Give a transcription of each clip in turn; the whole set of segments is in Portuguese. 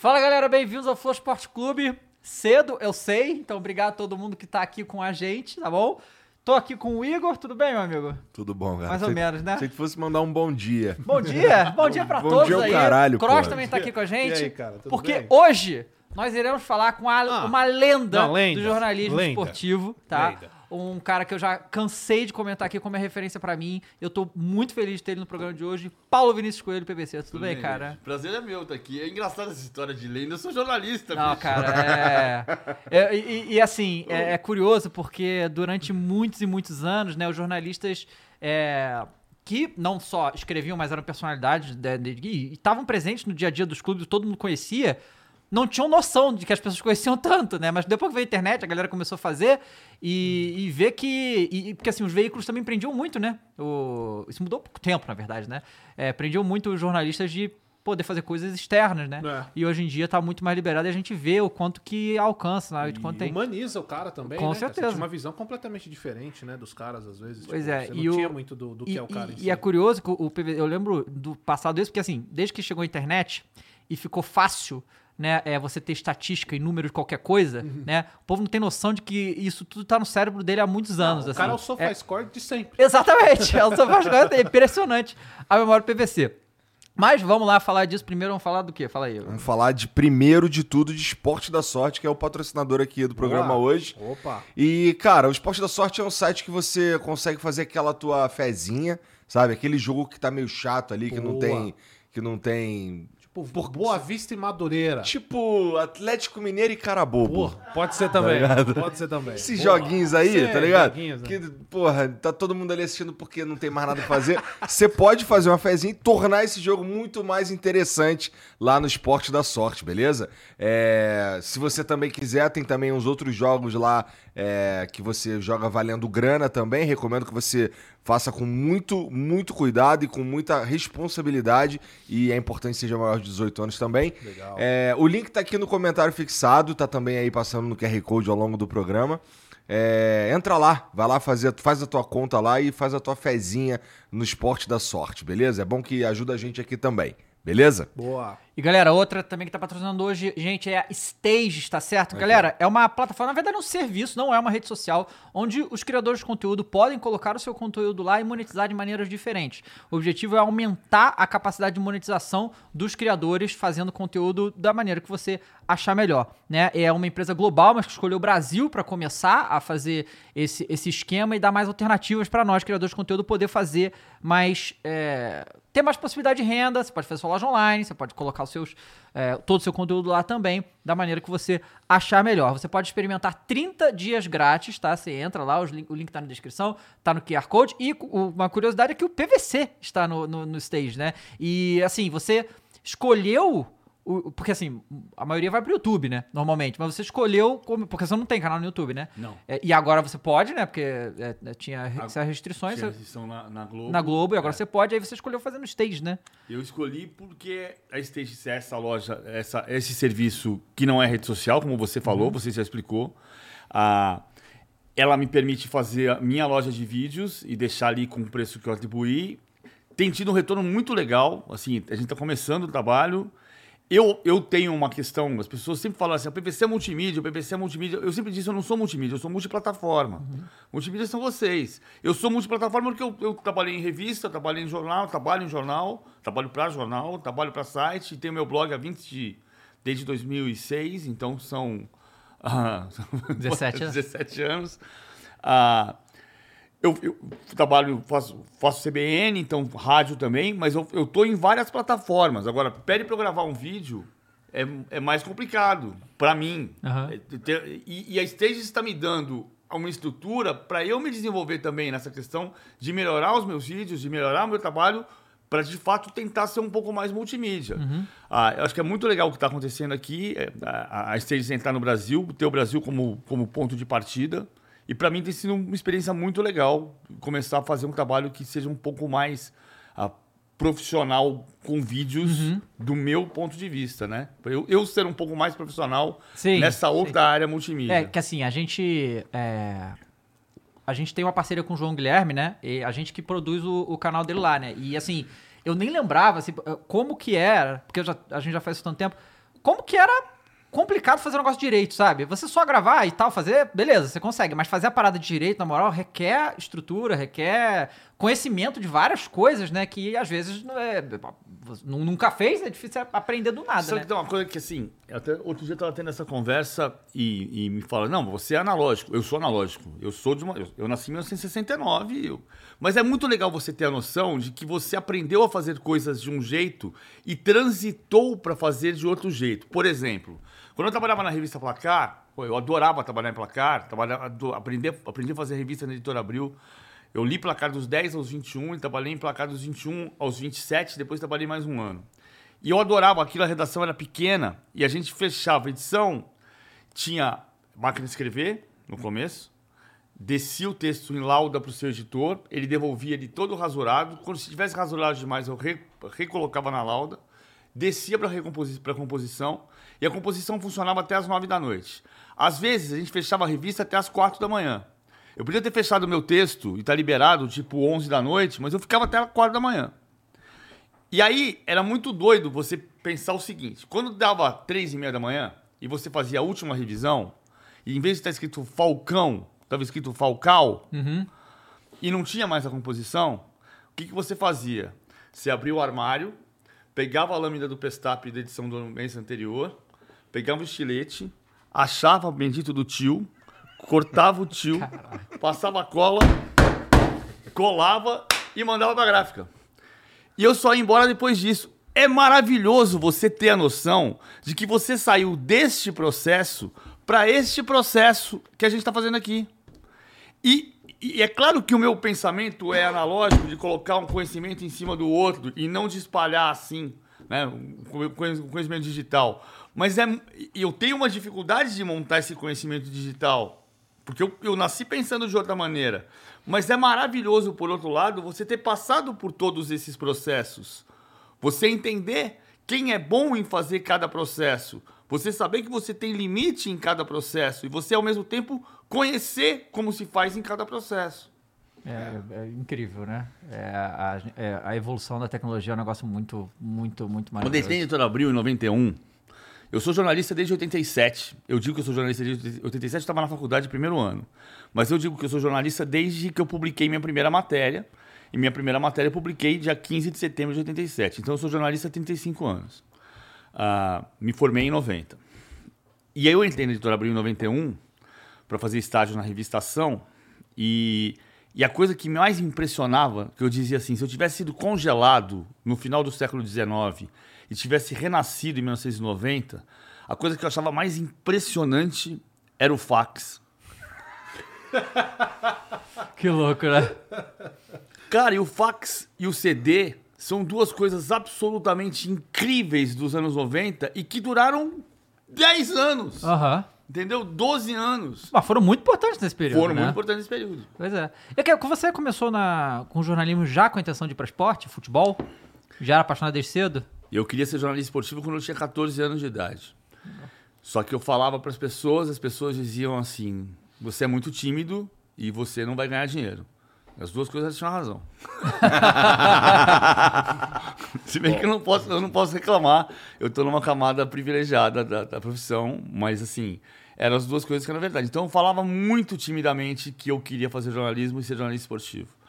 Fala galera, bem-vindos ao Flow Esporte Clube. Cedo, eu sei, então obrigado a todo mundo que tá aqui com a gente, tá bom? Tô aqui com o Igor, tudo bem, meu amigo? Tudo bom, cara. Mais ou menos, né? Sei que fosse mandar um bom dia. Bom dia, bom dia pra Bom todos dia ao aí. caralho, Cross pô. também tá aqui com a gente. E aí, cara, tudo porque bem? hoje nós iremos falar com a- Ah, uma lenda, uma lenda, do jornalismo lenda. esportivo, tá? Lenda. Um cara que eu já cansei de comentar aqui como é referência pra mim. Eu tô muito feliz de ter ele no programa de hoje. Paulo Vinícius Coelho, PVC, tudo, bem, cara? Prazer é meu estar aqui. É engraçado essa história de lenda. Eu sou jornalista, Não, bicho. cara, é. é- e, e, assim, é, é curioso porque durante muitos e muitos anos, né, os jornalistas. é, que não só escreviam, mas eram personalidades de- de- e estavam presentes no dia a dia dos clubes, todo mundo conhecia, não tinham noção de que as pessoas conheciam tanto, né? Mas depois que veio a internet, a galera começou a fazer e, e ver que. E, e- porque assim, os veículos também prendiam muito, né? O, isso mudou há pouco tempo, na verdade, né? É, prendiam muito os jornalistas de poder fazer coisas externas, né? É. E hoje em dia tá muito mais liberado e a gente vê o quanto que alcança, né? De quanto E tem. humaniza o cara também, Com né? certeza. Você tinha uma visão completamente diferente, né, dos caras, às vezes. Pois tipo, é, Você e não o- tinha muito do, do que e, é o cara e- em e si. é curioso que o o PV, eu lembro do passado isso, porque assim, desde que chegou a internet e ficou fácil, né, é, você ter estatística e número de qualquer coisa, né, o povo não tem noção de que isso tudo tá no cérebro dele há muitos anos. o assim. cara é o sofá É- score de sempre. Exatamente, é o SofaScore, é impressionante a memória do PVC. Mas vamos lá falar disso primeiro, vamos falar do quê? Fala aí. Vamos falar de primeiro de tudo de Esporte da Sorte, que é o patrocinador aqui do programa Boa. hoje. Opa. E, cara, o Esporte da Sorte é um site que você consegue fazer aquela tua fezinha, sabe? Aquele jogo que tá meio chato ali, que não Boa. tem. Que não tem. Tipo, Boa Vista e Madureira. Tipo, Atlético Mineiro e Carabobo. Porra, pode ser também. pode ser também. Esses Boa. joguinhos aí, tá ligado? joguinhos, né? Que, porra, tá todo mundo ali assistindo porque não tem mais nada pra fazer. Você pode fazer uma fezinha e tornar esse jogo muito mais interessante lá no Esporte da Sorte, beleza? É, se você também quiser, tem também uns outros jogos lá é, que você joga valendo grana também. Recomendo que você faça com muito, muito cuidado e com muita responsabilidade. E é importante que seja maior de 18 anos também. Legal. É, o link tá aqui no comentário fixado, tá também aí passando no QR Code ao longo do programa. É, entra lá, vai lá fazer, faz a tua conta lá e faz a tua fezinha no esporte da sorte, beleza? É bom que ajuda a gente aqui também, beleza? Boa. E galera, outra também que tá patrocinando hoje, gente, é a Stages, tá certo? Galera, é uma plataforma, na verdade é um serviço, não é uma rede social, onde os criadores de conteúdo podem colocar o seu conteúdo lá e monetizar de maneiras diferentes. O objetivo é aumentar a capacidade de monetização dos criadores fazendo conteúdo da maneira que você achar melhor, né? É uma empresa global, mas que escolheu o Brasil para começar a fazer esse, esse esquema e dar mais alternativas para nós, criadores de conteúdo, poder fazer mais... é, ter mais possibilidade de renda, você pode fazer sua loja online, você pode colocar os seus, é, todo o seu conteúdo lá também, da maneira que você achar melhor. Você pode experimentar 30 dias grátis, tá? Você entra lá, link- o link tá na descrição, tá no QR Code, e uma curiosidade é que o PVC está no, no, no stage, né? E assim, você escolheu... o- porque assim, a maioria vai pro YouTube, né? Normalmente. Mas você escolheu. Como, porque você não tem canal no YouTube, né? Não. É, e agora você pode, né? Porque é, é, tinha essas restrições Tinha restrição na, na Globo. na Globo, e agora É. você pode, aí você escolheu fazer no stage, né? Eu escolhi porque a Stage é essa loja, essa, esse serviço que não é rede social, como você falou, Uhum. você já explicou. Ah, ela me permite fazer a minha loja de vídeos e deixar ali com o preço que eu atribuí. Tem tido um retorno muito legal. Assim, a gente está começando o trabalho. Eu, eu tenho uma questão, as pessoas sempre falam assim, o PPC é multimídia, o PPC é multimídia. Eu sempre disse, eu não sou multimídia, eu sou multiplataforma. Multimídia são vocês. Eu sou multiplataforma porque eu, eu trabalhei em revista, trabalhei em jornal, trabalho em jornal, trabalho para jornal, trabalho para site, tenho meu blog há 20 de, desde 2006, então são ah, 17 anos. 17 anos. Ah, eu, eu trabalho, faço, faço CBN, então rádio também, mas eu, eu tô em várias plataformas. Agora, pede para eu gravar um vídeo, é, é mais complicado para mim. Ter- E, e a Stage está me dando uma estrutura para eu me desenvolver também nessa questão de melhorar os meus vídeos, de melhorar o meu trabalho, para de fato tentar ser um pouco mais multimídia. Ah, eu acho que é muito legal o que está acontecendo aqui, é, a, a Stage entrar no Brasil, ter o Brasil como, como ponto de partida. E para mim tem sido uma experiência muito legal começar a fazer um trabalho que seja um pouco mais ah, profissional com vídeos do meu ponto de vista, né? Eu, eu ser um pouco mais profissional Sim, nessa sim. outra área multimídia. É, que assim, a gente. é, a gente tem uma parceria com o João Guilherme, né? E a gente que produz o, o canal dele lá, né? E assim, eu nem lembrava assim, como que era, porque já- a gente já faz isso tanto tempo. como que era complicado fazer um negócio direito, sabe? Você só gravar e tal, fazer, beleza, você consegue, mas fazer a parada de direito, na moral, requer estrutura, requer conhecimento de várias coisas, né? Que às vezes não é, nu- nunca fez, é difícil aprender do nada, Sabe né? que tem uma coisa que assim, até outro dia eu tava tendo essa conversa e, e me fala, não, você é analógico, eu sou analógico, eu sou de uma. Eu, eu nasci em 1969, eu- mas é muito legal você ter a noção de que você aprendeu a fazer coisas de um jeito e transitou para fazer de outro jeito. Por exemplo, quando eu trabalhava na revista Placar, eu adorava trabalhar em Placar, trabalhar, aprender, aprendi a fazer revista na editora Abril. Eu li Placar dos 10 aos 21 e trabalhei em Placar dos 21 aos 27, depois trabalhei mais um ano. E eu adorava aquilo, a redação era pequena e a gente fechava a edição, tinha máquina de escrever no começo, descia o texto em lauda para o seu editor, ele devolvia ele todo rasurado. Quando se tivesse rasurado demais, eu re- recolocava na lauda, descia para a composição e a composição funcionava até as nove da noite. Às vezes a gente fechava a revista até as quatro da manhã. Eu podia ter fechado o meu texto e estar liberado tipo 11 da noite, mas eu ficava até as quatro da manhã. E aí, era muito doido você pensar o seguinte: quando dava três e meia da manhã e você fazia a última revisão, e em vez de estar escrito Falcão, estava escrito Falcal, e não tinha mais a composição, o que, que você fazia? Você abria o armário, pegava a lâmina do Pestap da edição do mês anterior, pegava o estilete, achava o bendito do tio, cortava o tio, passava a cola, colava e mandava pra gráfica. E eu só ia embora depois disso. É maravilhoso você ter a noção de que você saiu deste processo para este processo que a gente está fazendo aqui. E, e é claro que o meu pensamento é analógico de colocar um conhecimento em cima do outro e não de espalhar assim, né, o conhecimento digital. Mas é, eu tenho uma dificuldade de montar esse conhecimento digital, porque eu, eu nasci pensando de outra maneira. Mas é maravilhoso, por outro lado, você ter passado por todos esses processos. Você entender quem é bom em fazer cada processo. Você saber que você tem limite em cada processo. E você, ao mesmo tempo, conhecer como se faz em cada processo. É, é incrível, né? É, a, é, a evolução da tecnologia é um negócio muito, muito, muito Quando eu maravilhoso. entrei em Editora Abril em 91, eu sou jornalista desde 87. Eu digo que eu sou jornalista desde 87, eu estava na faculdade primeiro ano. Mas eu digo que eu sou jornalista desde que eu publiquei minha primeira matéria. E minha primeira matéria eu publiquei dia 15 de setembro de 87. Então eu sou jornalista há 35 anos. Ah, me formei em 90. E aí eu entrei na Editora Abril em 91 para fazer estágio na revista Ação. E, e a coisa que mais impressionava, que eu dizia assim, se eu tivesse sido congelado no final do século XIX e tivesse renascido em 1990, a coisa que eu achava mais impressionante era o fax. Que louco, né? Cara, e o fax e o CD são duas coisas absolutamente incríveis dos anos 90 e que duraram 10 anos. Aham. Entendeu? 12 anos. Mas foram muito importantes nesse período, Foram né? muito importantes nesse período. Pois é. E que você começou na, com jornalismo já com a intenção de ir pra esporte, futebol? Já era apaixonado desde cedo? Eu queria ser jornalista esportivo quando eu tinha 14 anos de idade. Só que eu falava para as pessoas, as pessoas diziam assim: você é muito tímido e você não vai ganhar dinheiro. As duas coisas tinham razão. Se bem que eu não posso, eu não posso reclamar. Eu estou numa camada privilegiada da, da profissão, mas assim, eram as duas coisas que eram verdade. Então eu falava muito timidamente que eu queria fazer jornalismo e ser jornalista esportivo.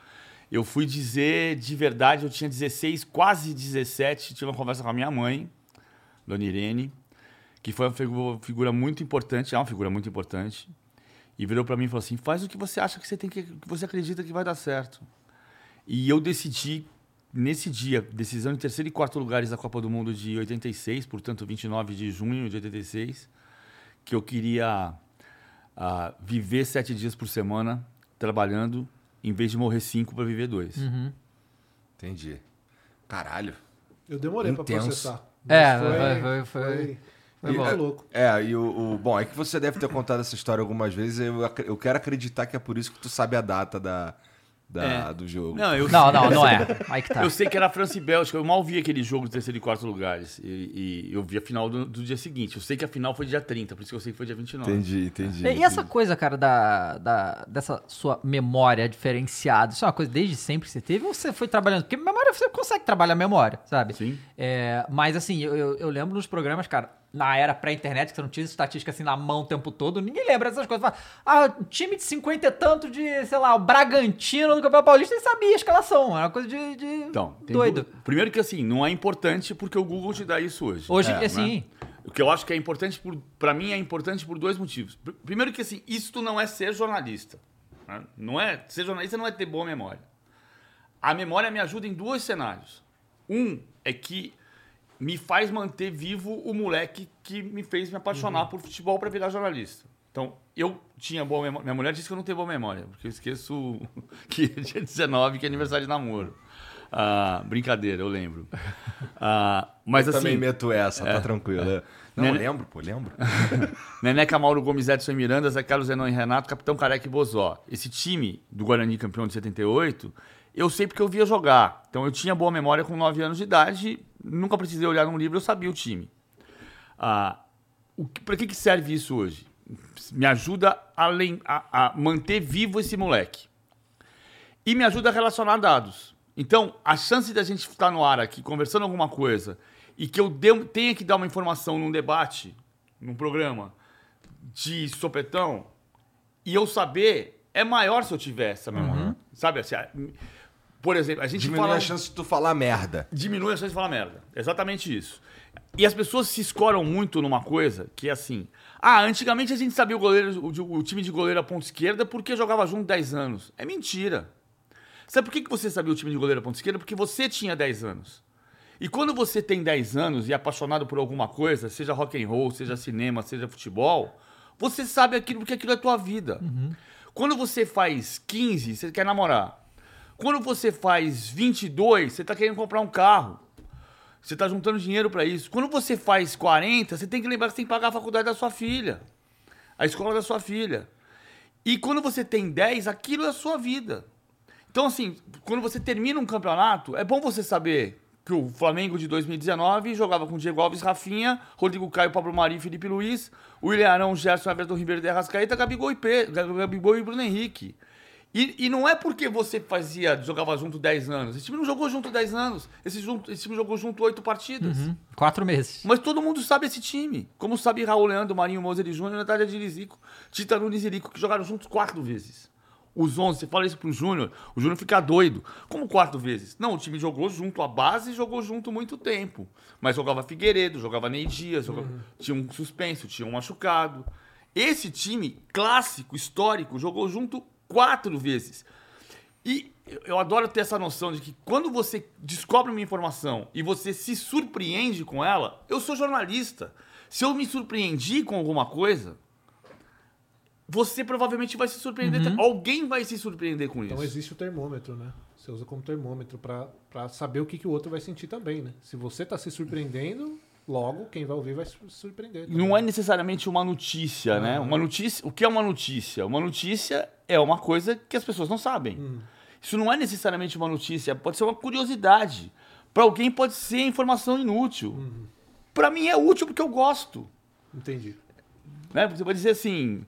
Eu fui dizer de verdade, eu tinha 16, quase 17, tive uma conversa com a minha mãe, Dona Irene, que foi uma figu- figura muito importante, é uma figura muito importante, e virou para mim e falou assim: "Faz o que você acha que você tem que, que você acredita que vai dar certo". E eu decidi nesse dia, decisão em terceiro e quarto lugares da Copa do Mundo de 86, portanto 29 de junho de 86, que eu queria ah, viver sete dias por semana trabalhando, em vez de morrer cinco para viver dois. Entendi. Caralho. Eu demorei pra Intenso. processar. É, foi- foi- foi- Foi E- muito é- louco. É, e o, o- Bom, é que você deve ter contado essa história algumas vezes. Eu, eu quero acreditar que é por isso que tu sabe a data da, da- É. do jogo. Não, eu Não, não, não é. Aí que tá. Eu sei que era França e Bélgica. Eu mal vi aquele jogo de terceiro e quarto lugares. E, e eu vi a final do, do dia seguinte. Eu sei que a final foi dia 30, por isso que eu sei que foi dia 29. Entendi, entendi. E essa coisa, cara, da, da, dessa sua memória diferenciada, isso é uma coisa desde sempre que você teve ou você foi trabalhando? Porque memória você consegue trabalhar memória, sabe? Sim. É, mas assim, eu, eu, eu lembro nos programas, cara, na era pré-internet, que você não tinha estatística assim na mão o tempo todo, ninguém lembra dessas coisas. Fala, ah, time de 50 e tanto de, sei lá, o Bragantino do Campeonato Paulista, ele sabia a escalação. Era uma coisa de, de Então, tem doido. du- Primeiro que assim, não é importante porque o Google te dá isso hoje. Hoje, É, assim, né? O que eu acho que é importante, por, pra mim, é importante por dois motivos. Pr- Primeiro que assim, isto não é ser jornalista. né? Não é, ser jornalista não é ter boa memória. A memória me ajuda em dois cenários. Um é que me faz manter vivo o moleque que me fez me apaixonar por futebol para virar jornalista. Então, eu tinha boa memória. Minha mulher disse que eu não tenho boa memória, porque eu esqueço que é dia 19, que é aniversário de namoro. Ah, brincadeira, eu lembro. Ah, mas Eu também assim, meto essa, tá tranquilo. né? Não, né? lembro, pô, lembro. Neneca, Mauro Gomes, Edson e Miranda, Zé Carlos, Zenon e Renato, Capitão Careca e Bozó. Esse time do Guarani campeão de 78, eu sei porque eu via jogar. Então eu tinha boa memória com 9 anos de idade, nunca precisei olhar num livro, eu sabia o time. Ah, o que, que, serve isso hoje? Me ajuda a, a- a manter vivo esse moleque. E me ajuda a relacionar dados. Então, a chance da gente estar no ar aqui conversando alguma coisa e que eu dê- tenha que dar uma informação num debate, num programa de sopetão, e eu saber é maior se eu tiver essa memória. Sabe? Assim, por exemplo, a gente Diminui fala a chance de tu falar merda. diminui a chance de falar merda. Exatamente isso. E as pessoas se escoram muito numa coisa que é assim. Ah, antigamente a gente sabia o, goleiro, o, o time de goleiro a ponta esquerda porque jogava junto 10 anos. É mentira. Sabe por que você sabia o time de goleiro a ponta esquerda? Porque você tinha 10 anos. E quando você tem 10 anos e é apaixonado por alguma coisa, seja rock and roll, seja cinema, seja futebol, você sabe aquilo porque aquilo é tua vida. Quando você faz 15, você quer namorar. Quando você faz 22, você está querendo comprar um carro. Você está juntando dinheiro para isso. Quando você faz 40, você tem que lembrar que você tem que pagar a faculdade da sua filha, a escola da sua filha. E quando você tem 10, aquilo é a sua vida. Então, assim, quando você termina um campeonato, é bom você saber que o Flamengo de 2019 jogava com Diego Alves, Rafinha, Rodrigo Caio, Pablo Mari, Felipe Luiz, William Arão, Gerson, Everton Ribeiro, De Arrascaeta, Gabigol e. Gabigol e Bruno Henrique. E, e não é porque você fazia, jogava junto 10 anos. Esse time não jogou junto 10 anos. Esse, junto, esse time jogou junto 8 partidas. Uhum. quatro meses. Mas todo mundo sabe esse time. Como sabe Raul Leandro, Marinho, Moser e Júnior, Natália de Lizico, Tita Nunes e Rico, que jogaram juntos quatro vezes. Os 11, você fala isso pro Júnior, o Júnior fica doido. Como quatro vezes? Não, o time jogou junto, a base jogou junto muito tempo. Mas jogava Figueiredo, jogava Ney Dias, jogava- tinha um suspenso, tinha um machucado. Esse time clássico, histórico, jogou junto quatro vezes. E eu- adoro ter essa noção de que quando você descobre uma informação e você se surpreende com ela, eu sou jornalista. Se eu me surpreendi com alguma coisa, você provavelmente vai se surpreender. também. Alguém vai se surpreender com isso. Então existe o termômetro, né? Você usa como termômetro pra, pra saber o que, que o outro vai sentir também, né? Se você tá se surpreendendo, logo quem vai ouvir vai se surpreender. também. Não é necessariamente uma notícia, né? Uma notícia. O que é uma notícia? Uma notícia é uma coisa que as pessoas não sabem. Isso não é necessariamente uma notícia, pode ser uma curiosidade. Para alguém pode ser informação inútil. Para mim é útil porque eu gosto. Entendi. Né? Você vai dizer assim: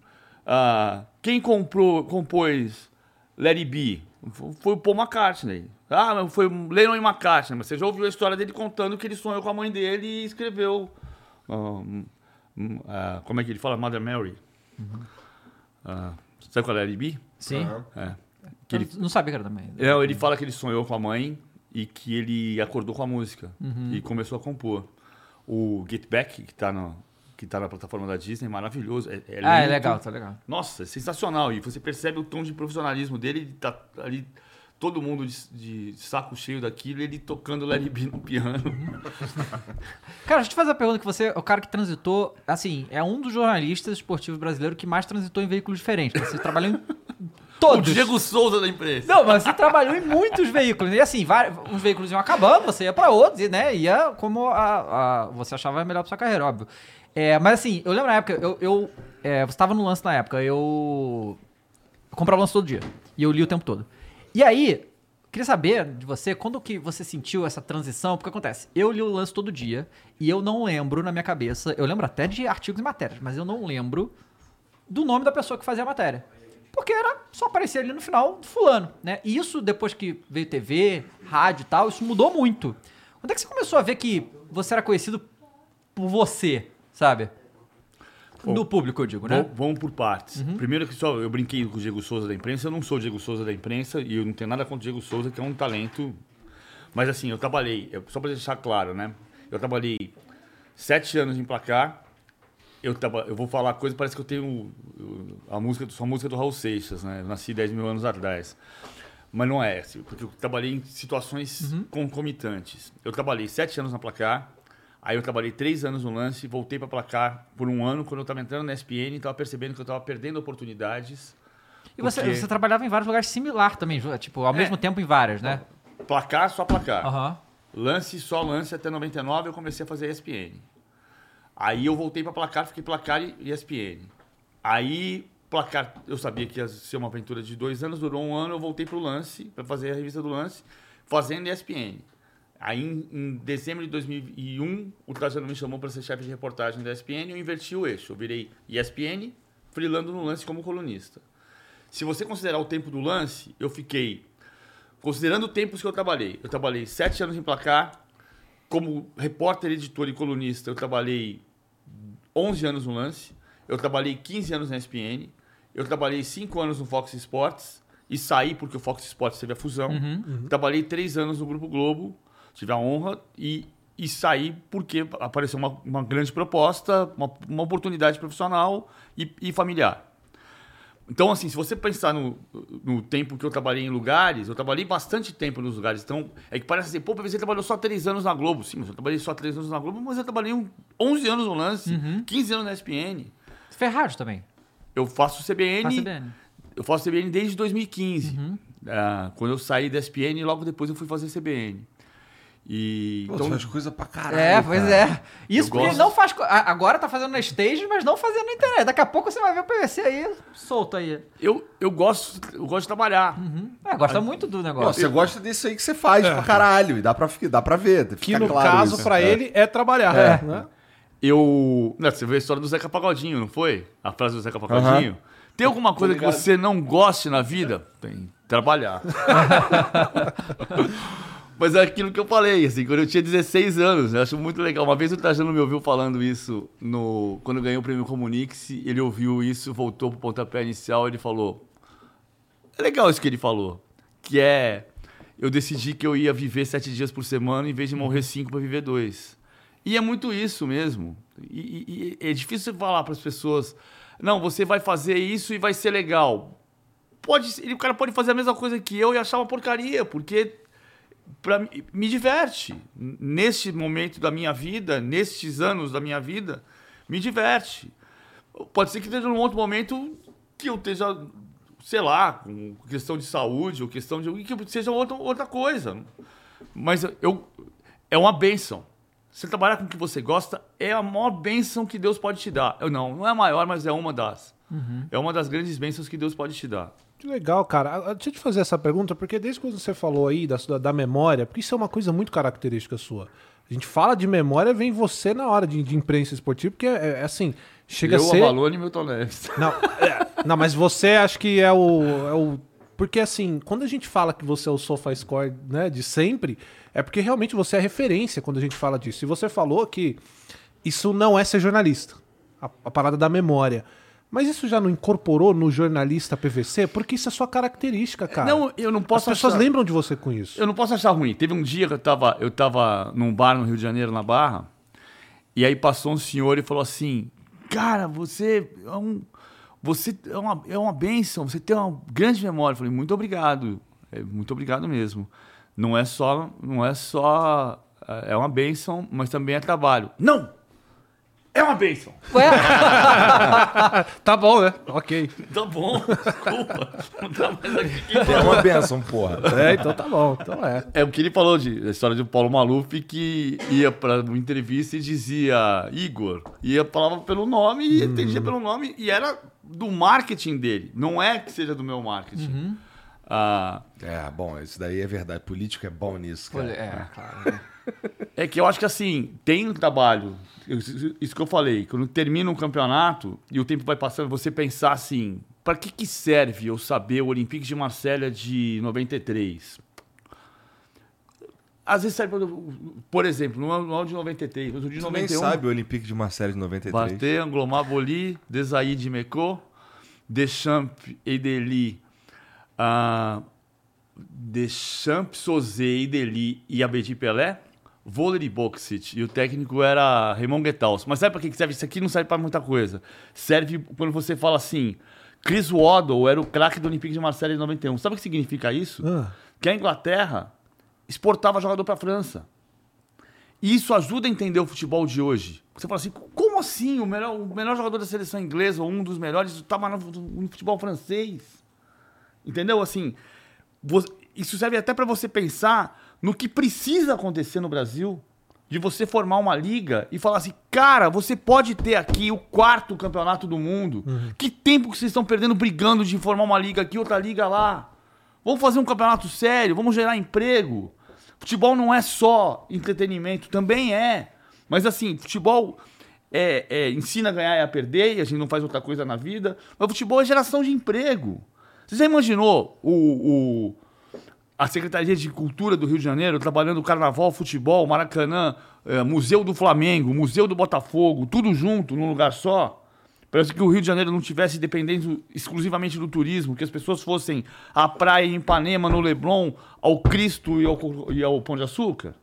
ah, quem comprou, compôs Let It Be? Foi- Foi o Paul McCartney. Ah, foi Lennon e McCartney. Mas você já ouviu a história dele contando que ele sonhou com a mãe dele e escreveu. ah, como é que ele fala? Mother Mary. Ah, sabe qual é It Be? Sim. É. Que ele, Não sabia que era também. não, ele fala que ele sonhou com a mãe e que ele acordou com a música Uhum. e começou a compor. O Get Back, que tá, no, que tá na plataforma da Disney, maravilhoso. É, é Ah, é legal, tá legal. Nossa, é sensacional. E você percebe o tom de profissionalismo dele, ele tá ali, todo mundo de, de saco cheio daquilo, ele tocando Larry B no piano. Cara, deixa eu te fazer a pergunta que você o cara que transitou, assim, é um dos jornalistas esportivos brasileiros que mais transitou em veículos diferentes. Você trabalhou em O todos. Diego Souza da empresa. Não, mas você trabalhou em muitos veículos. E assim, vários, uns veículos iam acabando, você ia pra outros, e né, ia como a, a- você achava melhor pra sua carreira, óbvio. É, mas assim, eu lembro na época, eu, eu é, você tava no lance na época, eu, eu comprava lance todo dia. E eu li o tempo todo. E aí, queria saber de você, quando que você sentiu essa transição? Porque acontece, eu li o lance todo dia, e eu não lembro na minha cabeça, eu lembro até de artigos e matérias, mas eu não lembro do nome da pessoa que fazia a matéria. Porque era só aparecer ali no final fulano, né? E isso, depois que veio TV, rádio e tal, isso mudou muito. Quando é que você começou a ver que você era conhecido por você? sabe? Do público, eu digo, né? Vamos, por partes. Primeiro que só eu brinquei com o Diego Souza da imprensa, eu não sou o Diego Souza da imprensa e eu não tenho nada contra o Diego Souza, que é um talento. Mas assim, eu trabalhei, eu- só para deixar claro, né? Eu trabalhei sete anos em placar. Eu, traba, eu vou falar coisa, parece que eu tenho eu- a música, só a música do Raul Seixas, né? Eu nasci 10 mil anos atrás. Mas não é, porque eu trabalhei em situações concomitantes. Eu trabalhei sete anos na placar, aí eu trabalhei três anos no lance, voltei para placar por um ano, quando eu estava entrando na SPN, estava percebendo que eu estava perdendo oportunidades. E você, porque- você trabalhava em vários lugares similar também, tipo, ao É. mesmo tempo em vários, né? Placar, só placar. Aham. Lance, só lance até 99 eu comecei a fazer ESPN. Aí eu voltei para placar, fiquei placar e ESPN. Aí, placar, eu sabia que ia ser uma aventura de dois anos, durou um ano, eu voltei para o lance, para fazer a revista do lance, fazendo ESPN. Aí, em, em dezembro de 2001, o Trajano me chamou para ser chefe de reportagem da ESPN e eu inverti o eixo. Eu virei ESPN, freelando no lance como colunista. Se você considerar o tempo do lance, eu fiquei Considerando os tempos que eu trabalhei, eu trabalhei sete anos em placar, como repórter, editor e colunista, eu trabalhei 11 anos no lance, eu trabalhei 15 anos na ESPN, eu trabalhei 5 anos no Fox Sports e saí porque o Fox Sports teve a fusão. Trabalhei 3 anos no Grupo Globo, tive a honra e, e saí porque apareceu uma, uma grande proposta, uma, uma oportunidade profissional e, e familiar. Então, assim, se você pensar no, no tempo que eu trabalhei em lugares, eu trabalhei bastante tempo nos lugares. Então, é que parece assim, pô, você trabalhou só três anos na Globo. Sim, mas eu trabalhei só três anos na Globo, mas eu trabalhei um- 11 anos no lance, 15 anos na SPN. Rádio também. Eu faço CBN, Faz CBN. eu faço CBN desde 2015. Ah, quando eu saí da SPN, logo depois eu fui fazer CBN. E, Pô, então, tu faz coisa pra caralho. É, pois cara. é. Isso Eu porque ele gosto. não faz. Agora tá fazendo na stage, mas não fazendo na internet. Daqui a pouco você vai ver o PVC aí solto aí. eu, eu, gosto, eu gosto de trabalhar. É, gosta muito do Pô, negócio. você gosta disso aí que você faz pra caralho. E dá pra, dá pra ver. Que no claro caso, isso. pra É. ele, é trabalhar. É. Né? Eu. Não, você viu a história do Zeca Pagodinho, não foi? A frase do Zeca Pagodinho? Tem alguma coisa que você não goste na vida? Tem. Trabalhar. Mas é aquilo que eu falei, assim, quando eu tinha 16 anos, eu acho muito legal. Uma vez o Trajano me ouviu falando isso no, quando eu ganhei o prêmio Comunix, ele ouviu isso, voltou pro pontapé inicial, ele falou: É legal isso que ele falou, que é eu decidi que eu ia viver sete dias por semana em vez de morrer cinco para viver dois. E é muito isso mesmo. E, e- e é difícil falar para as pessoas: não, você vai fazer isso e vai ser legal. Pode, ser- o cara pode fazer a mesma coisa que eu e achar uma porcaria, porque pra, me diverte. Neste momento da minha vida, nestes anos da minha vida, me diverte. Pode ser que esteja num outro momento que eu esteja, sei lá, com questão de saúde ou questão de. que seja outra, outra coisa. Mas eu. É uma benção. Você trabalhar com o que você gosta é a maior benção que Deus pode te dar. Eu não, não é a maior, mas é uma das. É uma das grandes bênçãos que Deus pode te dar. Que legal, cara. Deixa eu te fazer essa pergunta, porque desde quando você falou aí da, da, memória, porque isso é uma coisa muito característica sua. A gente fala de memória, vem você na hora de, de imprensa esportiva, porque é, é assim, chega eu, a ser... Avalone e Milton Neves. Não, é, não, mas você acho que é o, é o. Porque assim, quando a gente fala que você é o SofaScore né, de sempre, é porque realmente você é referência quando a gente fala disso. E você falou que isso não é ser jornalista, a, a parada da memória. Mas isso já não incorporou no jornalista PVC? Porque isso é sua característica, cara. Não, eu não As posso pessoas achar- lembram de você com isso. Eu não posso achar ruim. Teve um dia que eu tava, eu tava num bar no Rio de Janeiro, na Barra, e aí passou um senhor e falou assim: Cara, você é um. Você é uma, é uma bênção, você tem uma grande memória. Eu falei, muito obrigado. É, muito obrigado mesmo. Não é só. Não é só. É uma bênção, mas também é trabalho. Não! É uma bênção! Ué, Tá bom, né? Ok. Tá bom, desculpa. Não tá mais aqui. É uma benção, porra. É, então tá bom. Então é. É o que ele falou de a história do Paulo Maluf que ia para uma entrevista e dizia Igor, ia falava pelo nome e entendia pelo nome e era do marketing dele, não é que seja do meu marketing. Ah, É, bom, isso daí é verdade. Político é bom nisso, cara. é, claro. é que eu acho que assim, tem um trabalho, isso que eu falei, quando termina um campeonato e o tempo vai passando, você pensar assim, para que que serve eu saber o Olympique de Marselha de 93? às vezes sai, por, exemplo, no ano no ano de 93, no de Tu nem 91, sabe o Olympique de Marseille de 93. Barté, Anglomar, Boli, Desailly, Meco, Deschamps, Edeli, ah, Deschamps, Sosé, Edeli e Abedi Pelé, vôlei e Boxit. E o técnico era Raymond Guetaus. Mas sabe para que serve? Isso aqui não serve para muita coisa. Serve quando você fala assim, Chris Waddle era o craque do Olympique de Marseille em 91. Sabe o que significa isso? Ah. Que a Inglaterra exportava jogador para a França. E isso ajuda a entender o futebol de hoje. Você fala assim, como assim? O melhor, o melhor jogador da seleção inglesa, ou um dos melhores, estava no, no futebol francês. Entendeu? Assim, vo- isso serve até para você pensar no que precisa acontecer no Brasil. De você formar uma liga e falar assim, cara, você pode ter aqui o quarto campeonato do mundo. Que tempo que vocês estão perdendo brigando de formar uma liga aqui, outra liga lá? Vamos fazer um campeonato sério, vamos gerar emprego. Futebol não é só entretenimento, também é. Mas assim, futebol é, é, ensina a ganhar e a perder, e a gente não faz outra coisa na vida. Mas futebol é geração de emprego. Você já imaginou o, o- a Secretaria de Cultura do Rio de Janeiro trabalhando carnaval, futebol, Maracanã, eh, Museu do Flamengo, Museu do Botafogo, tudo junto num lugar só? Parece que o Rio de Janeiro não tivesse dependendo exclusivamente do turismo, que as pessoas fossem à praia em Ipanema, no Leblon, ao Cristo e ao, e ao Pão de Açúcar.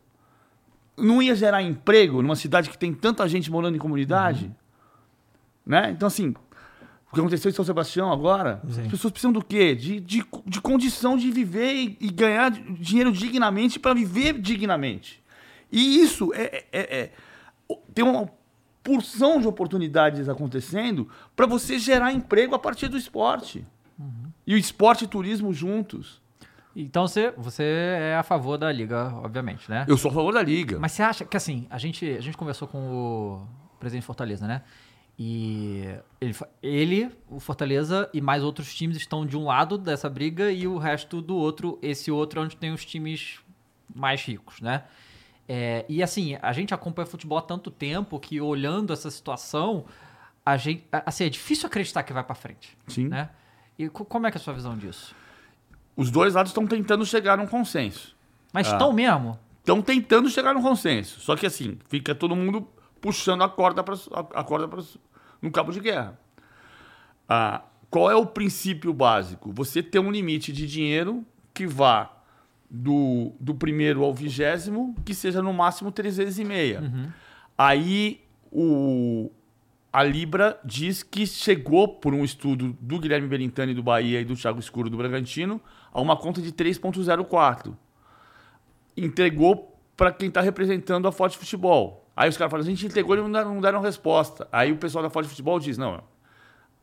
Não ia gerar emprego numa cidade que tem tanta gente morando em comunidade? Né? Então, assim, o que aconteceu em São Sebastião agora, as pessoas precisam do quê? De, de, de condição de viver e, e ganhar dinheiro dignamente para viver dignamente. E isso é, é- é- tem uma porção de oportunidades acontecendo para você gerar emprego a partir do esporte. E o esporte e turismo juntos. Então você, você é a favor da liga, obviamente, né? Eu sou a favor da liga. Mas você acha que assim, a gente, a gente conversou com o presidente de Fortaleza, né? E ele, ele, o Fortaleza e mais outros times estão de um lado dessa briga e o resto do outro, esse outro é onde tem os times mais ricos, né? É, e assim, a gente acompanha futebol há tanto tempo que olhando essa situação, a gente, assim, é difícil acreditar que vai pra frente, Sim. né? E co- como é que é a sua visão disso? Os dois lados estão tentando chegar num consenso. Mas Ah. estão mesmo? Estão tentando chegar num consenso. Só que assim, fica todo mundo puxando a corda, pra, a, corda pra, no cabo de guerra. Ah, qual é o princípio básico? Você ter um limite de dinheiro que vá do, do primeiro ao vigésimo, que seja no máximo três vezes e meia. Aí o, a Libra diz que chegou, por um estudo do Guilherme Berintani do Bahia e do Thiago Escuro do Bragantino, a uma conta de 3,04 entregou para quem está representando a Forte Futebol. Aí os caras falam, a gente entregou e não deram, não deram resposta. Aí o pessoal da Forte Futebol diz, não,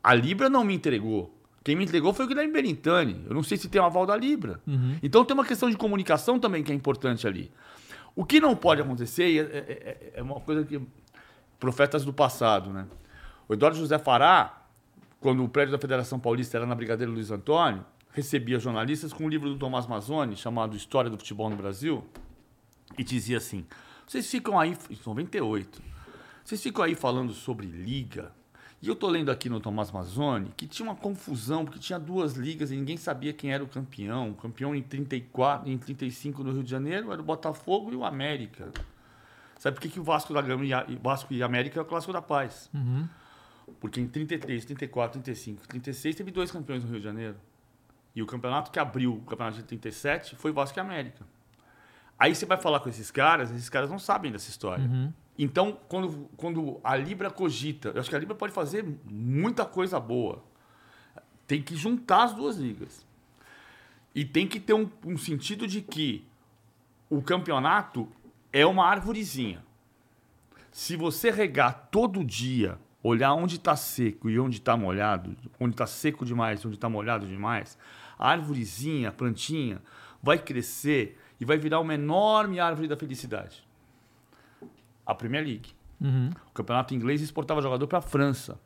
a Libra não me entregou. Quem me entregou foi o Guilherme Berintani. Eu não sei se tem o aval da Libra. Então tem uma questão de comunicação também que é importante ali. O que não pode acontecer, e é, é- é- é uma coisa que... Profetas do passado, né? O Eduardo José Fará, quando o prédio da Federação Paulista era na Brigadeiro Luiz Antônio, recebia jornalistas com um livro do Tomás Mazzoni, chamado História do Futebol no Brasil, e dizia assim: vocês ficam aí, em 98, vocês ficam aí falando sobre liga. E eu tô lendo aqui no Tomás Mazzoni que tinha uma confusão, porque tinha duas ligas e ninguém sabia quem era o campeão. O campeão em 34, em 35 no Rio de Janeiro era o Botafogo e o América. Sabe por que, que o Vasco da Gama e a- e Vasco e América é o clássico da paz? Porque em 33, 34, 35, 36 teve dois campeões no Rio de Janeiro. E o campeonato que abriu o campeonato de 37 foi Vasco e América. Aí você vai falar com esses caras, esses caras não sabem dessa história. Então, quando, quando a Libra cogita, eu acho que a Libra pode fazer muita coisa boa. Tem que juntar as duas ligas. E tem que ter um, um sentido de que o campeonato é uma árvorezinha. Se você regar todo dia, olhar onde está seco e onde está molhado, onde está seco demais e onde está molhado demais, a árvorezinha, a plantinha, vai crescer e vai virar uma enorme árvore da felicidade. A Premier League. O campeonato inglês exportava jogador para a França.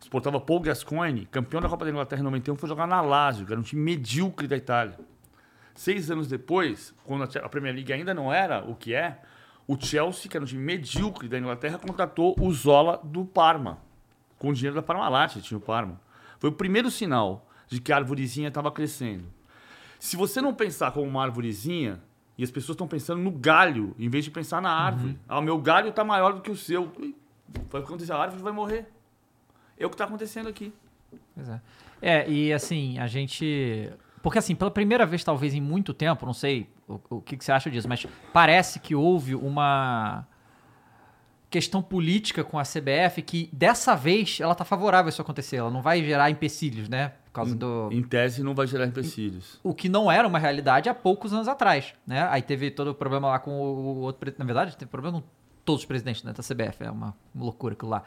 Exportava Paul Gascoigne, campeão da Copa da Inglaterra em 91, foi jogar na Lazio, que era um time medíocre da Itália. Seis anos depois, quando a Premier League ainda não era o que é, o Chelsea, que era um time medíocre da Inglaterra, contratou o Zola do Parma. Com o dinheiro da Parmalat, tinha o Parma. Foi o primeiro sinal de que a arvorezinha estava crescendo. Se você não pensar como uma arvorezinha E as pessoas estão pensando no galho, em vez de pensar na árvore. Ah, o meu galho está maior do que o seu. Vai acontecer, a árvore vai morrer. É o que está acontecendo aqui. Pois é. É, e assim, a gente. Porque assim, pela primeira vez, talvez em muito tempo, não sei o, o que, que você acha disso, mas parece que houve uma questão política com a CBF que dessa vez ela tá favorável a isso acontecer. Ela não vai gerar empecilhos, né? Por causa do. Em tese, não vai gerar empecilhos. O que não era uma realidade há poucos anos atrás, né? Aí teve todo o problema lá com o outro presidente. Na verdade, teve problema com todos os presidentes né, da CBF. É uma loucura aquilo lá.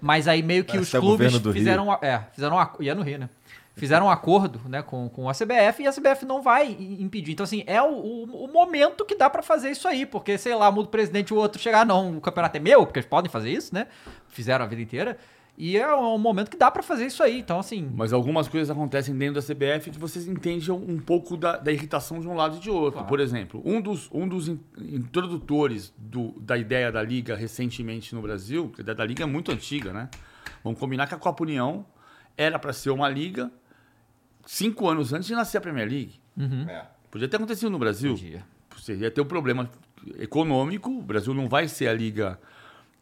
Mas aí meio que Parece os o clubes fizeram. É, fizeram um, ac- e é no Rio, né? Fizeram um acordo né, com, com a CBF e a CBF não vai impedir. Então, assim, é o, o- o momento que dá pra fazer isso aí, porque, sei lá, muda o presidente e o outro chegar, não, o campeonato é meu, porque eles podem fazer isso, né? Fizeram a vida inteira. E é um momento que dá pra fazer isso aí. Então, assim. Mas algumas coisas acontecem dentro da CBF que vocês entendem um pouco da, da irritação de um lado e de outro. Por exemplo, um dos, um dos in- introdutores do- da ideia da Liga recentemente no Brasil, que a ideia da Liga é muito antiga, né? Vamos combinar que a Copa União era para ser uma liga cinco anos antes de nascer a Premier League. É. Podia ter acontecido no Brasil. Podia. Você ia ter um problema econômico. O Brasil não vai ser a liga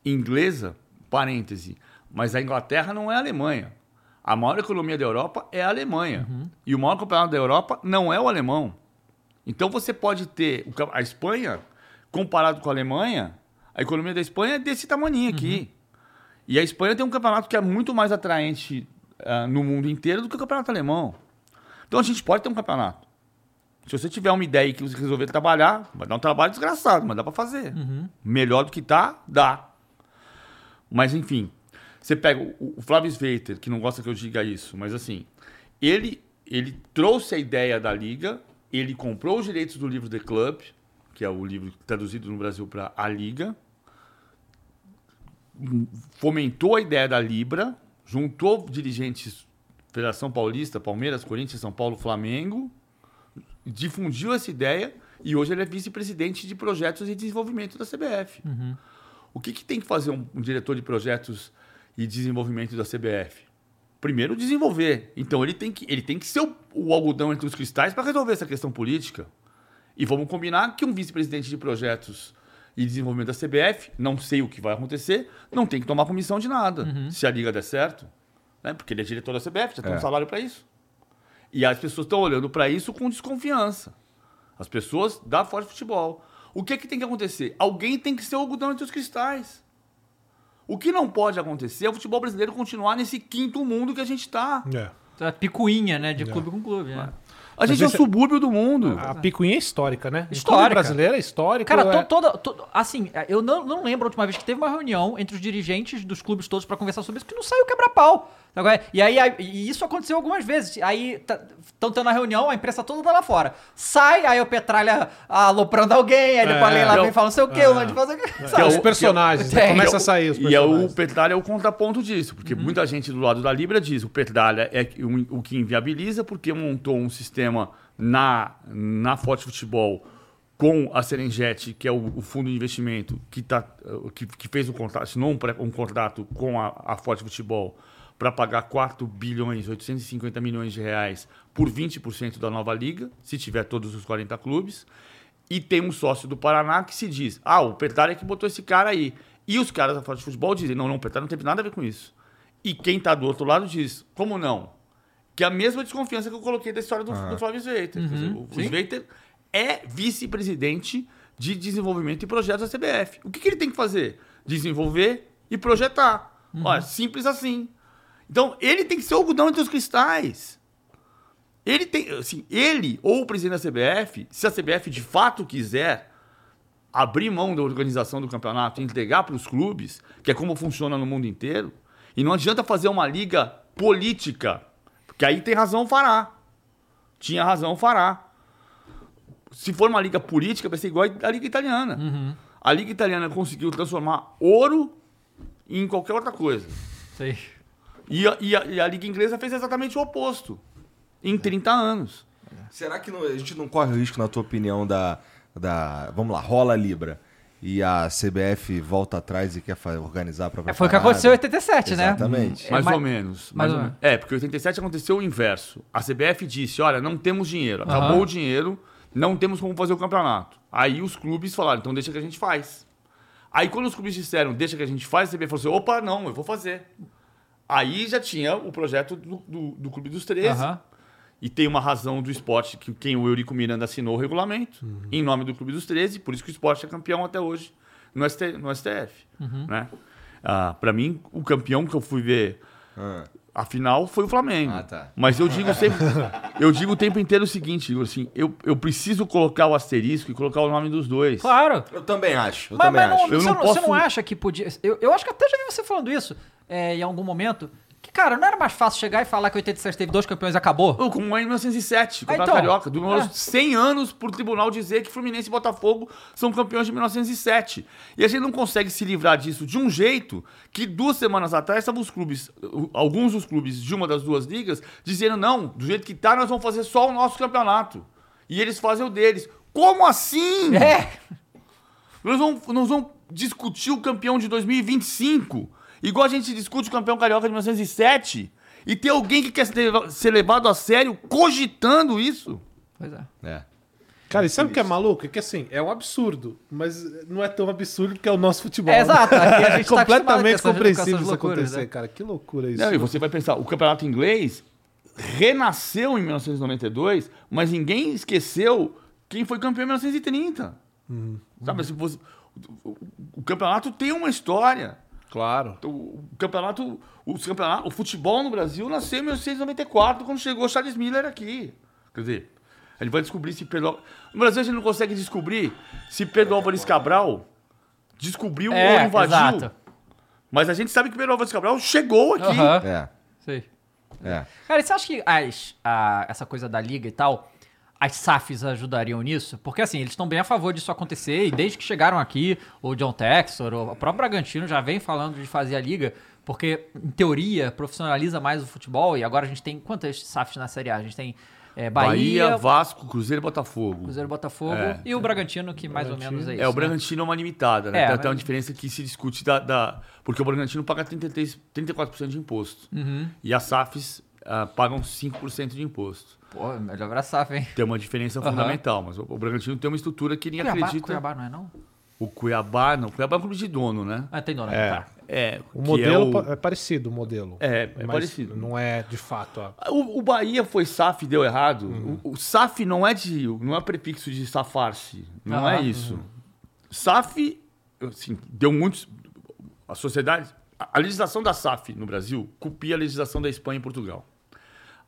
inglesa, parêntese, mas a Inglaterra não é a Alemanha. A maior economia da Europa é a Alemanha. E o maior campeonato da Europa não é o alemão. Então você pode ter a Espanha, comparado com a Alemanha, a economia da Espanha é desse tamanho aqui. E a Espanha tem um campeonato que é muito mais atraente ah, no mundo inteiro do que o campeonato alemão. Então a gente pode ter um campeonato. Se você tiver uma ideia e que você resolver trabalhar, vai dar um trabalho desgraçado, mas dá pra fazer. Melhor do que tá, dá. Mas enfim, você pega o, o Flávio Sveiter, que não gosta que eu diga isso, mas assim, ele, ele trouxe a ideia da liga, ele comprou os direitos do livro The Club, que é o livro traduzido no Brasil para A Liga, fomentou a ideia da Libra, juntou dirigentes Federação Paulista, Palmeiras, Corinthians, São Paulo, Flamengo, difundiu essa ideia e hoje ele é vice-presidente de projetos e desenvolvimento da CBF. O que, que tem que fazer um, um diretor de projetos e desenvolvimento da CBF? Primeiro, desenvolver. Então ele tem que, ele tem que ser o, o algodão entre os cristais para resolver essa questão política. E vamos combinar que um vice-presidente de projetos e desenvolvimento da CBF, não sei o que vai acontecer, não tem que tomar comissão de nada. Se a liga der certo, né? porque ele é diretor da CBF, já tem um É. salário para isso. E as pessoas estão olhando para isso com desconfiança. As pessoas da Forte Futebol. O que, que tem que acontecer? Alguém tem que ser o algodão entre os cristais. O que não pode acontecer é o futebol brasileiro continuar nesse quinto mundo que a gente está. É. A picuinha, né? De clube com clube, né? A gente é o esse- subúrbio do mundo. A picuinha é histórica, né? Histórica. clube brasileiro é histórico. Cara, é... to- toda, to- Assim, eu não, não lembro a última vez que teve uma reunião entre os dirigentes dos clubes todos pra conversar sobre isso, que não saiu quebra-pau. Agora, E aí, aí- e isso aconteceu algumas vezes. Aí estão tendo a reunião, a imprensa toda tá lá fora. Sai, aí o Petralha aloprando alguém, aí depois É. Leila É vem e fala não sei o quê, o Lande faz o quê. É, Sabe? os personagens, né? Tem. começa a sair os E é o personagens. Petralha é o contraponto disso, porque muita gente do lado da Libra diz o Petralha é o o que inviabiliza porque montou um sistema na, na Forte Futebol com a Serengeti, que é o, o fundo de investimento que, tá, eh, que, que fez um contrato, assinou um, um contrato com a, a Forte Futebol para pagar 4 bilhões 850 milhões de reais por 20% da nova liga, se tiver todos os 40 clubes. E tem um sócio do Paraná que se diz: ah, o Petralha que botou esse cara aí. E os caras da Forte Futebol dizem: não, não, o Petralha não teve nada a ver com isso. E quem tá do outro lado diz: como não? Que é a mesma desconfiança que eu coloquei da história do, do Flávio Sveiter. Dizer, o. Sveiter é vice-presidente de desenvolvimento e projetos da CBF. O que, que ele tem que fazer? Desenvolver e projetar. Olha, simples assim. Então, ele tem que ser o algodão entre os cristais. Ele tem, assim, ele ou o presidente da CBF, se a CBF de fato quiser abrir mão da organização do campeonato e entregar para os clubes, que é como funciona no mundo inteiro, e não adianta fazer uma liga política, porque aí tem razão fará. Tinha razão fará. Se for uma liga política, vai ser igual a liga italiana. A liga italiana conseguiu transformar ouro em qualquer outra coisa. Sei. E a, e a- e a liga inglesa fez exatamente o oposto. Em 30 anos. Será que não- a gente não corre o risco, na tua opinião, da, da. Vamos lá, rola a Libra. E a CBF volta atrás e quer organizar a própria É, foi o que aconteceu em 87, né? Exatamente. É, Mais mas- ou menos. mais Mais ou ou menos. É, porque em 87 aconteceu o inverso. A CBF disse: olha, não temos dinheiro. Acabou o dinheiro, Não temos como fazer o campeonato. Aí os clubes falaram, então deixa que a gente faz. Aí quando os clubes disseram, deixa que a gente faz, a CBF falou assim, opa, não, eu vou fazer. Aí já tinha o projeto do, do, do Clube dos 13. Aham. E tem uma razão do esporte que quem o Eurico Miranda assinou o regulamento em nome do Clube dos 13, por isso que o esporte é campeão até hoje no, ST, no STF. Né? Ah, para mim, o campeão que eu fui ver Ah. a final foi o Flamengo. Ah, tá. Mas eu digo sempre, eu digo o tempo inteiro o seguinte, Igor, assim, eu, eu preciso colocar o asterisco e colocar o nome dos dois. Claro. Eu também acho. Eu Mas, também mas não, acho. Eu você, não não, você posso- não acha que podia. Eu, eu acho que até já vi você falando isso é, em algum momento. Que, cara, não era mais fácil chegar e falar que 87 teve dois campeões e acabou? Oh, Como em 1907, o Ah, Campeonato então. Carioca. Demorou É. 100 anos por tribunal dizer que Fluminense e Botafogo são campeões de 1907. E a gente não consegue se livrar disso de um jeito que duas semanas atrás estavam os clubes, alguns dos clubes de uma das duas ligas, dizendo: não, do jeito que tá, nós vamos fazer só o nosso campeonato. E eles fazem o deles. Como assim? É! Nós vamos, nós vamos discutir o campeão de 2025, igual a gente discute o campeão carioca de 1907, e ter alguém que quer ser levado a sério cogitando isso. Pois é. É. Cara, e sabe o que é maluco? É que assim, é um absurdo, mas não é tão absurdo porque é o nosso futebol. É, exato. Aqui a É gente tá com completamente com compreensível isso loucuras, acontecer, né? cara. Que loucura isso. Não, e você vai pensar, o campeonato inglês renasceu em 1992, mas ninguém esqueceu quem foi campeão em 1930. Sabe, assim, você- o, o- o campeonato tem uma história. Claro. O, o campeonato, os campeonato, o futebol no Brasil nasceu em 1994, quando chegou Charles Miller aqui. Quer dizer, a gente vai descobrir se Pedro. No Brasil a gente não consegue descobrir se Pedro Álvares Cabral descobriu É, ou invadiu. exato. Mas a gente sabe que Pedro Álvares Cabral chegou aqui. Aham. É. Sei. É. Cara, você acha que as, a- essa coisa da liga e tal, as SAFs ajudariam nisso? Porque assim, eles estão bem a favor disso acontecer e desde que chegaram aqui, o John Textor, o próprio Bragantino já vem falando de fazer a liga, porque em teoria profissionaliza mais o futebol e agora a gente tem quantas SAFs na Série A? A gente tem é, Bahia, Bahia, Vasco, Cruzeiro e Botafogo. Cruzeiro Botafogo É. e o Bragantino, que mais ou menos é isso. É, o né? Bragantino é uma limitada, né? É, tem até mas- uma diferença que se discute da, da- Porque o Bragantino paga 33, 34% de imposto. Uhum. E as SAFs ah, pagam 5% de imposto. Pô, melhor pra SAF, hein? Tem uma diferença Aham. fundamental, mas o, o Bragantino tem uma estrutura que ninguém Cuiabá, acredita. Cuiabá não é não? O Cuiabá, não. O Cuiabá é um clube de dono, né? Ah, tem dono. É. Tá. É. O modelo é, o- é parecido, o modelo. É, é Mas parecido. Não é de fato. ó. O, o Bahia foi SAF e deu errado. O, o SAF não é de. não é prefixo de safar-se. Não é Aham. isso. SAF, assim, deu muitos. A sociedade. A, a legislação da SAF no Brasil copia a legislação da Espanha e Portugal.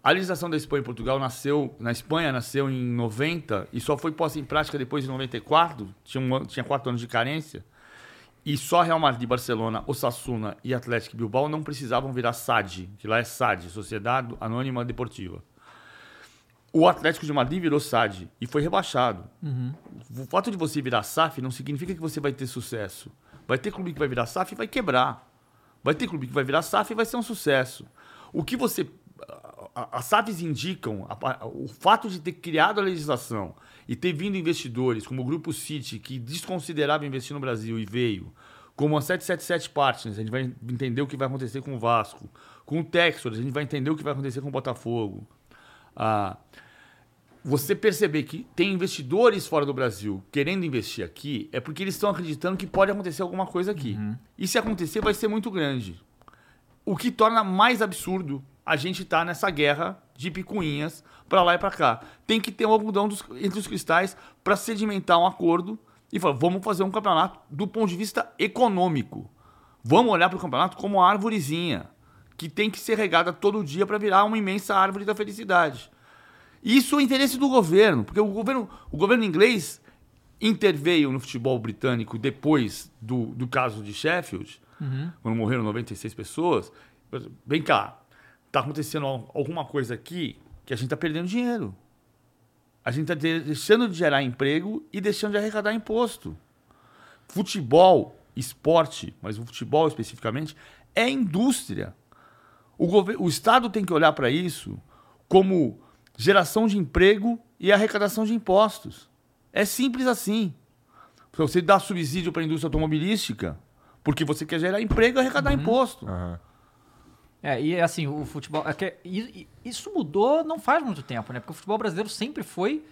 A legislação da Espanha e Portugal nasceu. Na Espanha nasceu em 90 e só foi posta em prática depois de 94. Tinha, um, tinha quatro anos de carência. E só Real Madrid, Barcelona, Osasuna e Atlético Bilbao não precisavam virar SAD, que lá é SAD, Sociedade Anônima Deportiva. O Atlético de Madrid virou SAD e foi rebaixado. O fato de você virar SAF não significa que você vai ter sucesso. Vai ter clube que vai virar SAF e vai quebrar. Vai ter clube que vai virar SAF e vai ser um sucesso. O que você. As SAFs indicam a- a- o fato de ter criado a legislação e ter vindo investidores como o Grupo City, que desconsiderava investir no Brasil e veio, como a 777 Partners, a gente vai entender o que vai acontecer com o Vasco, com o Texor, a gente vai entender o que vai acontecer com o Botafogo. Ah, você perceber que tem investidores fora do Brasil querendo investir aqui, é porque eles estão acreditando que pode acontecer alguma coisa aqui. E se acontecer, vai ser muito grande. O que torna mais absurdo a gente estar nessa guerra de picuinhas para lá e para cá. Tem que ter um algodão dos- entre os cristais para sedimentar um acordo e falar, vamos fazer um campeonato do ponto de vista econômico. Vamos olhar para o campeonato como uma árvorezinha, que tem que ser regada todo dia para virar uma imensa árvore da felicidade. Isso é o interesse do governo, porque o governo, o governo inglês interveio no futebol britânico depois do, do caso de Sheffield, quando morreram 96 pessoas. Vem cá, tá acontecendo al- alguma coisa aqui que a gente tá perdendo dinheiro. A gente tá de- deixando de gerar emprego e deixando de arrecadar imposto. Futebol, esporte, mas o futebol especificamente, é indústria. O, gover- o Estado tem que olhar para isso como geração de emprego e arrecadação de impostos. É simples assim. Se você dá subsídio para a indústria automobilística, porque você quer gerar emprego e arrecadar imposto. É, e assim, o futebol. é que- isso mudou não faz muito tempo, né? Porque o futebol brasileiro sempre foi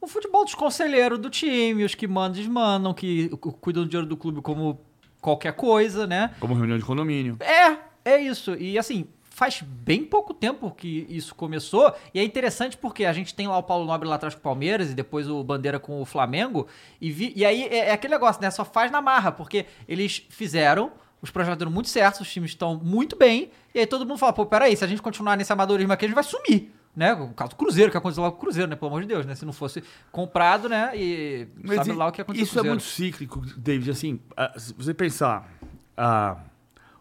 o futebol dos conselheiros do time, os que mandam, desmandam, que cu- cuidam do dinheiro do clube como qualquer coisa, né? Como reunião de condomínio. É, é isso. E assim, faz bem pouco tempo que isso começou. E é interessante porque a gente tem lá o Paulo Nobre lá atrás com o Palmeiras e depois o Bandeira com o Flamengo. E, vi- e aí é, é aquele negócio, né? Só faz na marra, porque eles fizeram. Os projetos deram muito certo, os times estão muito bem. E aí todo mundo fala, pô, peraí, se a gente continuar nesse amadorismo aqui, a gente vai sumir. Né? O caso do Cruzeiro, que aconteceu lá com o Cruzeiro, né? Pelo amor de Deus, né? Se não fosse comprado, né? E Mas sabe e- lá o que aconteceu Isso é muito cíclico, David. Assim, se você pensar, ah,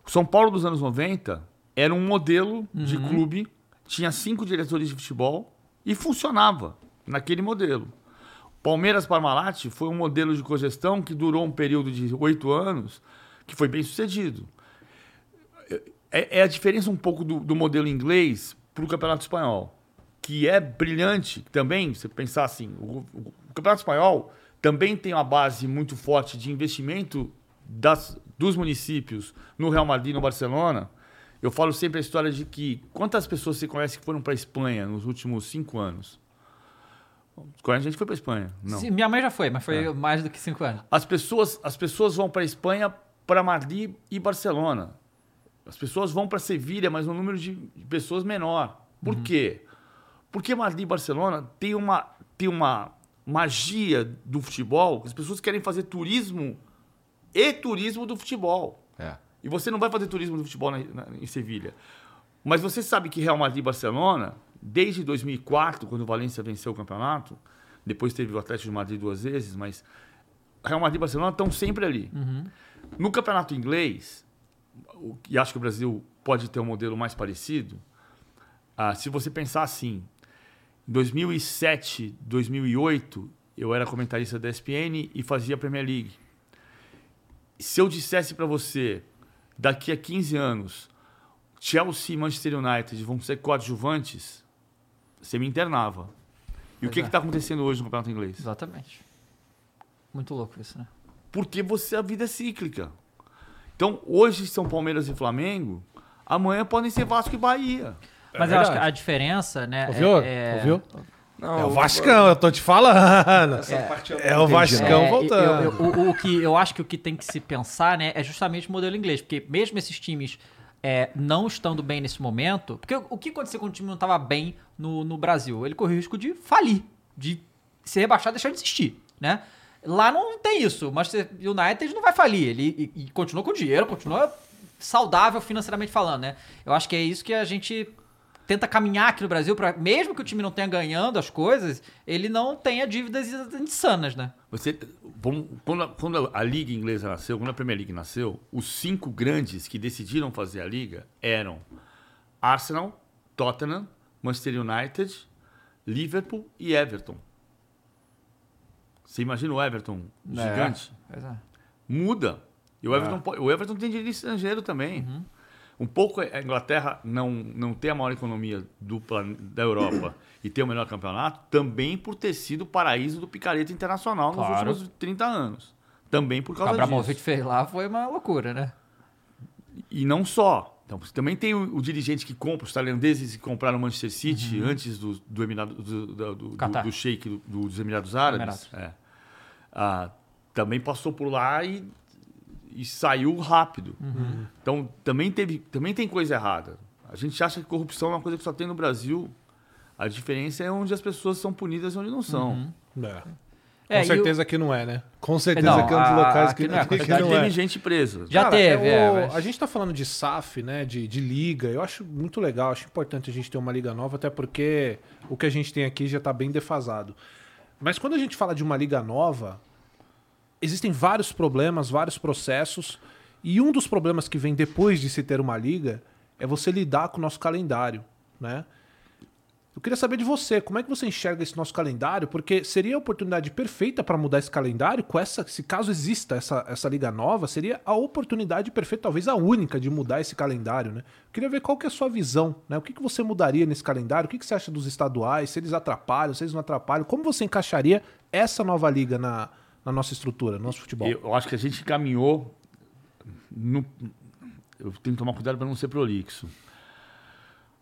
o São Paulo dos anos 90 era um modelo de Uhum. clube, tinha cinco diretores de futebol e funcionava naquele modelo. Palmeiras Parmalat foi um modelo de cogestão que durou um período de oito anos, que foi bem sucedido. É, é a diferença um pouco do, do modelo inglês para o Campeonato Espanhol, que é brilhante também, você pensar assim, o, o- o Campeonato Espanhol também tem uma base muito forte de investimento das, dos municípios no Real Madrid e no Barcelona. Eu falo sempre a história de que quantas pessoas você conhece que foram para a Espanha nos últimos cinco anos? Conhece gente que foi para a Espanha? Não. Sim, minha mãe já foi, mas foi mais do que cinco anos. As pessoas, as pessoas vão para a Espanha, para Madrid e Barcelona. As pessoas vão para Sevilha, mas um número de pessoas menor. Por quê? Porque Madrid e Barcelona tem uma, tem uma magia do futebol. As pessoas querem fazer turismo e turismo do futebol. É. E você não vai fazer turismo do futebol na- na- em Sevilha. Mas você sabe que Real Madrid e Barcelona, desde 2004, quando o Valência venceu o campeonato, depois teve o Atlético de Madrid duas vezes, mas Real Madrid e Barcelona estão sempre ali. No campeonato inglês, o- e acho que o Brasil pode ter um modelo mais parecido, ah, se você pensar assim, em 2007, 2008, eu era comentarista da ESPN e fazia a Premier League. Se eu dissesse para você, daqui a 15 anos, Chelsea e Manchester United vão ser coadjuvantes, você me internava. E o que é. está acontecendo hoje no campeonato inglês? Exatamente. Muito louco isso, né? Porque você a vida é cíclica. Então, hoje são Palmeiras e Flamengo, amanhã podem ser Vasco e Bahia. Mas eu acho que a diferença, né? Ouviu? É, é- Ouviu? Não, É o Vascão, eu tô te falando. Essa parte eu não É o Vascão. É, voltando. eu- eu- o, o que eu acho que o que tem que se pensar, né, é justamente o modelo inglês, porque mesmo esses times é, não estando bem nesse momento, porque o, o que aconteceu quando o time não estava bem no, no Brasil? Ele correu o risco de falir, de ser rebaixado e deixar de existir, né? Lá não tem isso. O Manchester United não vai falir. Ele e, e continua com dinheiro, continua saudável financeiramente falando, né? Eu acho que é isso que a gente tenta caminhar aqui no Brasil para mesmo que o time não tenha ganhando as coisas, ele não tenha dívidas insanas, né? Você, quando, a, quando a Liga Inglesa nasceu, quando a Premier League nasceu, os cinco grandes que decidiram fazer a Liga eram Arsenal, Tottenham, Manchester United, Liverpool e Everton. Você imagina o Everton gigante? Pois é. muda. E o Everton, po- o Everton tem dinheiro estrangeiro também. Um pouco a Inglaterra não, não ter a maior economia do, da Europa e ter o melhor campeonato, também por ter sido o paraíso do picareta internacional Claro. nos últimos 30 anos. Também por O que o causa Abramovich disso. fez lá foi uma loucura, né? E não só. Então, você também tem o, o dirigente que compra, os tailandeses que compraram o Manchester City antes do, do, Emirado, do, do, do, do do- do- dos Emirados Árabes. Emirados. É. Ah, também passou por lá e, e saiu rápido. Então também, teve, também tem coisa errada. A gente acha que corrupção é uma coisa que só tem no Brasil. A diferença é onde as pessoas são punidas e onde não são. É. É, Com e certeza que não é, né? Com certeza Não, que é um dos a- locais que, não é, que quantidade não Já é. teve gente presa. Já Cara, teve, é é, o- mas- A gente tá falando de SAF, né? De, de liga. Eu acho muito legal, acho importante a gente ter uma liga nova, até porque o que a gente tem aqui já tá bem defasado. Mas quando a gente fala de uma liga nova, existem vários problemas, vários processos. E um dos problemas que vem depois de se ter uma liga é você lidar com o nosso calendário, né? Eu queria saber de você, como é que você enxerga esse nosso calendário? Porque seria a oportunidade perfeita para mudar esse calendário, com essa, se caso exista essa, essa liga nova, seria a oportunidade perfeita, talvez a única, de mudar esse calendário, né? Eu queria ver qual que é a sua visão, né? O que, que você mudaria nesse calendário? O que, que você acha dos estaduais? Se eles atrapalham, se eles não atrapalham? Como você encaixaria essa nova liga na, na nossa estrutura, no nosso futebol? Eu acho que a gente caminhou. no- eu tenho que tomar cuidado para não ser prolixo.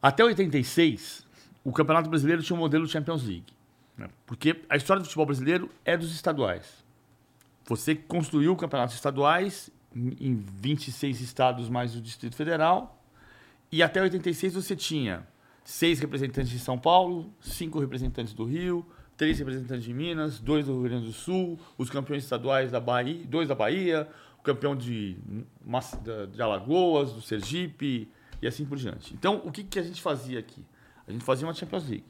Até 86, o Campeonato Brasileiro tinha um modelo Champions League. né? Porque a história do futebol brasileiro é dos estaduais. Você construiu campeonatos estaduais em em 26 estados mais o Distrito Federal. E até 86 você tinha seis representantes de São Paulo, cinco representantes do Rio, três representantes de Minas, dois do Rio Grande do Sul, os campeões estaduais da Bahia, dois da Bahia, o campeão de, de Alagoas, do Sergipe e assim por diante. Então, o que, que a gente fazia aqui? A gente fazia uma Champions League.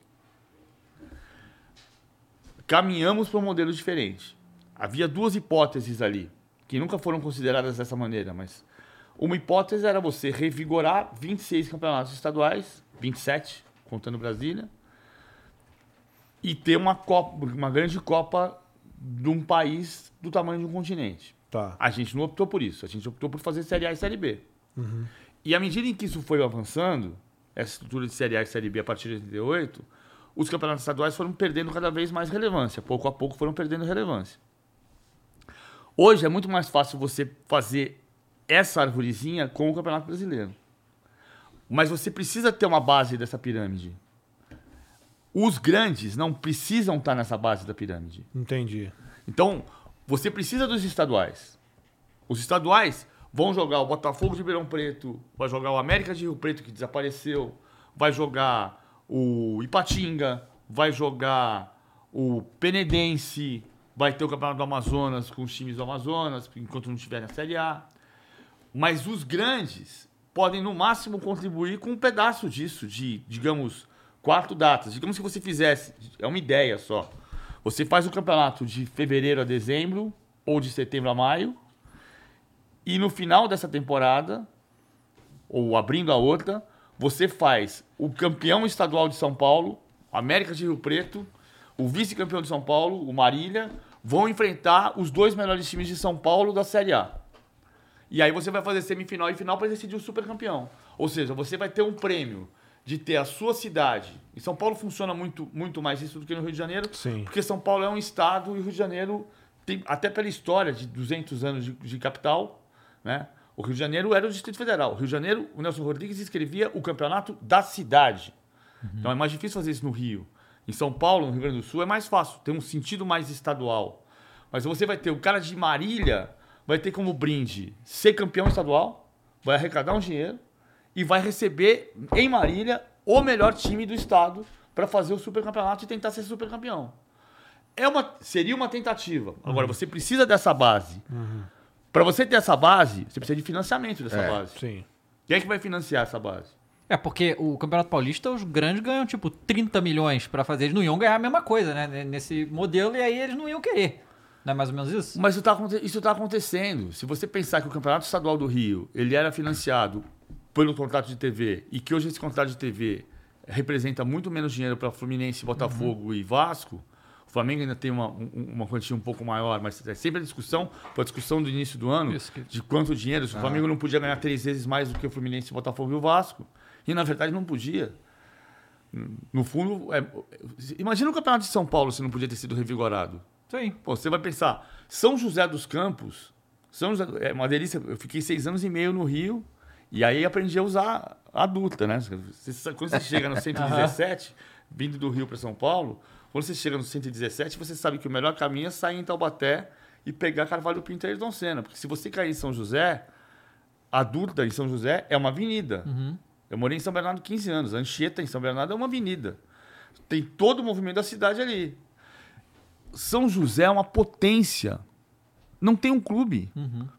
Caminhamos para um modelo diferente. Havia duas hipóteses ali, que nunca foram consideradas dessa maneira, mas uma hipótese era você revigorar 26 campeonatos estaduais, 27, contando Brasília, e ter uma, copa, uma grande Copa de um país do tamanho de um continente. Tá. A gente não optou por isso. A gente optou por fazer Série A e Série B. E à medida em que isso foi avançando, essa estrutura de Série A e Série B a partir de 88, os campeonatos estaduais foram perdendo cada vez mais relevância. Pouco a pouco foram perdendo relevância. Hoje é muito mais fácil você fazer essa arvorezinha com o Campeonato Brasileiro. Mas você precisa ter uma base dessa pirâmide. Os grandes não precisam estar nessa base da pirâmide. Entendi. Então, você precisa dos estaduais. Os estaduais vão jogar o Botafogo de Ribeirão Preto, vai jogar o América de Rio Preto, que desapareceu, vai jogar o Ipatinga, vai jogar o Penedense, vai ter o Campeonato do Amazonas com os times do Amazonas, enquanto não estiver na Série A. Mas os grandes podem, no máximo, contribuir com um pedaço disso, de, digamos, quatro datas. Digamos que você fizesse, é uma ideia só. Você faz o campeonato de fevereiro a dezembro, ou de setembro a maio, e no final dessa temporada, ou abrindo a outra, você faz o campeão estadual de São Paulo, América de Rio Preto, o vice-campeão de São Paulo, o Marília, vão enfrentar os dois melhores times de São Paulo da Série A. E aí você vai fazer semifinal e final para decidir o supercampeão. Ou seja, você vai ter um prêmio de ter a sua cidade. Em São Paulo funciona muito, muito mais isso do que no Rio de Janeiro, Sim. porque São Paulo é um estado e o Rio de Janeiro tem, até pela história de 200 anos de, de capital, né? O Rio de Janeiro era o Distrito Federal. O Rio de Janeiro, o Nelson Rodrigues escrevia o campeonato da cidade. Então é mais difícil fazer isso no Rio. Em São Paulo, no Rio Grande do Sul, é mais fácil, tem um sentido mais estadual. Mas você vai ter o cara de Marília, vai ter como brinde ser campeão estadual, vai arrecadar um dinheiro e vai receber em Marília o melhor time do estado para fazer o supercampeonato e tentar ser supercampeão. É uma, seria uma tentativa. Agora, você precisa dessa base. Para você ter essa base, você precisa de financiamento dessa É. base. Sim. Quem é que vai financiar essa base? É, porque o Campeonato Paulista, os grandes ganham, tipo, 30 milhões pra fazer. Eles não iam ganhar a mesma coisa, né? Nesse modelo, e aí eles não iam querer. Não é mais ou menos isso? Mas isso está isso tá acontecendo. Se você pensar que o Campeonato Estadual do Rio ele era financiado pelo contrato de TV e que hoje esse contrato de TV representa muito menos dinheiro para Fluminense, Botafogo e Vasco, o Flamengo ainda tem uma, um- uma quantia um pouco maior, mas é sempre a discussão, foi a discussão do início do ano, que- de quanto dinheiro. Se o Flamengo não podia ganhar três vezes mais do que o Fluminense, Botafogo e o Vasco. E na verdade não podia. No fundo, é- imagina o Campeonato de São Paulo se não podia ter sido revigorado. Sim. Pô, você vai pensar, São José dos Campos, São José, é uma delícia. Eu fiquei seis anos e meio no Rio e aí aprendi a usar a adulta, né? Você quando você chega no 117, vindo do Rio para São Paulo, quando você chega no 117, você sabe que o melhor caminho é sair em Taubaté e pegar Carvalho Pinto e Ayrton Senna. Porque se você cair em São José, a Dutra em São José é uma avenida. Eu morei em São Bernardo 15 anos. A Anchieta em São Bernardo é uma avenida. Tem todo o movimento da cidade ali. São José é uma potência. Não tem um clube.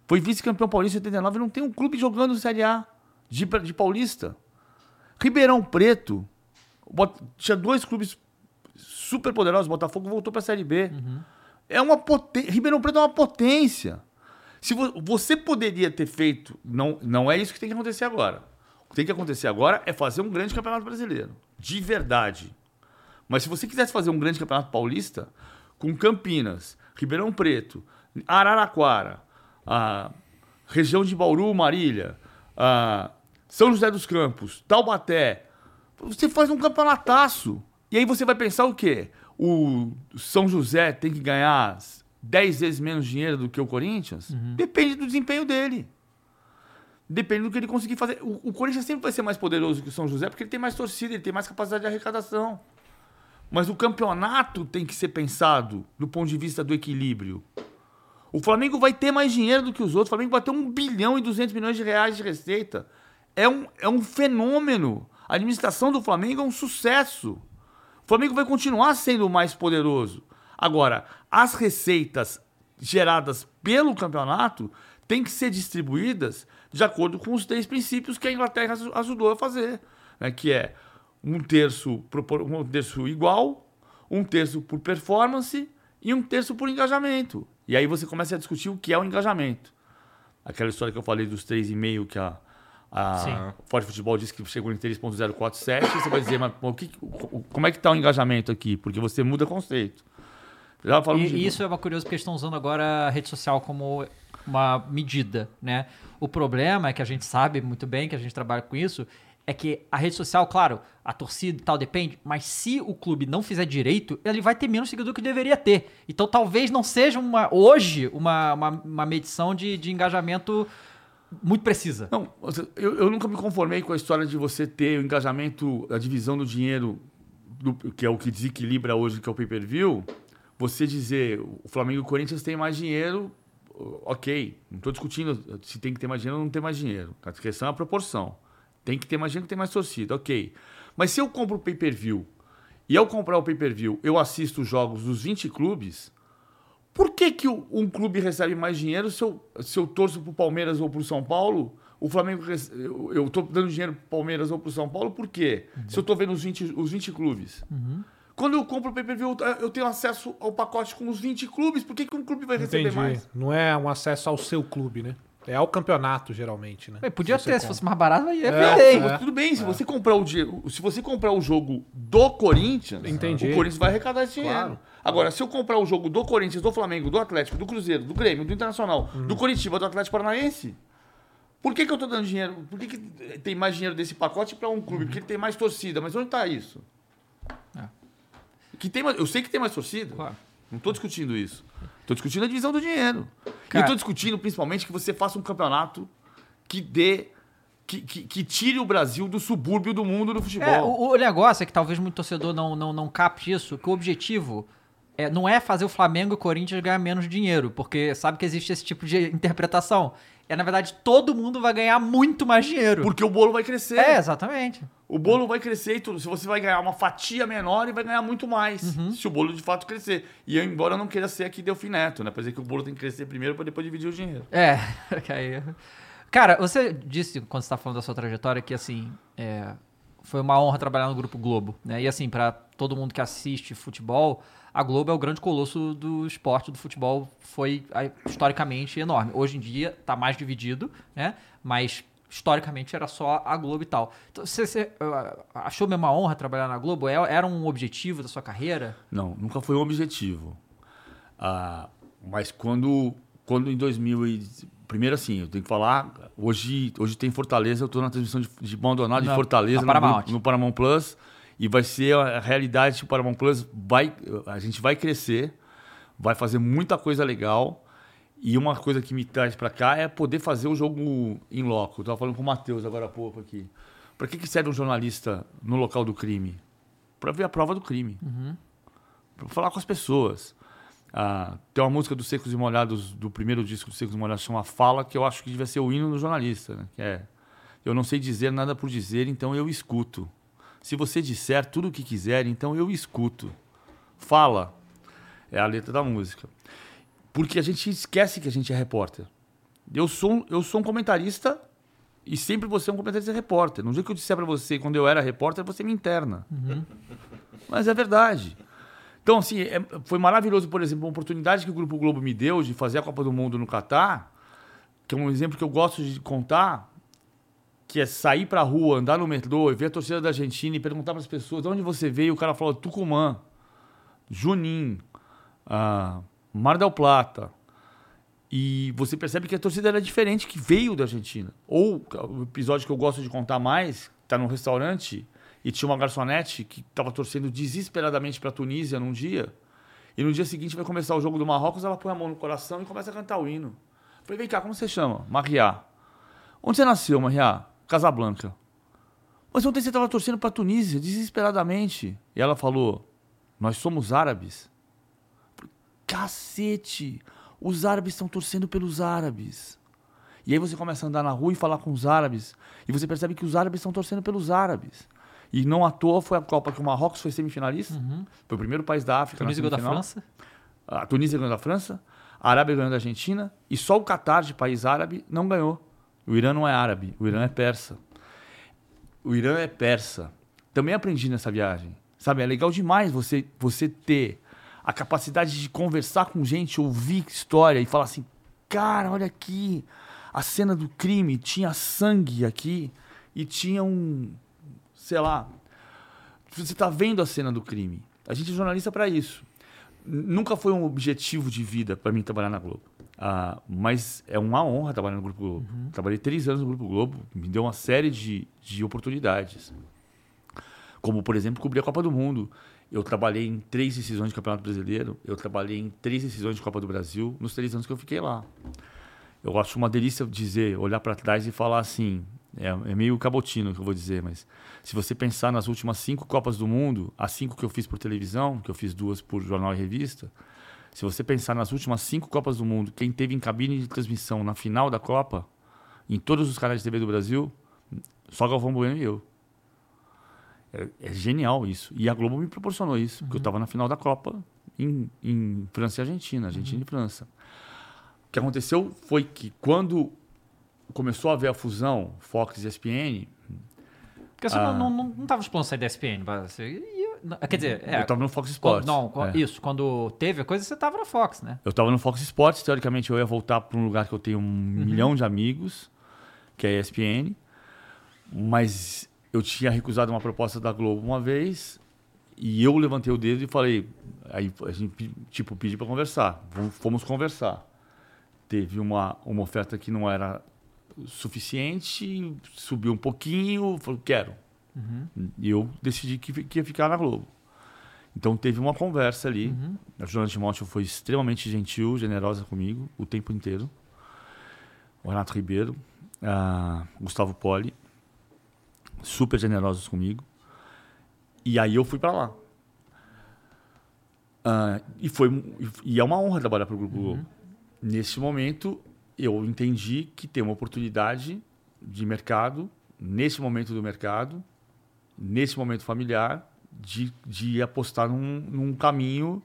Foi vice-campeão paulista em 89 não tem um clube jogando Série A de, de paulista. Ribeirão Preto tinha dois clubes super poderosos. Botafogo voltou para a Série B. É uma potência. Ribeirão Preto é uma potência. Se vo- você poderia ter feito, não, não é isso que tem que acontecer agora. O que tem que acontecer agora é fazer um grande campeonato brasileiro, de verdade. Mas se você quisesse fazer um grande campeonato paulista, com Campinas, Ribeirão Preto, Araraquara, a região de Bauru, Marília, a São José dos Campos, Taubaté, você faz um campeonataço. E aí você vai pensar o quê? O São José tem que ganhar 10 vezes menos dinheiro do que o Corinthians? Depende do desempenho dele. Depende do que ele conseguir fazer. O, o Corinthians sempre vai ser mais poderoso que o São José porque ele tem mais torcida, ele tem mais capacidade de arrecadação. Mas o campeonato tem que ser pensado do ponto de vista do equilíbrio. O Flamengo vai ter mais dinheiro do que os outros. O Flamengo vai ter 1 bilhão e 200 milhões de reais de receita. É um, é um fenômeno. A administração do Flamengo é um sucesso. O Flamengo vai continuar sendo o mais poderoso. Agora, as receitas geradas pelo campeonato têm que ser distribuídas de acordo com os três princípios que a Inglaterra ajudou a fazer, né? que é um terço, um terço igual, um terço por performance e um terço por engajamento. E aí você começa a discutir o que é o engajamento. Aquela história que eu falei dos 3,5 que a, a Forte Futebol disse que chegou em 3.047, você vai dizer, mas o que, como é que está o engajamento aqui? Porque você muda conceito. e, de... isso é uma curiosa porque eles estão usando agora a rede social como uma medida, né? O problema é que a gente sabe muito bem que a gente trabalha com isso, é que a rede social, claro, a torcida e tal depende, mas se o clube não fizer direito, ele vai ter menos seguidor que deveria ter. Então talvez não seja uma hoje uma, uma, uma medição de, de engajamento muito precisa. Não, eu, eu nunca me conformei com a história de você ter o engajamento, a divisão do dinheiro, do, que é o que desequilibra hoje, que é o pay-per-view. Você dizer o Flamengo e o Corinthians têm mais dinheiro, ok. Não estou discutindo se tem que ter mais dinheiro ou não ter mais dinheiro. A questão é a proporção. Tem que ter mais gente, tem mais torcida, ok. Mas se eu compro o pay-per-view e ao comprar o pay-per-view eu assisto os jogos dos 20 clubes, por que, que um clube recebe mais dinheiro se eu, se eu torço para o Palmeiras ou para o São Paulo? O Flamengo, eu estou dando dinheiro para o Palmeiras ou para o São Paulo, por quê? Uhum. Se eu estou vendo os 20, os 20 clubes. Uhum. Quando eu compro o pay-per-view, eu tenho acesso ao pacote com os 20 clubes. Por que, que um clube vai receber Entendi. mais? Não é um acesso ao seu clube, né? É ao campeonato, geralmente, né? podia se ter, se fosse mais barato, ia é, é, Tudo bem, se, é. você comprar o, se você comprar o jogo do Corinthians, Entendi. o Corinthians vai arrecadar esse dinheiro. Claro. Agora, se eu comprar o jogo do Corinthians, do Flamengo, do Atlético, do Cruzeiro, do Grêmio, do Internacional, uhum. do Curitiba, do Atlético Paranaense, por que, que eu tô dando dinheiro? Por que, que tem mais dinheiro desse pacote para um clube? Uhum. Porque ele tem mais torcida. Mas onde está isso? É. Que tem, eu sei que tem mais torcida. Claro. Não estou discutindo isso. Estou discutindo a divisão do dinheiro. Cara, e estou discutindo principalmente que você faça um campeonato que dê. Que, que, que, tire o Brasil do subúrbio do mundo do futebol. É, o, o, negócio é que talvez muito torcedor não, não, não capte isso, que o objetivo é, não é fazer o Flamengo e o Corinthians ganhar menos dinheiro, porque sabe que existe esse tipo de interpretação. É, na verdade, todo mundo vai ganhar muito mais dinheiro. Porque o bolo vai crescer. É, exatamente. O bolo vai crescer e tudo. Se você vai ganhar uma fatia menor e vai ganhar muito mais. Uhum. Se o bolo de fato crescer. E eu, embora eu não queira ser aqui Delfim Neto, né? Pra dizer que o bolo tem que crescer primeiro para depois dividir o dinheiro. É, Cara, você disse, quando você tá falando da sua trajetória, que assim. É, foi uma honra trabalhar no Grupo Globo. Né? E assim, para todo mundo que assiste futebol a Globo é o grande colosso do esporte, do futebol, foi historicamente enorme. Hoje em dia está mais dividido, né? Mas historicamente era só a Globo e tal. Então, você, você achou mesmo uma honra trabalhar na Globo? É, era um objetivo da sua carreira? Não, nunca foi um objetivo. Ah, mas quando, quando em 2000 e... Primeiro assim, eu tenho que falar, hoje, hoje tem Fortaleza, eu estou na transmissão de, de Maldonado de Fortaleza no no Paramount Plus e vai ser a realidade que o Paramount Plus vai a gente vai crescer, vai fazer muita coisa legal. E uma coisa que me traz para cá é poder fazer o jogo em loco. Eu tava falando com o Matheus agora há pouco aqui. Para que, que serve um jornalista no local do crime? Para ver a prova do crime. Uhum. Para falar com as pessoas. Ah, tem uma música dos Secos e Molhados, do primeiro disco dos Secos e Molhados, chama Fala, que eu acho que devia ser o hino do jornalista. Né? Que é, eu não sei dizer nada por dizer, então eu escuto. Se você disser tudo o que quiser, então eu escuto. Fala. É a letra da música. Porque a gente esquece que a gente é repórter. Eu sou, eu sou um comentarista e sempre você é um comentarista repórter. No dia que eu disser para você, quando eu era repórter, você me interna. Uhum. Mas é verdade. Então, assim, é, foi maravilhoso, por exemplo, a oportunidade que o Grupo Globo me deu de fazer a Copa do Mundo no Catar, que é um exemplo que eu gosto de contar, que é sair pra rua, andar no metrô e ver a torcida da Argentina e perguntar para as pessoas de onde você veio, o cara falou Tucumã, Junim, ah, Mar del Plata. E você percebe que a torcida era diferente, que veio da Argentina. Ou o episódio que eu gosto de contar mais, tá num restaurante e tinha uma garçonete que estava torcendo desesperadamente para a Tunísia num dia. E no dia seguinte vai começar o jogo do Marrocos, ela põe a mão no coração e começa a cantar o hino. falei, vem cá, como você chama? Maria. Onde você nasceu, Maria? Casablanca. Mas ontem você estava torcendo para a Tunísia, desesperadamente. E ela falou: nós somos árabes. Cacete! Os árabes estão torcendo pelos árabes. E aí você começa a andar na rua e falar com os árabes. E você percebe que os árabes estão torcendo pelos árabes. E não à toa foi a Copa que o Marrocos foi semifinalista. Foi o primeiro país da África. na Tunísia ganhou da. França. A Tunísia ganhou da França, a Arábia ganhou da Argentina e só o Catar, de país árabe, não ganhou. O Irã não é árabe, o Irã é persa. O Irã é persa. Também aprendi nessa viagem. Sabe, é legal demais você, você ter a capacidade de conversar com gente, ouvir história e falar assim: cara, olha aqui, a cena do crime tinha sangue aqui e tinha um. sei lá. Você está vendo a cena do crime. A gente é jornalista para isso nunca foi um objetivo de vida para mim trabalhar na Globo. Ah, mas é uma honra trabalhar no Grupo Globo. Trabalhei três anos no Grupo Globo, me deu uma série de, de oportunidades. Como, por exemplo, cobrir a Copa do Mundo. Eu trabalhei em três decisões de Campeonato Brasileiro, eu trabalhei em três decisões de Copa do Brasil nos três anos que eu fiquei lá. Eu acho uma delícia dizer, olhar para trás e falar assim. É, é meio cabotino o que eu vou dizer, mas se você pensar nas últimas cinco Copas do Mundo, as cinco que eu fiz por televisão, que eu fiz duas por jornal e revista, se você pensar nas últimas cinco Copas do Mundo, quem teve em cabine de transmissão na final da Copa, em todos os canais de TV do Brasil, só Galvão Bueno e eu. É, é genial isso. E a Globo me proporcionou isso, porque eu estava na final da Copa em, em França e Argentina, Argentina e França. O que aconteceu foi que quando começou a haver a fusão Fox e ESPN, Porque você Ah. não, não, não tava expondo sair da SPN. Você não, quer dizer, é, eu estava no Fox quando- Sports. não, quando- É. isso. Quando teve a coisa, você tava na Fox, né? Eu estava no Fox Sports, teoricamente eu ia voltar para um lugar que eu tenho um milhão de amigos, que é a ESPN, mas eu tinha recusado uma proposta da Globo uma vez e eu levantei o dedo e falei, aí a gente tipo pedi para conversar, fomos conversar. Teve uma uma oferta que não era suficiente, subiu um pouquinho, falou quero. E eu decidi que, que ia ficar na Globo. Então teve uma conversa ali. A Joana Timóteo foi extremamente gentil, generosa comigo o tempo inteiro. O Renato Ribeiro, Gustavo Poli, super generosos comigo. E aí eu fui para lá. Ah, e foi e é uma honra trabalhar para o Grupo Globo. Nesse momento eu entendi que tem uma oportunidade de mercado nesse momento do mercado, nesse momento familiar, de, de apostar num, num caminho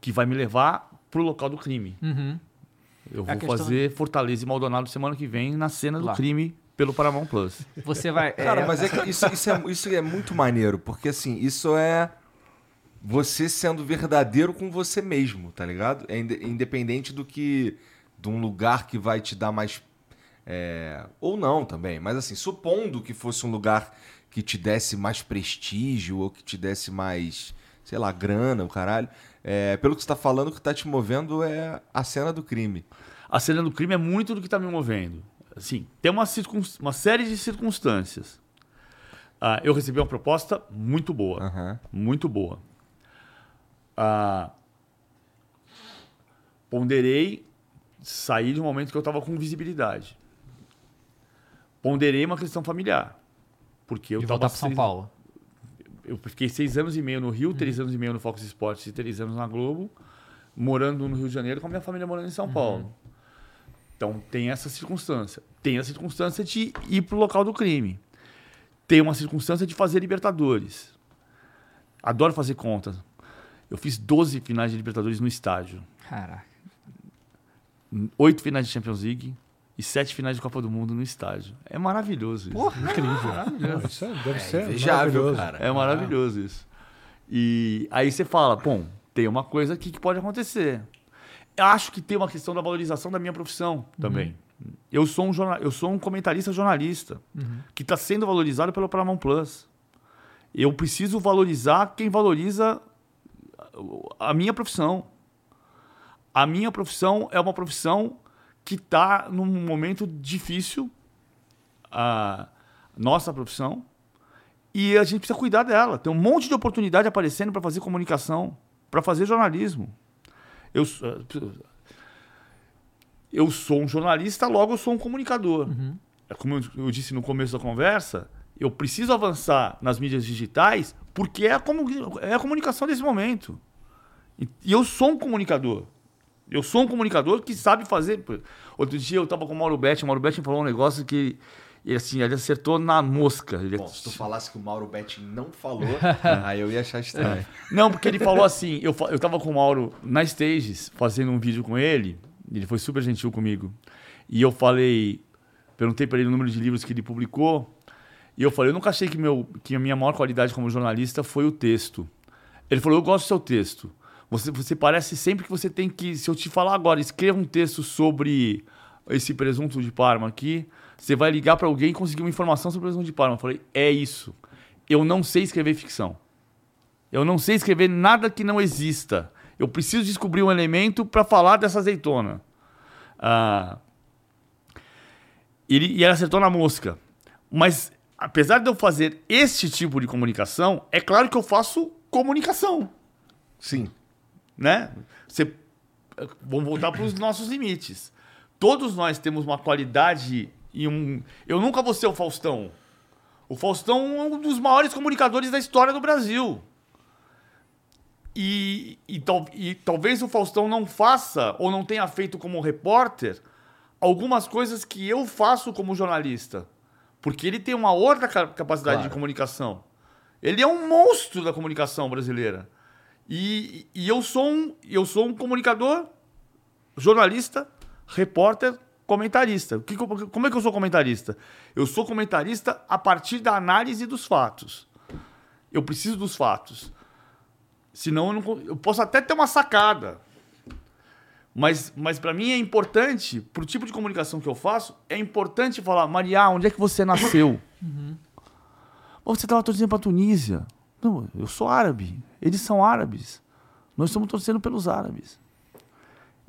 que vai me levar pro local do crime. Uhum. Eu É vou questão- fazer Fortaleza e Maldonado semana que vem na cena do Lá. crime pelo Paramount Plus. Você vai. Cara, mas é que isso, isso, é, isso é muito maneiro, porque assim, isso é você sendo verdadeiro com você mesmo, tá ligado? É inde- independente do que. de um lugar que vai te dar mais. é, ou não também, mas assim, supondo que fosse um lugar que te desse mais prestígio ou que te desse mais, sei lá, grana, o caralho. é, pelo que você tá falando, o que tá te movendo é a cena do crime. A cena do crime é muito do que está me movendo. Assim, tem uma, uma série de circunstâncias. Ah, eu recebi uma proposta muito boa. Aham. Muito boa. Ah, ponderei sair de um momento que eu estava com visibilidade. Ponderei uma questão familiar. Porque eu E tava voltar para São seis- Paulo. eu fiquei seis anos e meio no Rio, três anos e meio no Fox Sports e três anos na Globo, morando no Rio de Janeiro com a minha família morando em São Paulo. Então tem essa circunstância. Tem a circunstância de ir pro local do crime. Tem uma circunstância de fazer Libertadores. Adoro fazer contas. Eu fiz 12 finais de Libertadores no estádio. Caraca. Oito finais de Champions League e sete finais de Copa do Mundo no estádio. É maravilhoso isso. Incrível. Não, isso é- deve ser Invejável, maravilhoso. cara. É maravilhoso isso. E aí você fala, bom, tem uma coisa aqui que pode acontecer. Eu acho que tem uma questão da valorização da minha profissão também. Eu, sou um jornal, eu sou um comentarista jornalista que está sendo valorizado pelo Paramount Plus. Eu preciso valorizar quem valoriza a minha profissão. A minha profissão é uma profissão que está num momento difícil, a nossa profissão, e a gente precisa cuidar dela. Tem um monte de oportunidade aparecendo para fazer comunicação, para fazer jornalismo. Eu, eh, eu sou um jornalista, logo eu sou um comunicador. É como eu, disse no começo da conversa, Eu preciso avançar nas mídias digitais porque é a, é a comunicação desse momento. E eu sou um comunicador. Eu sou um comunicador que sabe fazer. Outro dia eu tava com o Mauro Betti, o Mauro Betti falou um negócio que ele, assim, ele acertou na mosca. Ele- Bom, se tu falasse que o Mauro Betting não falou, aí eu ia achar estranho. Não, porque ele falou assim, eu, eu tava com o Mauro na Stages, fazendo um vídeo com ele, ele foi super gentil comigo. E eu falei, perguntei para ele o número de livros que ele publicou, e eu falei, eu nunca achei que, meu, que a minha maior qualidade como jornalista foi o texto. Ele falou, eu gosto do seu texto. Você, você parece sempre que você tem que, se eu te falar agora, escreva um texto sobre esse presunto de Parma aqui, você vai ligar para alguém e conseguir uma informação sobre o presunto de Parma. Eu falei, é isso. Eu não sei escrever ficção. Eu não sei escrever nada que não exista. Eu preciso descobrir um elemento para falar dessa azeitona. Ah, ele, e ela acertou na mosca. Mas, apesar de eu fazer este tipo de comunicação, é claro que eu faço comunicação. Sim. Né? Você, vamos voltar para os nossos limites. Todos nós temos uma qualidade e um. Eu nunca vou ser o Faustão. O Faustão é um dos maiores comunicadores da história do Brasil. E, e, tal- e talvez o Faustão não faça ou não tenha feito como repórter algumas coisas que eu faço como jornalista. Porque ele tem uma outra ca- capacidade de Claro. comunicação. Ele é um monstro da comunicação brasileira. E, e eu, sou um, eu sou um comunicador, jornalista, repórter, comentarista. Que como é que eu sou comentarista? Eu sou comentarista a partir da análise dos fatos. Eu preciso dos fatos. Senão eu, não, eu posso até ter uma sacada. Mas, mas para mim é importante, pro tipo de comunicação que eu faço, é importante falar, Maria, onde é que você nasceu? Pô, você estava torcendo para Tunísia. Não, eu sou árabe. Eles são árabes. Nós estamos torcendo pelos árabes.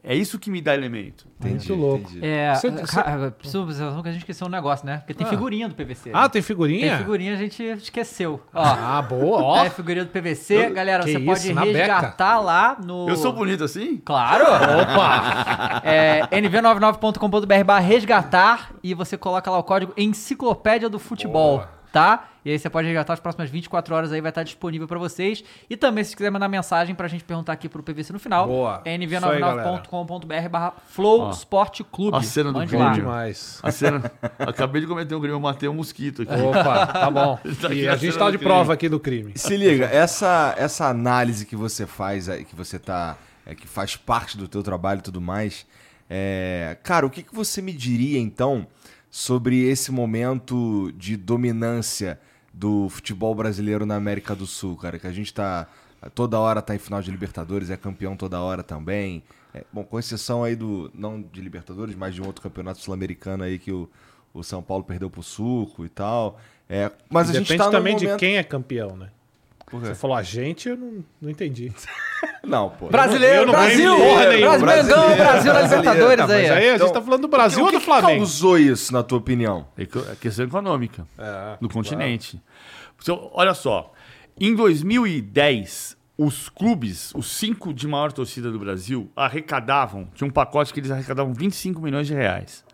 É isso que me dá elemento. Muito louco. entendi. É, Você- cara, preciso que a gente esqueceu um negócio, né? Porque tem Ah. figurinha do PVC. Ah, né? tem figurinha? Tem figurinha, a gente esqueceu. Ó, Ah, boa, ó. é figurinha do PVC. Galera, que você isso, pode na beca. resgatar lá no... Eu sou bonito assim? Claro! Opa! É nv99.com.br barra resgatar e você coloca lá o código Enciclopédia do Futebol, Boa. Tá? E aí você pode resgatar as próximas 24 horas aí, vai estar disponível pra vocês. E também, se quiser mandar mensagem pra gente perguntar aqui pro PVC no final, Boa. é Isso aí, nv99.com.br barra Flow Sport Clube. a cena do lá. Demais. A cena. Acabei de cometer um crime, eu matei um mosquito aqui. Opa, tá bom. Tá E na a gente tá de crime. prova aqui do crime. Se liga, essa, essa análise que você faz aí, que você tá. é, que faz parte do teu trabalho e tudo mais. é, cara, o que, que você me diria então sobre esse momento de dominância do futebol brasileiro na América do Sul, cara? Que a gente tá. Toda hora tá em final de Libertadores, é campeão toda hora também. É, bom, com exceção aí do. Não de Libertadores, mas de um outro campeonato sul-americano aí que o, o São Paulo perdeu pro Suco e tal. É, mas a gente Depende tá também momento... de quem é campeão, né? Você falou a gente, eu não, não entendi. Não, pô. Brasileiro, Eu não Brasil! porra nenhuma. Brasil, Mengão, Brasil na. Libertadores Ah, mas aí. aí a gente Então, tá falando do Brasil ou do Flamengo? que causou isso, na tua opinião? É que- é questão econômica É, do continente. Então, olha só, em 2010, os clubes, os cinco de maior torcida do Brasil, arrecadavam, tinha um pacote que eles arrecadavam 25 milhões de reais.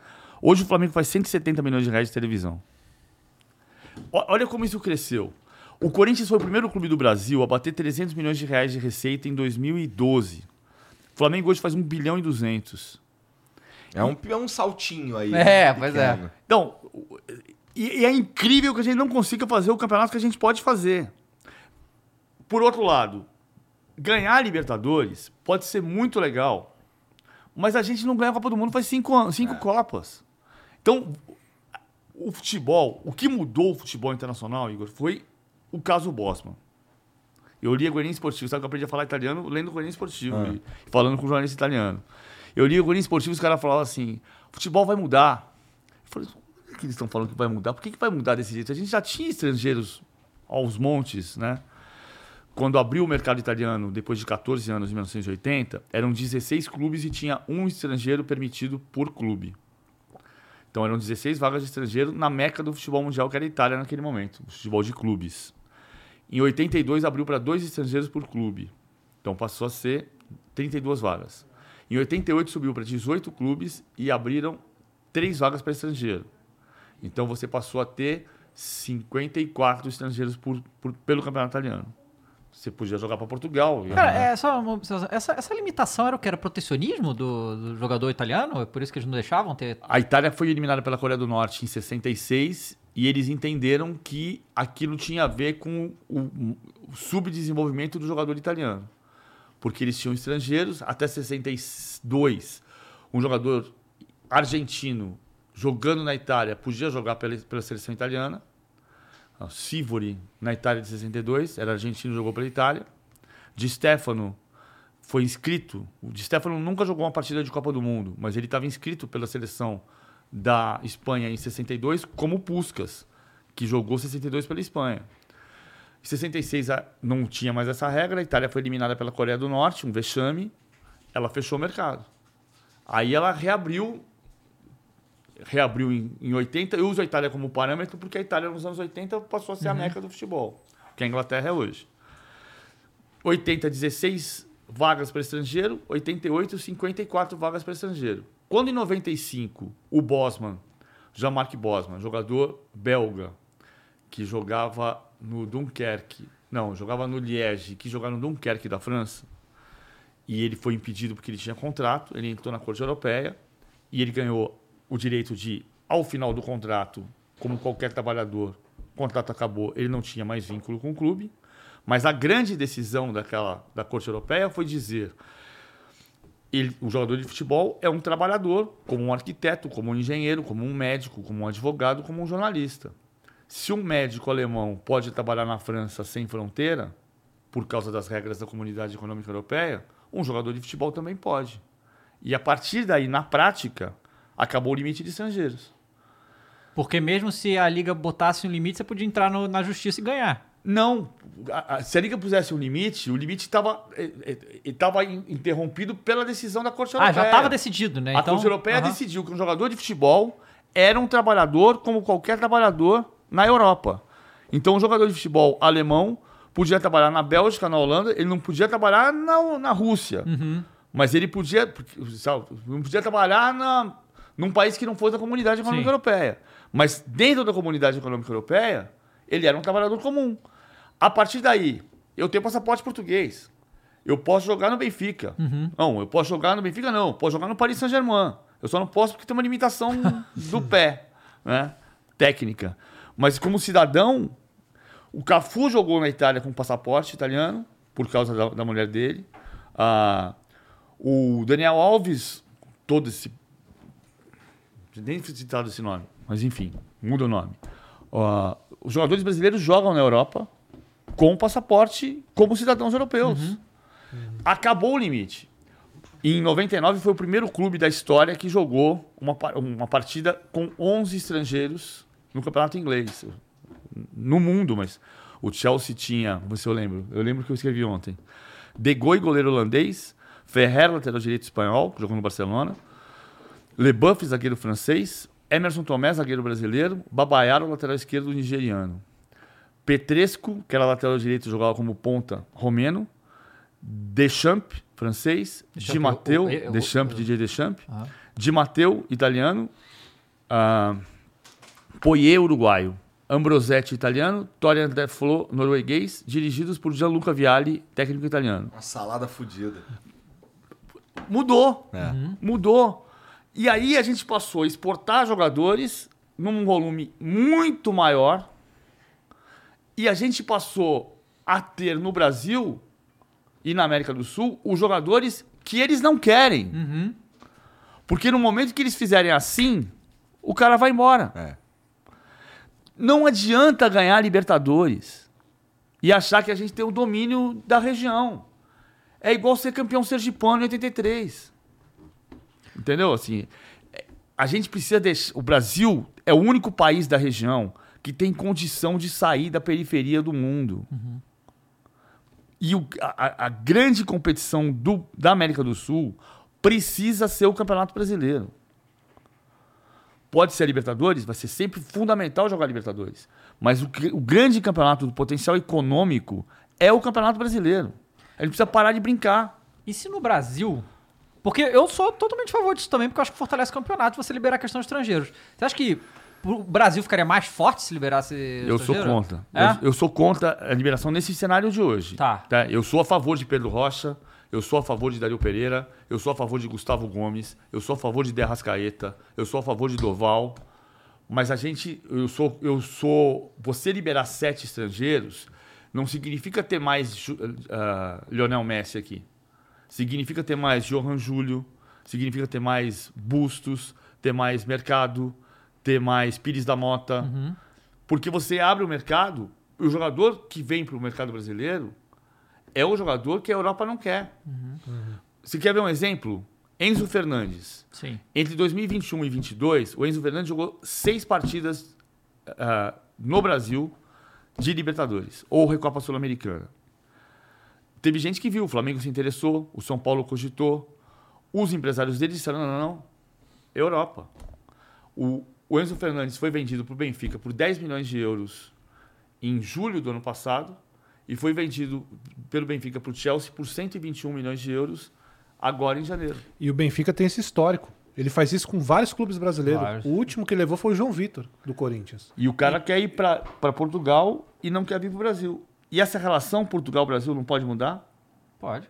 Hoje o Flamengo faz 170 milhões de reais de televisão. Olha como isso cresceu. O Corinthians foi o primeiro clube do Brasil a bater 300 milhões de reais de receita em 2012. O Flamengo hoje faz 1 bilhão e 200. É um, é um saltinho aí. É, pois é. pequeno. Então, e, e é incrível que a gente não consiga fazer o campeonato que a gente pode fazer. Por outro lado, ganhar a Libertadores pode ser muito legal, mas a gente não ganha a Copa do Mundo faz cinco, anos, cinco Copas. Então, o futebol, o que mudou o futebol internacional, Igor, foi o caso Bosman. Eu li a Guarani Esportivo, sabe que eu aprendi a falar italiano lendo o Guarani Esportivo Ah. e falando com um jornalista italiano. Eu li o Guarani Esportivo e os caras falavam assim: futebol vai mudar. Eu falei, por que eles estão falando que vai mudar? Por que, que vai mudar desse jeito? A gente já tinha estrangeiros aos montes, né? Quando abriu o mercado italiano, depois de 14 anos, em 1980, eram 16 clubes e tinha um estrangeiro permitido por clube. Então eram 16 vagas de estrangeiro na meca do futebol mundial, que era a Itália naquele momento, o futebol de clubes. Em 82 abriu para dois estrangeiros por clube. Então passou a ser 32 vagas. Em 88 subiu para 18 clubes e abriram três vagas para estrangeiro. Então você passou a ter 54 estrangeiros por, por- pelo campeonato italiano. Você podia jogar para Portugal. Cara, é só uma observação. essa, essa limitação era o que? Era protecionismo do, do jogador italiano? É por isso que eles não deixavam ter. A Itália foi eliminada pela Coreia do Norte em 66 e eles entenderam que aquilo tinha a ver com o, o subdesenvolvimento do jogador italiano. Porque eles tinham estrangeiros, até 62, um jogador argentino jogando na Itália podia jogar pela, pela seleção italiana. O Sivori, na Itália de 62, era argentino, jogou pela Itália. Di Stefano foi inscrito. O Di Stefano nunca jogou uma partida de Copa do Mundo, mas ele estava inscrito pela seleção da Espanha em 62 como Puskas, que jogou 62 pela Espanha. Em 66 a- não tinha mais essa regra, a Itália foi eliminada pela Coreia do Norte, um vexame. Ela fechou o mercado. Aí ela reabriu reabriu em, em 80. Eu uso a Itália como parâmetro porque a Itália nos anos 80 passou a ser a meca do futebol, que a Inglaterra é hoje. 80, 16 vagas para estrangeiro, 88, 54 vagas para estrangeiro. Quando em 95 o Bosman, Jean-Marc Bosman, jogador belga, que jogava no Dunkerque, não, jogava no Liège, que jogava no Dunkerque da França, e ele foi impedido porque ele tinha contrato, ele entrou na Corte Europeia e ele ganhou o direito de, ao final do contrato, como qualquer trabalhador, o contrato acabou, ele não tinha mais vínculo com o clube. Mas a grande decisão daquela, da Corte Europeia foi dizer: ele, o jogador de futebol é um trabalhador, como um arquiteto, como um engenheiro, como um médico, como um advogado, como um jornalista. Se um médico alemão pode trabalhar na França sem fronteira, por causa das regras da Comunidade Econômica Europeia, um jogador de futebol também pode. E a partir daí, na prática, acabou o limite de estrangeiros. Porque mesmo se a liga botasse um limite, você podia entrar no- na justiça e ganhar. Não, se a liga pusesse um limite, o limite estava estava interrompido pela decisão da Corte Ah, Europeia. já estava decidido, né? A Então, Corte Europeia decidiu que um jogador de futebol era um trabalhador como qualquer trabalhador na Europa. Então, um jogador de futebol alemão podia trabalhar na Bélgica, na Holanda, ele não podia trabalhar na, na Rússia. Uhum. Mas ele podia, sabe, não podia trabalhar na, num país que não fosse da Comunidade Econômica Sim. Europeia. Mas dentro da Comunidade Econômica Europeia, ele era um trabalhador comum. A partir daí, eu tenho passaporte português. Eu posso jogar no Benfica. Não, eu posso jogar no Benfica, não. Eu posso jogar no Paris Saint-Germain. Eu só não posso porque tem uma limitação do pé, né? Técnica. Mas como cidadão, o Cafu jogou na Itália com passaporte italiano, por causa da, da mulher dele. Ah, o Daniel Alves, todo esse. Nem citado esse nome, mas enfim, muda o nome. Ah, os jogadores brasileiros jogam na Europa com passaporte como cidadãos europeus. Acabou o limite. Em 99 foi o primeiro clube da história que jogou uma, uma partida com 11 estrangeiros no campeonato inglês. No mundo, mas o Chelsea tinha, vamos ver se eu lembro, eu lembro que eu escrevi ontem. De Goi, goleiro holandês, Ferrer, lateral direito espanhol, que jogou no Barcelona, Leboeuf, zagueiro francês, Emerson Tomé, zagueiro brasileiro, Babayaro, lateral esquerdo nigeriano. Petresco, que era lateral direito, jogava como ponta romeno. Deschamps, francês. Deschamps, Di Matteo, Deschamps, o- DJ Deschamps. Aham. Di Matteo, italiano. Ah, Poirier, uruguaio. Ambrosetti, italiano. Torian Deflo, norueguês. Dirigidos por Gianluca Vialli, técnico italiano. Uma salada fodida. Mudou. É. Mudou. E aí a gente passou a exportar jogadores num volume muito maior. E a gente passou a ter no Brasil e na América do Sul os jogadores que eles não querem. Uhum. Porque no momento que eles fizerem assim, o cara vai embora. É. Não adianta ganhar Libertadores e achar que a gente tem o domínio da região. É igual ser campeão sergipano em 83. Entendeu? Assim, é, a gente precisa deixar. O Brasil é o único país da região que tem condição de sair da periferia do mundo. E o- a, a- a grande competição do- da América do Sul precisa ser o Campeonato Brasileiro. Pode ser a Libertadores, vai ser sempre fundamental jogar Libertadores. Mas o, o grande campeonato do potencial econômico é o Campeonato Brasileiro. A gente precisa parar de brincar. E se no Brasil. Porque eu sou totalmente a favor disso também, porque eu acho que fortalece o campeonato você liberar a questão de estrangeiros. Você acha que o Brasil ficaria mais forte se liberasse Eu sou contra. É? Eu, eu sou contra a liberação nesse cenário de hoje. Tá. Eu sou a favor de Pedro Rocha, eu sou a favor de Dario Pereira, eu sou a favor de Gustavo Gomes, eu sou a favor de Derrascaeta, eu sou a favor de Doval. Mas a gente, eu sou, eu sou. Você liberar sete estrangeiros não significa ter mais ah, Lionel Messi aqui. Significa ter mais Johan Júlio, significa ter mais Bustos, ter mais Mercado, ter mais Pires da Mota. Porque você abre o mercado, o jogador que vem para o mercado brasileiro é o jogador que a Europa não quer. Você quer ver um exemplo? Enzo Fernandes. Sim. Entre 2021 e 2022, o Enzo Fernandes jogou seis partidas ah, no Brasil de Libertadores ou Recopa Sul-Americana. Teve gente que viu, o Flamengo se interessou, o São Paulo cogitou, os empresários dele disseram: não, não, não, Europa. O, o Enzo Fernandes foi vendido para o Benfica por 10 milhões de euros em julho do ano passado e foi vendido pelo Benfica para o Chelsea por 121 milhões de euros agora em janeiro. E o Benfica tem esse histórico. Ele faz isso com vários clubes brasileiros. Vários. O último que levou foi o João Vitor, do Corinthians. E o cara quer ir para Portugal e não quer vir para o Brasil. E essa relação Portugal-Brasil não pode mudar? Pode.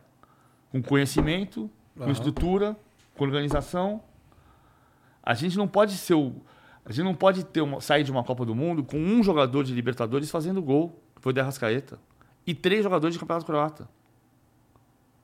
Com conhecimento, com estrutura, com organização. A gente não pode ser o. A gente não pode ter uma- sair de uma Copa do Mundo com um jogador de Libertadores fazendo gol. que Foi o Derrascaeta. E três jogadores de Campeonato Croata.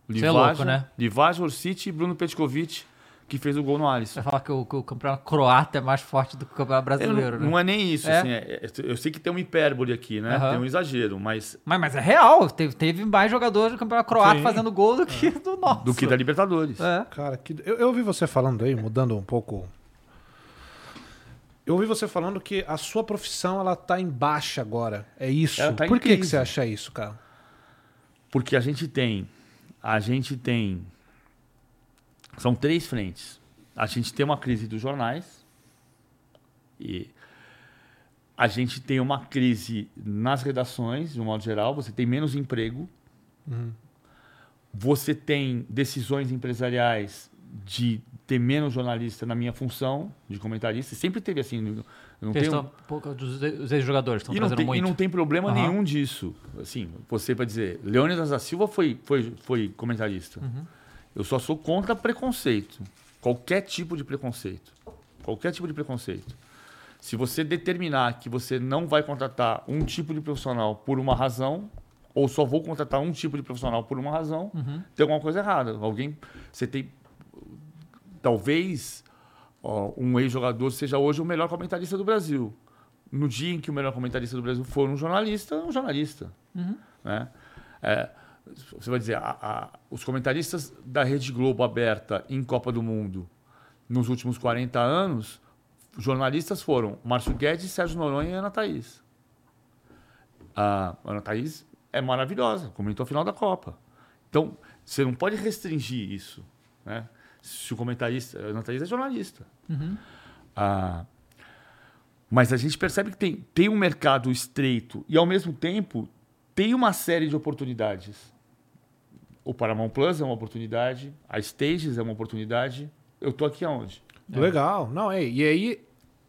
Isso é louco, né? Livaja, Orsic e Bruno Petkovic, que fez o gol no Alisson. Você vai falar que o, que o campeonato croata é mais forte do que o campeonato É, brasileiro, não, né? não é nem isso. É? assim, é- é- eu sei que tem uma hipérbole aqui, né? Aham. Tem um exagero, mas Mas, mas é real. Teve, teve mais jogadores do campeonato croata Sim. fazendo gol do que do nosso. do que da Libertadores. É. Cara, que... eu, eu ouvi você falando aí, mudando um pouco. Eu ouvi você falando que a sua profissão ela tá em baixa agora. É isso. Tá Por que, que você acha isso, cara? Porque a gente tem. A gente tem. São três frentes. A gente tem uma crise dos jornais. E a gente tem uma crise nas redações, de um modo geral. Você tem menos emprego. Você tem decisões empresariais de ter menos jornalista na minha função de comentarista. Sempre teve assim. Não tenho, Questão pouco dos os ex-jogadores estão e não, trazendo tem, muito. e não tem problema Aham. nenhum disso. Assim, você vai dizer, Leônidas da Silva foi, foi, foi comentarista. Uhum. Eu só sou contra preconceito. Qualquer tipo de preconceito. Qualquer tipo de preconceito. Se você determinar que você não vai contratar um tipo de profissional por uma razão, ou só vou contratar um tipo de profissional por uma razão, Uhum. tem alguma coisa errada. Alguém. Você tem. Talvez ó, um ex-jogador seja hoje o melhor comentarista do Brasil. No dia em que o melhor comentarista do Brasil for um jornalista, é um jornalista. Né? É, você vai dizer, a- a- os comentaristas da Rede Globo aberta em Copa do Mundo nos últimos 40 anos, jornalistas foram Márcio Guedes, Sérgio Noronha e Ana Thaís. A Ana Thaís é maravilhosa, comentou a final da Copa. Então, você não pode restringir isso. Né? Se o comentarista. A Ana Thaís é jornalista. Ah, mas a gente percebe que tem, tem um mercado estreito e, ao mesmo tempo, tem uma série de oportunidades. O Paramount Plus é uma oportunidade, a Stages é uma oportunidade. Eu tô aqui aonde? Legal. Não, é. E aí,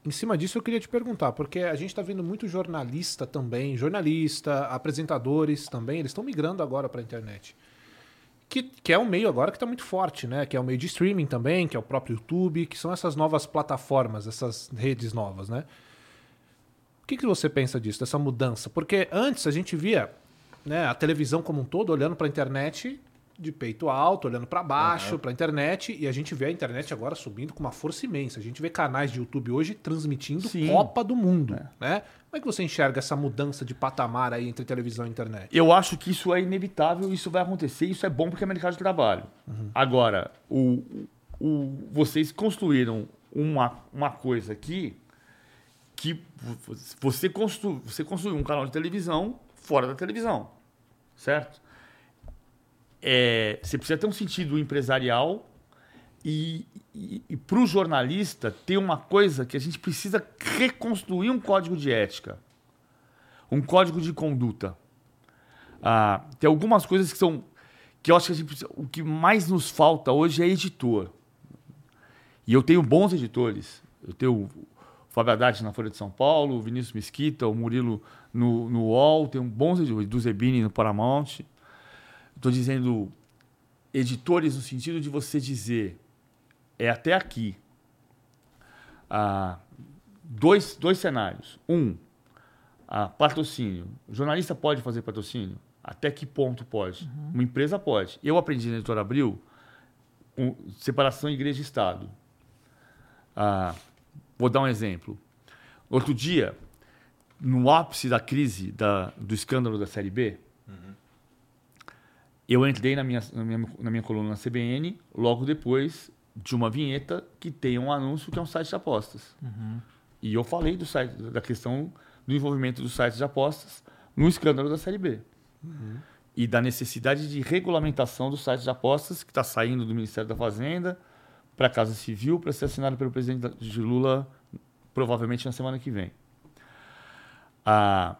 em cima disso, eu queria te perguntar, porque a gente tá vendo muito jornalista também, jornalista, apresentadores também, eles estão migrando agora pra internet. Que, que é um meio agora que tá muito forte, né? Que é o meio de streaming também, que é o próprio YouTube, que são essas novas plataformas, essas redes novas, né? O que, que você pensa disso, dessa mudança? Porque antes a gente via né, a televisão como um todo olhando para a internet de peito alto, olhando para baixo, para a internet, e a gente vê a internet agora subindo com uma força imensa. A gente vê canais de YouTube hoje transmitindo Sim. Copa do Mundo, né? Como é que você enxerga essa mudança de patamar aí entre televisão e internet? Eu acho que isso é inevitável, isso vai acontecer, isso é bom porque é mercado de trabalho. Agora, o, o, vocês construíram uma, uma coisa aqui que vo- você, constru, você construiu um canal de televisão fora da televisão, certo? É, você precisa ter um sentido empresarial e, e, e para o jornalista ter uma coisa que a gente precisa reconstruir um código de ética, um código de conduta. Ah, tem algumas coisas que são que eu acho que a gente precisa, o que mais nos falta hoje é editor. E eu tenho bons editores. Eu tenho o Fábio Haddad na Folha de São Paulo, o Vinícius Mesquita, o Murilo no, no UOL, tem um bons editores, do Zebini no Paramount. Estou dizendo editores no sentido de você dizer é até aqui. Ah, dois, dois cenários. Um, ah, patrocínio. O jornalista pode fazer patrocínio? Até que ponto pode? Uma empresa pode. Eu aprendi na Editora Abril um, separação igreja e Estado. Ah, vou dar um exemplo. Outro dia, no ápice da crise da, do escândalo da Série B, eu entrei na minha, na, minha, na minha coluna na CBN logo depois de uma vinheta que tem um anúncio que é um site de apostas. E eu falei do site, da questão do envolvimento dos sites de apostas no escândalo da Série B. E da necessidade de regulamentação dos sites de apostas que está saindo do Ministério da Fazenda para a Casa Civil para ser assinado pelo presidente de Lula provavelmente na semana que vem. A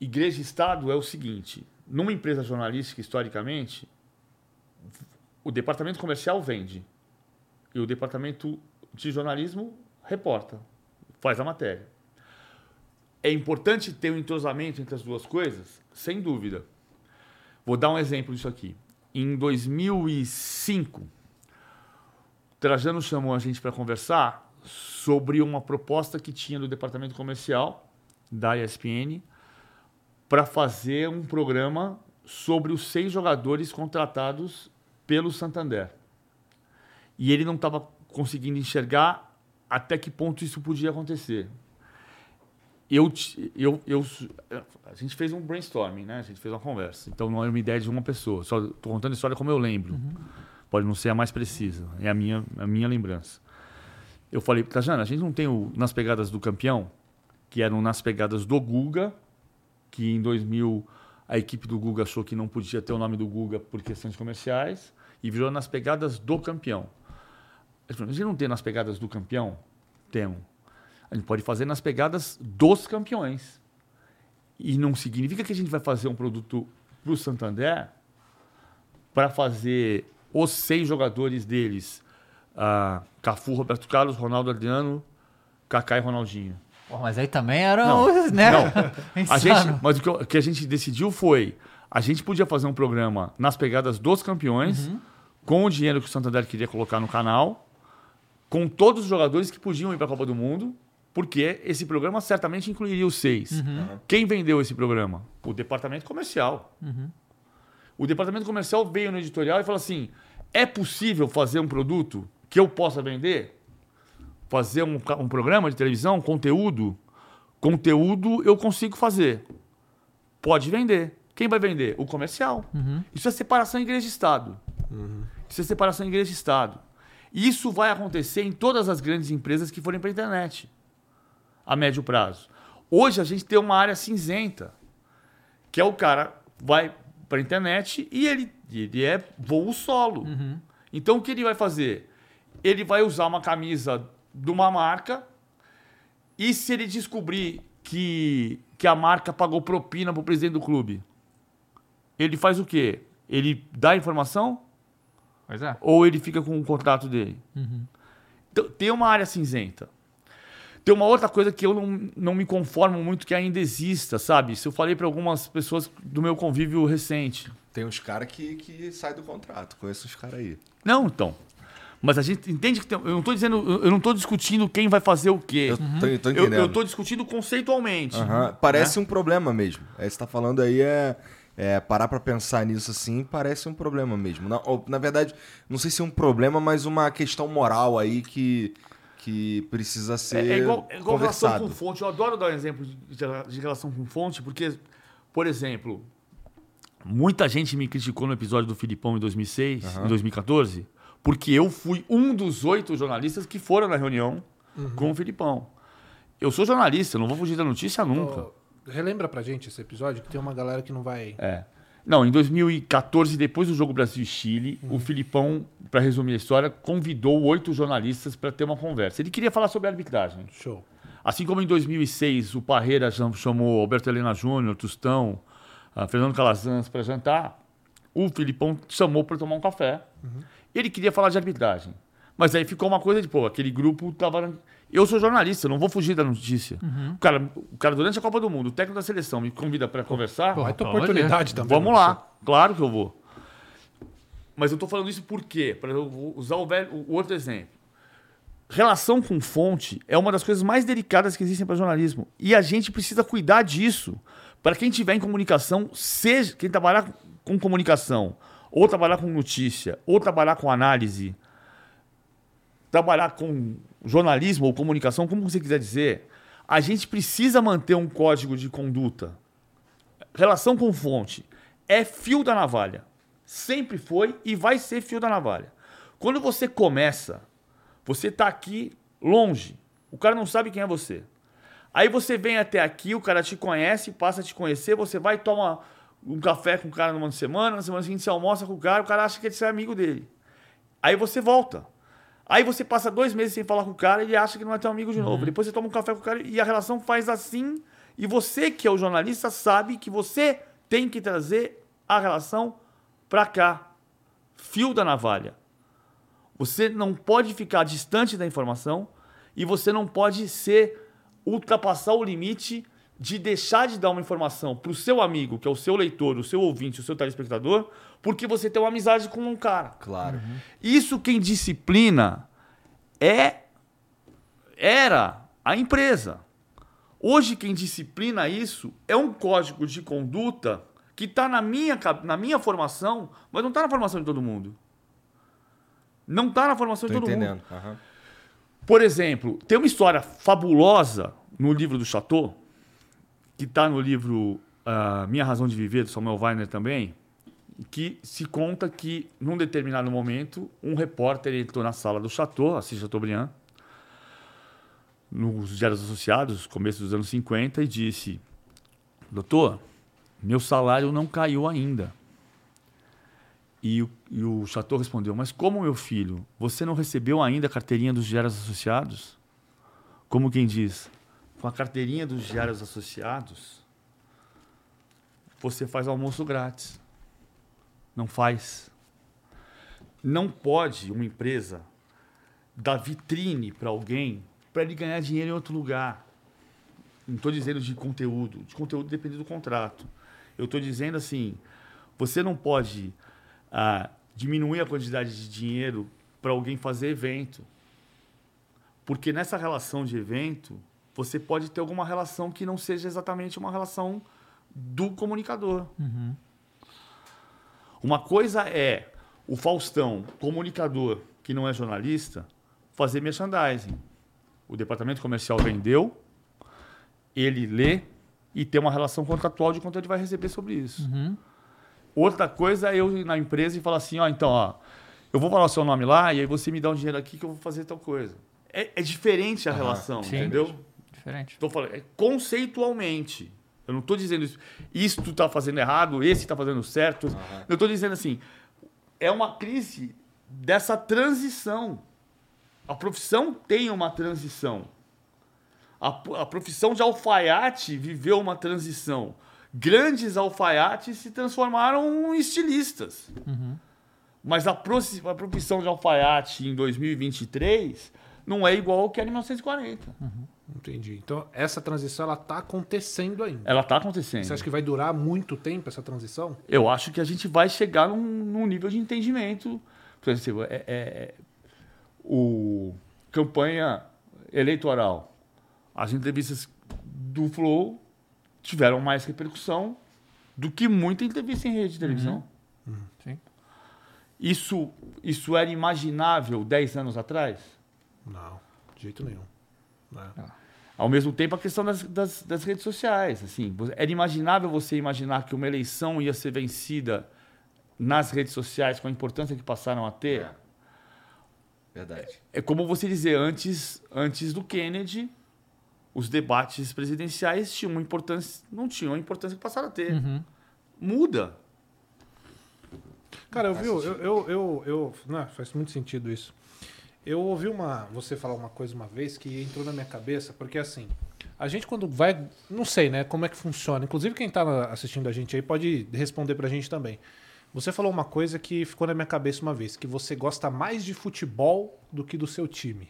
Igreja e Estado é o seguinte: numa empresa jornalística, historicamente, o departamento comercial vende e o departamento de jornalismo reporta, faz a matéria. É importante ter um entrosamento entre as duas coisas? Sem dúvida. Vou dar um exemplo disso aqui. Em 2005, Trajano chamou a gente para conversar sobre uma proposta que tinha do departamento comercial da ESPN para fazer um programa sobre os seis jogadores contratados pelo Santander. E ele não estava conseguindo enxergar até que ponto isso podia acontecer. Eu, eu, eu, a gente fez um brainstorming, né? A gente fez uma conversa. Então não é uma ideia de uma pessoa. Só estou contando a história como eu lembro. Pode não ser a mais precisa. É a minha, a minha lembrança. Eu falei, Tajana, a gente não tem o Nas Pegadas do Campeão, que eram Nas Pegadas do Guga, que em 2000 a equipe do Guga achou que não podia ter o nome do Guga por questões comerciais e virou Nas Pegadas do Campeão. Ele falou, a gente não tem Nas Pegadas do Campeão? Temos. A gente pode fazer Nas Pegadas dos Campeões. E não significa que a gente vai fazer um produto para o Santander para fazer os seis jogadores deles, ah, Cafu, Roberto Carlos, Ronaldo Adriano, Kaká e Ronaldinho. Pô, mas aí também era, Não, um, né? não. A gente, mas o que, o que a gente decidiu foi, a gente podia fazer um programa nas pegadas dos campeões, com o dinheiro que o Santander queria colocar no canal, com todos os jogadores que podiam ir para a Copa do Mundo, porque esse programa certamente incluiria os seis. Quem vendeu esse programa? O departamento comercial. O departamento comercial veio no editorial e falou assim: é possível fazer um produto que eu possa vender? Fazer um, um programa de televisão, conteúdo? Conteúdo eu consigo fazer. Pode vender. Quem vai vender? O comercial. Isso é separação igreja e Estado. Isso é separação igreja Estado. E isso vai acontecer em todas as grandes empresas que forem para a internet a médio prazo. Hoje a gente tem uma área cinzenta, que é o cara vai para a internet e ele, ele é voo solo. Então o que ele vai fazer? Ele vai usar uma camisa de uma marca e se ele descobrir que, que a marca pagou propina para o presidente do clube, ele faz o quê? Ele dá a informação Pois é. ou ele fica com o contrato dele? Então, tem uma área cinzenta. Tem uma outra coisa que eu não, não me conformo muito que ainda exista, sabe? Isso eu falei para algumas pessoas do meu convívio recente. Tem uns caras que, que saem do contrato. Conheço uns caras aí. Não, então. Mas a gente entende que tem, eu não estou dizendo, eu não estou discutindo quem vai fazer o quê. Eu tô, tô Eu- entendendo. Eu estou discutindo conceitualmente. Aham, Parece um problema mesmo. É, você tá falando aí é, é parar pra pensar nisso assim, parece um problema mesmo. Na, ou, na verdade, não sei se é um problema, mas uma questão moral aí que, que precisa ser É, é igual, é igual relação com fonte. Eu adoro dar um exemplo de, de- de relação com fonte, porque, por exemplo, muita gente me criticou no episódio do Filipão em 2006, em 2014, porque eu fui um dos oito jornalistas que foram na reunião com o Filipão. Eu sou jornalista, não vou fugir da notícia nunca. Relembra pra gente esse episódio, que tem uma galera que não vai. É. Não, em 2014, depois do jogo Brasil e Chile, o Filipão, para resumir a história, convidou oito jornalistas para ter uma conversa. Ele queria falar sobre arbitragem. Show. Assim como em 2006 o Parreira cham- chamou Alberto Helena Júnior, Tostão, ah, Fernando Calazans para jantar, o Filipão chamou para tomar um café. Ele queria falar de arbitragem. Mas aí ficou uma coisa de, pô, aquele grupo tava. Eu sou jornalista, eu não vou fugir da notícia. Uhum. O, cara, o cara, durante a Copa do Mundo, o técnico da seleção me convida para conversar. Vai ter Pode. oportunidade também. Vamos lá, claro que eu vou. Mas eu tô falando isso por quê? Para eu usar o, velho- o outro exemplo. Relação com fonte é uma das coisas mais delicadas que existem para jornalismo. E a gente precisa cuidar disso. Para quem tiver em comunicação, seja quem trabalhar com comunicação, ou trabalhar com notícia, ou trabalhar com análise, trabalhar com jornalismo ou comunicação, como você quiser dizer, a gente precisa manter um código de conduta. Relação com fonte é fio da navalha. Sempre foi e vai ser fio da navalha. Quando você começa, você está aqui longe. O cara não sabe quem é você. Aí você vem até aqui, o cara te conhece, passa a te conhecer, você vai tomar um café com o cara numa semana, na semana seguinte você almoça com o cara, o cara acha que você é amigo dele. Aí você volta. Aí você passa dois meses sem falar com o cara e ele acha que não é teu amigo de novo. Depois você toma um café com o cara e a relação faz assim. E você, que é o jornalista, sabe que você tem que trazer a relação pra cá. Fio da navalha. Você não pode ficar distante da informação e você não pode ser ultrapassar o limite de deixar de dar uma informação pro seu amigo, que é o seu leitor, o seu ouvinte, o seu telespectador, porque você tem uma amizade com um cara. Claro. Isso quem disciplina é era a empresa. Hoje quem disciplina isso é um código de conduta que está na minha, na minha formação, mas não está na formação de todo mundo. Não está na formação Tô de todo mundo. entendendo. Aham. Por exemplo, tem uma história fabulosa no livro do Chateau, que está no livro ah, Minha Razão de Viver, do Samuel Weiner também, que se conta que, num determinado momento, um repórter entrou na sala do Chateau, Assis Chateaubriand, nos Diários Associados, começo dos anos 50, e disse: Doutor, meu salário não caiu ainda. E o, e o Chateau respondeu: Mas como, meu filho, você não recebeu ainda a carteirinha dos Diários Associados? Como quem diz, com a carteirinha dos Diários Associados, você faz almoço grátis. Não faz. Não pode uma empresa dar vitrine para alguém para ele ganhar dinheiro em outro lugar. Não estou dizendo de conteúdo. De conteúdo depende do contrato. Eu estou dizendo assim: você não pode ah, diminuir a quantidade de dinheiro para alguém fazer evento. Porque nessa relação de evento, você pode ter alguma relação que não seja exatamente uma relação do comunicador. Uma coisa é o Faustão, comunicador que não é jornalista, fazer merchandising. O departamento comercial vendeu, ele lê e tem uma relação contratual de quanto ele vai receber sobre isso. Outra coisa é eu ir na empresa e falar assim, ó, então, ó, eu vou falar o seu nome lá e aí você me dá um dinheiro aqui que eu vou fazer tal coisa. É, é diferente a relação, Sim. entendeu? Diferente. Tô falando, é conceitualmente. Eu não estou dizendo isso. Isso tu tá fazendo errado, esse tá fazendo certo. Eu estou dizendo assim, é uma crise dessa transição. A profissão tem uma transição. A, a profissão de alfaiate viveu uma transição. Grandes alfaiates se transformaram em estilistas. Mas a, a profissão de alfaiate em 2023 não é igual ao que era em 1940. Entendi. Então, essa transição, ela tá acontecendo ainda. Ela está acontecendo. Você acha que vai durar muito tempo essa transição? Eu acho que a gente vai chegar num, num nível de entendimento. Por exemplo, é, é- é- o campanha eleitoral, as entrevistas do Flow tiveram mais repercussão do que muita entrevista em rede de televisão. Sim. Isso, isso era imaginável 10 anos atrás? Não, de jeito nenhum. Né? Ao mesmo tempo, a questão das, das, das redes sociais. Assim, era imaginável você imaginar que uma eleição ia ser vencida nas redes sociais com a importância que passaram a ter? É. Verdade. É como você dizer, antes, antes do Kennedy, os debates presidenciais tinham uma importância, não tinham a importância que passaram a ter. Muda. Cara, eu vi, eu, eu, eu, eu- né, faz muito sentido isso. Eu ouvi uma, você falar uma coisa uma vez que entrou na minha cabeça, porque assim, a gente quando vai, não sei, né, como é que funciona. Inclusive quem tá assistindo a gente aí pode responder pra gente também. Você falou uma coisa que ficou na minha cabeça uma vez, que você gosta mais de futebol do que do seu time.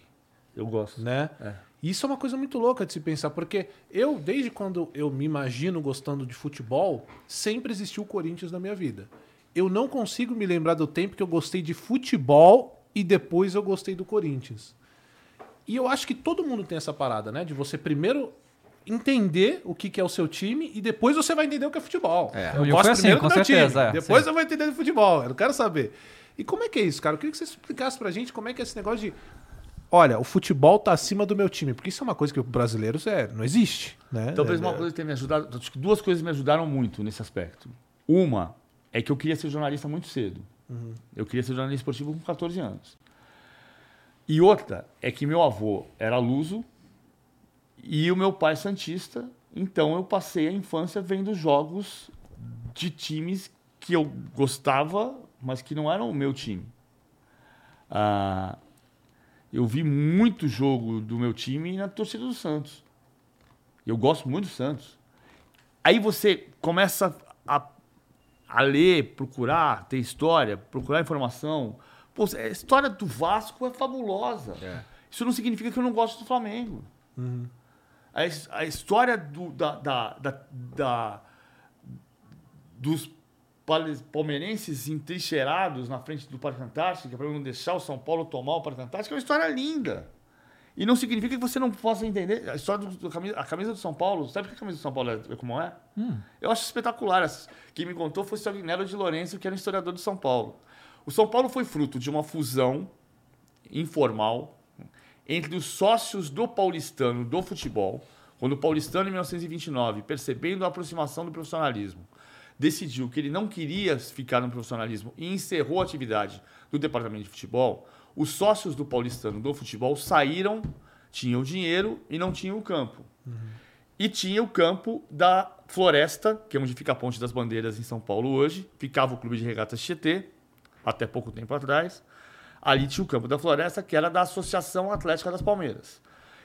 Eu gosto. né? É. Isso é uma coisa muito louca de se pensar, porque eu, desde quando eu me imagino gostando de futebol, sempre existiu o Corinthians na minha vida. Eu não consigo me lembrar do tempo que eu gostei de futebol e depois eu gostei do Corinthians. E eu acho que todo mundo tem essa parada, né? De você primeiro entender o que, que é o seu time e depois você vai entender o que é futebol. É. Eu Eu gosto assim, primeiro com do meu certeza, time, é, depois sim. eu vou entender de futebol. Eu não quero saber. E como é que é isso, cara? Eu queria que você explicasse pra gente como é que é esse negócio de olha, o futebol tá acima do meu time, porque isso é uma coisa que o brasileiro é, não existe, né? Talvez É, uma coisa que tenha me ajudado. Acho que duas coisas me ajudaram muito nesse aspecto. Uma é que eu queria ser jornalista muito cedo. Eu queria ser jornalista esportivo com 14 anos. E outra é que meu avô era luso e o meu pai santista. Então eu passei a infância vendo jogos de times que eu gostava, mas que não eram o meu time. Ah, eu vi muito jogo do meu time na torcida do Santos. Eu gosto muito do Santos. Aí você começa a, a ler, procurar, ter história, procurar informação. Pô, a história do Vasco é fabulosa. Isso não significa que eu não gosto do Flamengo. A, his- a história do- da, da- da- da- dos pal- palmeirenses entrincheirados na frente do Parque Antártico para não deixar o São Paulo tomar o Parque Antártico é uma história linda. E não significa que você não possa entender a história do, do camisa, a camisa do São Paulo. Sabe que a camisa do São Paulo é, é como é? Eu acho espetacular. Quem me contou foi o seu Agnello de Lourenço, que era um historiador do São Paulo. O São Paulo foi fruto de uma fusão informal entre os sócios do paulistano do futebol, quando o paulistano, em 1929, percebendo a aproximação do profissionalismo, decidiu que ele não queria ficar no profissionalismo e encerrou a atividade do departamento de futebol, os sócios do paulistano do futebol saíram, tinham dinheiro e não tinham o campo. E tinha o campo da Floresta, que é onde fica a Ponte das Bandeiras em São Paulo hoje. Ficava o Clube de Regatas Tietê, até pouco tempo atrás. Ali tinha o campo da Floresta, que era da Associação Atlética das Palmeiras.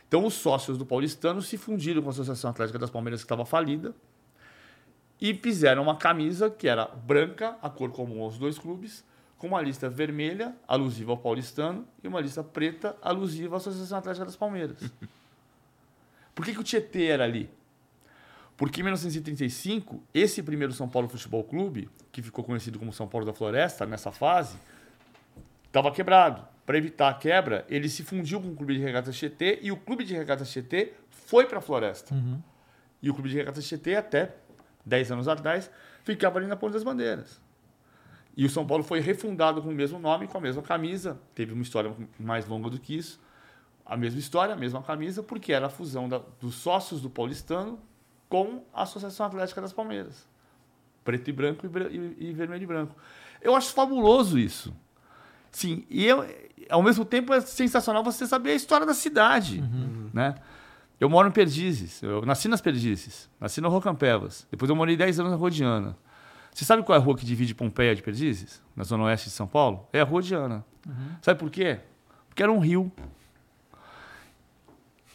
Então, os sócios do Paulistano se fundiram com a Associação Atlética das Palmeiras, que estava falida, e fizeram uma camisa que era branca, a cor comum aos dois clubes, com uma lista vermelha, alusiva ao paulistano, e uma lista preta, alusiva à Associação Atlética das Palmeiras. Por que, que o Tietê era ali? Porque em 1935, esse primeiro São Paulo Futebol Clube, que ficou conhecido como São Paulo da Floresta, nessa fase, estava quebrado. Para evitar a quebra, ele se fundiu com o Clube de Regatas Tietê e o Clube de Regatas Tietê foi para a Floresta. E o Clube de Regatas Tietê, até 10 anos atrás, ficava ali na Ponte das Bandeiras. E o São Paulo foi refundado com o mesmo nome, com a mesma camisa. Teve uma história mais longa do que isso. A mesma história, a mesma camisa, porque era a fusão da- dos sócios do paulistano com a Associação Atlética das Palmeiras. Preto e branco e, e- e vermelho e branco. Eu acho fabuloso isso. Sim, e eu, ao mesmo tempo é sensacional você saber a história da cidade, né? Eu moro em Perdizes, eu nasci nas Perdizes, nasci na Rua Campevas, depois eu morei 10 anos na Rodiana. Você sabe qual é a rua que divide Pompeia de Perdizes? Na zona oeste de São Paulo? É a Rodiana. Sabe por quê? Porque era um rio.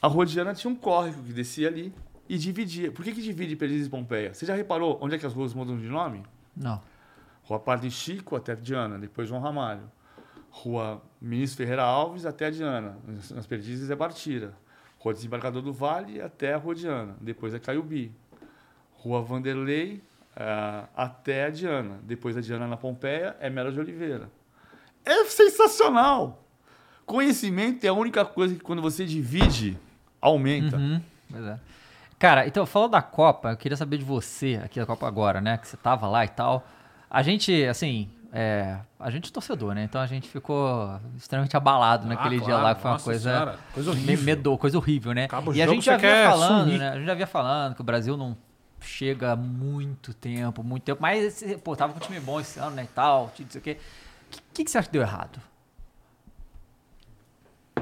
A Rodiana tinha um córrego que descia ali e dividia. Por que, que divide Perdizes e Pompeia? Você já reparou onde é que as ruas mudam de nome? Não. Rua Padre Chico até Diana, depois João Ramalho. Rua Ministro Ferreira Alves até Diana. Nas- Nas Perdizes é Bartira. Rua Desembarcador do Vale até a Rua Diana. Depois é Caiubi. Rua Vanderlei ah, até a Diana. Depois a Diana na Pompeia é Melo de Oliveira. É sensacional! Conhecimento é a única coisa que quando você divide, aumenta. Uhum, pois é. Cara, então, falando da Copa, eu queria saber de você, aqui da Copa agora, né? Que você tava lá e tal. A gente, assim, é, a gente é torcedor, né? Então a gente ficou extremamente abalado naquele Ah, dia claro, lá, que foi uma coisa, senhora, coisa me- horrível. Medo, coisa horrível, né? Acaba e a gente já vinha falando, sumir. né? A gente já vinha falando que o Brasil não chega há muito tempo, muito tempo. Mas, pô, tava com um time bom esse ano, né, e tal, não sei o quê. O que, que, você acha que deu errado?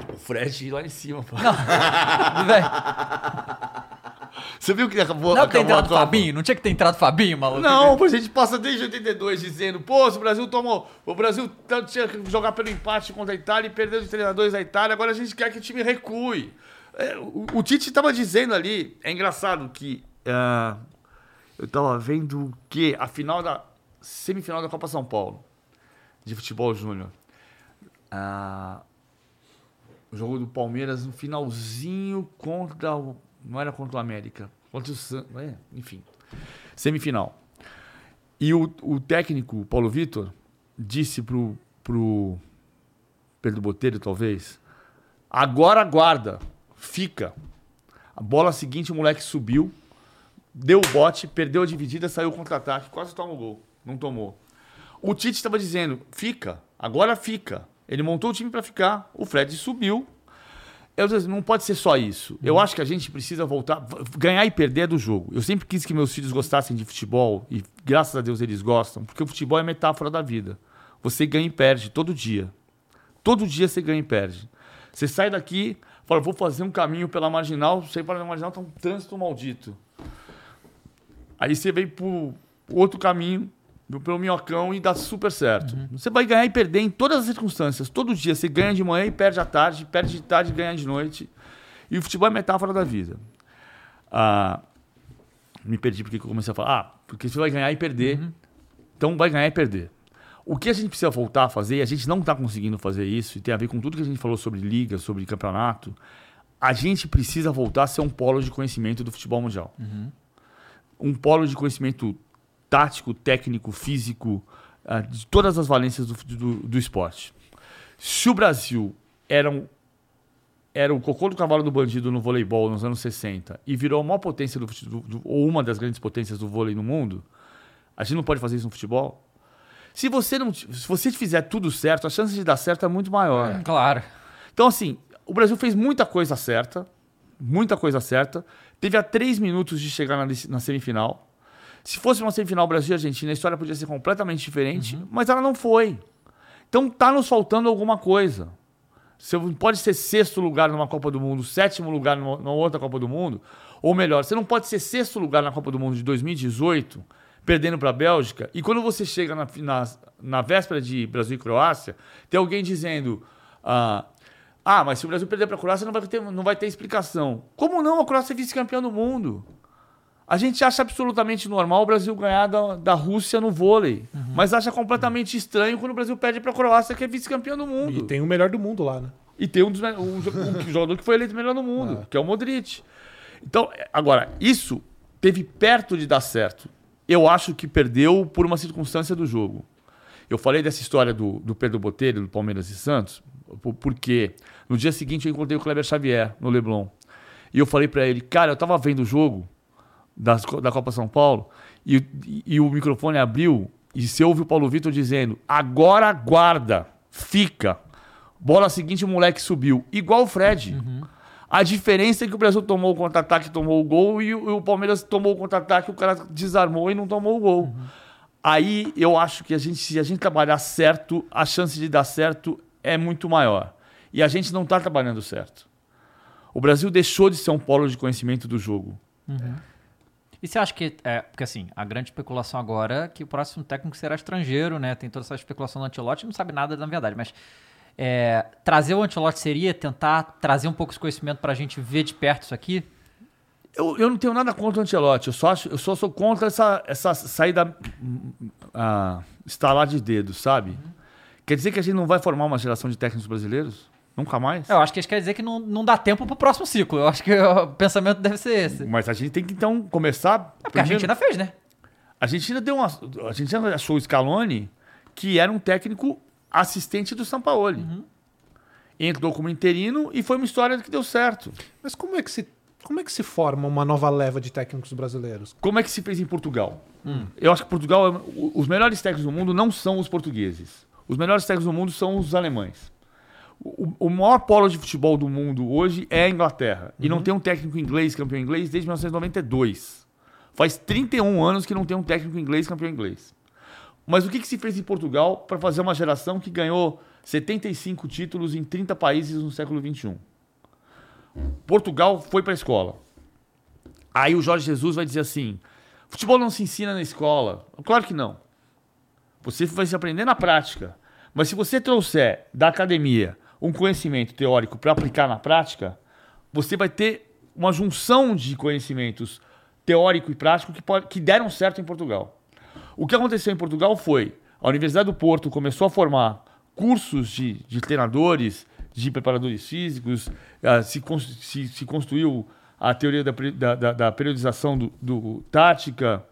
O Fred lá em cima, pô. Velho, Você viu que acabou, não acabou a entrado o? Fabinho? Não tinha que ter entrado o Fabinho, maluco? Não, pô, a gente passa desde 82 dizendo, pô, se o Brasil tomou. O Brasil tá- tinha que jogar pelo empate contra a Itália e perdeu os treinadores da Itália, agora a gente quer que o time recue. É, o, o Tite estava dizendo ali, é engraçado que. ah, eu tava vendo que a final da. semifinal da Copa São Paulo, de futebol júnior. ah, o jogo do Palmeiras no finalzinho contra o. Não era contra o América. Contra o San... é, enfim. Semifinal. E o, o técnico, Paulo Vitor, disse pro, pro Pedro Botelho, talvez. Agora guarda. Fica. A bola seguinte, o moleque subiu, deu o bote, perdeu a dividida, saiu contra-ataque, quase toma o gol. Não tomou. O Tite estava dizendo: fica, agora fica. Ele montou o time para ficar, o Fred subiu. Eu não pode ser só isso. Eu acho que a gente precisa voltar. Ganhar e perder é do jogo. Eu sempre quis que meus filhos gostassem de futebol, e graças a Deus eles gostam, porque o futebol é metáfora da vida. Você ganha e perde todo dia. Todo dia você ganha e perde. Você sai daqui, fala, vou fazer um caminho pela marginal, você para a marginal, tá um trânsito maldito. Aí você vem pro outro caminho, pelo minhocão e dá super certo. Você vai ganhar e perder em todas as circunstâncias. Todo dia você ganha de manhã e perde à tarde, perde de tarde e ganha de noite. E o futebol é metáfora da vida. Ah, me perdi porque eu comecei a falar. Ah, porque você vai ganhar e perder. Então vai ganhar e perder. O que a gente precisa voltar a fazer, e a gente não está conseguindo fazer isso, e tem a ver com tudo que a gente falou sobre liga, sobre campeonato, a gente precisa voltar a ser um polo de conhecimento do futebol mundial. Um polo de conhecimento tático, técnico, físico, ah, de todas as valências do, do, do esporte. Se o Brasil era, um, era o cocô do cavalo do bandido no voleibol nos anos 60 e virou a maior potência do, do- ou uma das grandes potências do vôlei no mundo, a gente não pode fazer isso no futebol? Se você não, se você fizer tudo certo, a chance de dar certo é muito maior. Claro. Então, assim, o Brasil fez muita coisa certa, muita coisa certa. Teve a três minutos de chegar na, na semifinal. Se fosse uma semifinal Brasil e Argentina, a história podia ser completamente diferente, mas ela não foi. Então tá nos faltando alguma coisa. Você pode ser sexto lugar numa Copa do Mundo, sétimo lugar numa, numa outra Copa do Mundo, ou melhor, você não pode ser sexto lugar na Copa do Mundo de 2018, perdendo para a Bélgica, e quando você chega na, na, na véspera de Brasil e Croácia, tem alguém dizendo: ah, ah, mas se o Brasil perder para a Croácia, não vai, ter, não vai ter explicação. Como não? A Croácia é vice-campeã do mundo. A gente acha absolutamente normal o Brasil ganhar da, da Rússia no vôlei, mas acha completamente estranho quando o Brasil perde para a Croácia, que é vice-campeã do mundo. E tem o melhor do mundo lá, né? E tem um, dos, um um jogador que foi eleito melhor do mundo, que é o Modric. Então, é, agora, isso teve perto de dar certo. Eu acho que perdeu por uma circunstância do jogo. Eu falei dessa história do, do Pedro Botelho, do Palmeiras e Santos, po- porque no dia seguinte eu encontrei o Kleber Xavier no Leblon. E eu falei pra ele, cara, eu tava vendo o jogo das co- da Copa São Paulo e, o- e o microfone abriu e você ouve o Paulo Vitor dizendo: agora guarda, fica. Bola seguinte, o moleque subiu. Igual o Fred. A diferença é que o Brasil tomou o contra-ataque, tomou o gol, e o, e o Palmeiras tomou o contra-ataque, o cara desarmou e não tomou o gol. Aí eu acho que a gente, se a gente trabalhar certo, a chance de dar certo é muito maior. E a gente não está trabalhando certo. O Brasil deixou de ser um polo de conhecimento do jogo. E você acha que. É, porque assim, a grande especulação agora é que o próximo técnico será estrangeiro, né? Tem toda essa especulação do Antelote, não sabe nada na verdade, mas. é, trazer o Antelote seria tentar trazer um pouco esse conhecimento pra gente ver de perto isso aqui? Eu, eu não tenho nada contra o Ancelotti, eu só, acho, eu só sou contra essa, essa saída ah, estalar de dedos, sabe? Quer dizer que a gente não vai formar uma geração de técnicos brasileiros? Nunca mais? Eu acho que isso quer dizer que não, não dá tempo pro próximo ciclo. Eu acho que o pensamento deve ser esse. É Mas a gente tem que então começar. porque a Argentina fez, né? A Argentina deu uma. A Argentina achou o Scaloni, que era um técnico assistente do Sampaoli. Entrou como interino e foi uma história que deu certo. Mas como é que se, como é que se forma uma nova leva de técnicos brasileiros? Como é que se fez em Portugal? Eu acho que Portugal, é- o- os melhores técnicos do mundo não são os portugueses. Os melhores técnicos do mundo são os alemães. O, o maior polo de futebol do mundo hoje é a Inglaterra. E não tem um técnico inglês campeão inglês desde 1992. Faz 31 anos que não tem um técnico inglês campeão inglês. Mas o que, que se fez em Portugal para fazer uma geração que ganhou 75 títulos em 30 países no século XXI? Portugal foi para a escola. Aí o Jorge Jesus vai dizer assim: futebol não se ensina na escola. Claro que não. Você vai se aprender na prática. Mas se você trouxer da academia um conhecimento teórico para aplicar na prática, você vai ter uma junção de conhecimentos teórico e prático que, pode- que deram certo em Portugal. O que aconteceu em Portugal foi a Universidade do Porto começou a formar cursos de, de treinadores, de preparadores físicos, ah, se, se- se construiu a teoria da, da- da- periodização do, do tática,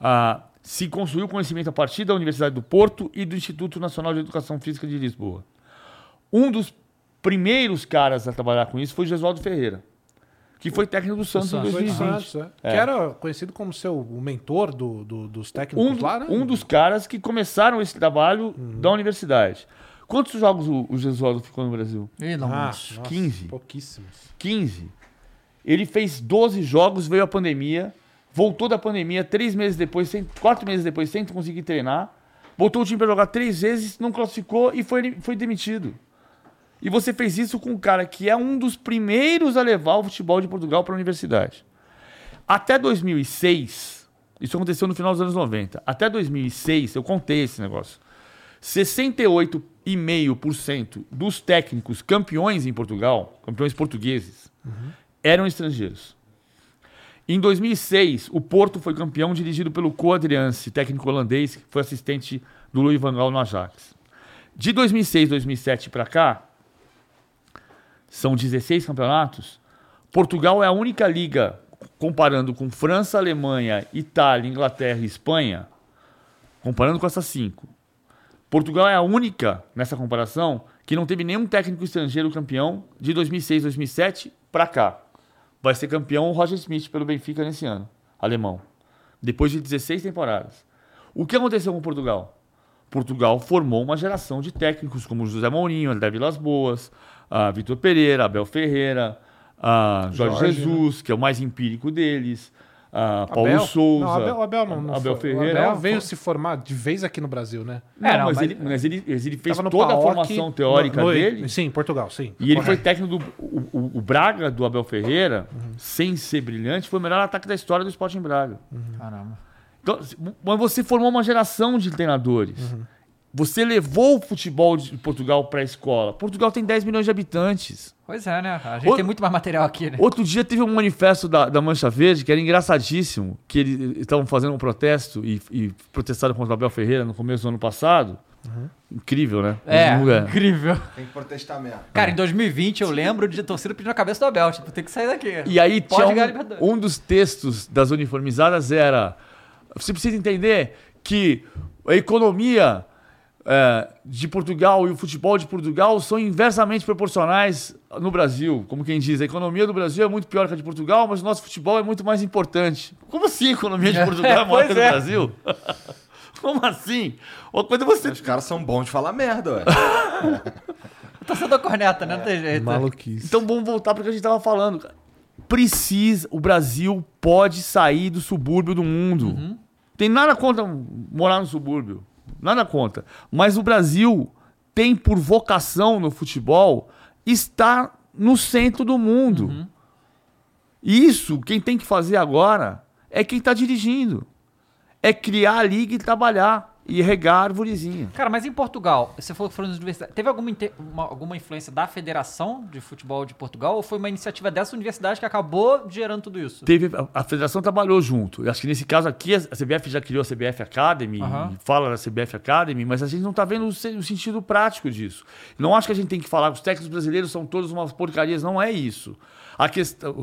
ah, se construiu conhecimento a partir da Universidade do Porto e do Instituto Nacional de Educação Física de Lisboa. Um dos primeiros caras a trabalhar com isso foi Gesualdo Ferreira, que foi técnico do Santos em Santos. Foi de 2020. Santos, é. É. Que era conhecido como seu mentor do, do- dos técnicos um, lá, né? um dos caras que começaram esse trabalho da universidade. Quantos jogos o, o Gesualdo ficou no Brasil? Não, Ah, muitos. nossa, 15. Pouquíssimos. 15. Ele fez 12 jogos, veio a pandemia, voltou da pandemia três meses depois, sem, quatro meses depois, sem conseguir treinar. Botou o time para jogar três vezes, não classificou e foi, foi demitido. E você fez isso com um cara que é um dos primeiros a levar o futebol de Portugal para a universidade. Até 2006, isso aconteceu no final dos anos 90. Até 2006, eu contei esse negócio. 68,5% dos técnicos campeões em Portugal, campeões portugueses, eram estrangeiros. Em 2006, o Porto foi campeão dirigido pelo Co-Adriance, técnico holandês, que foi assistente do Louis van Gaal no Ajax. De 2006, 2007 para cá, são 16 campeonatos. Portugal é a única liga, comparando com França, Alemanha, Itália, Inglaterra e Espanha, comparando com essas cinco. Portugal é a única, nessa comparação, que não teve nenhum técnico estrangeiro campeão de 2006, 2007 para cá. Vai ser campeão o Roger Smith pelo Benfica nesse ano, alemão. Depois de 16 temporadas. O que aconteceu com Portugal? Portugal formou uma geração de técnicos como José Mourinho, André Vilas Boas, ah, Vitor Pereira, Abel Ferreira, ah, Jorge, Jorge, Jesus, que é o mais empírico deles, ah, Paulo Abel? Souza. Não, Abel, Abel não, não Abel foi. Ferreira. O Abel veio se formar de vez aqui no Brasil, né? Não, É, não, mas, mas- ele, mas ele, ele fez toda a formação teórica no- no- dele. Sim, em Portugal, sim. E ele foi Correto. técnico do. O, o- Braga do Abel Ferreira, sem ser brilhante, foi o melhor ataque da história do Sporting Braga. Caramba. Então, mas você formou uma geração de treinadores. Uhum. Você levou o futebol de Portugal para a escola. Portugal tem 10 milhões de habitantes. Pois é, né? A gente tem muito mais material aqui, né? Outro dia teve um manifesto da, da Mancha Verde que era engraçadíssimo, que eles estavam fazendo um protesto e, e protestaram contra o Abel Ferreira no começo do ano passado. Incrível, né? É, lugar. incrível. Tem que protestar mesmo. Cara, em 2020 eu lembro de torcida pedindo a cabeça do Abel. Tipo, tem que sair daqui. E aí Pode tinha um, um dos textos das uniformizadas era você precisa entender que a economia é, de Portugal e o futebol de Portugal são inversamente proporcionais no Brasil. Como quem diz, a economia do Brasil é muito pior que a de Portugal, mas o nosso futebol é muito mais importante. Como assim a economia de Portugal é maior que a do é. Brasil? Como assim? Uma coisa é você Os caras são bons de falar merda, ué. Torcedor corneta, né? Não tem jeito. Maluquice. Então vamos voltar para o que a gente estava falando. cara. Precisa, o Brasil pode sair do subúrbio do mundo. Tem nada contra morar no subúrbio, nada contra. Mas o Brasil tem por vocação no futebol estar no centro do mundo. Isso, quem tem que fazer agora é quem está dirigindo. É criar a liga e trabalhar e regar a arvorezinha. Cara, mas em Portugal, você falou que foram nas universidades. Teve alguma, uma- alguma influência da Federação de Futebol de Portugal ou foi uma iniciativa dessa universidade que acabou gerando tudo isso? Teve, a, a federação trabalhou junto. Eu acho que nesse caso aqui, a CBF já criou a CBF Academy, e fala da CBF Academy, mas a gente não está vendo o, o sentido prático disso. Não acho que a gente tem que falar que os técnicos brasileiros são todos umas porcarias, não é isso. A questão,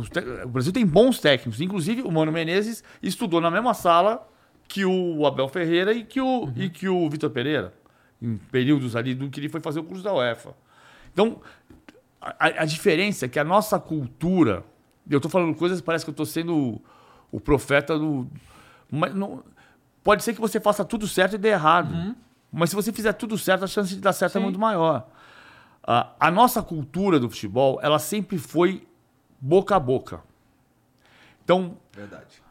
o Brasil tem bons técnicos, inclusive o Mano Menezes estudou na mesma sala que o Abel Ferreira e que o, e que o Vitor Pereira, em períodos ali do que ele foi fazer o curso da UEFA. Então, a, a diferença é que a nossa cultura. Eu estou falando coisas, parece que eu estou sendo o, o profeta do. Mas não, pode ser que você faça tudo certo e dê errado. Mas se você fizer tudo certo, a chance de dar certo é Sim. muito maior. A, a nossa cultura do futebol, ela sempre foi boca a boca. Então, Verdade.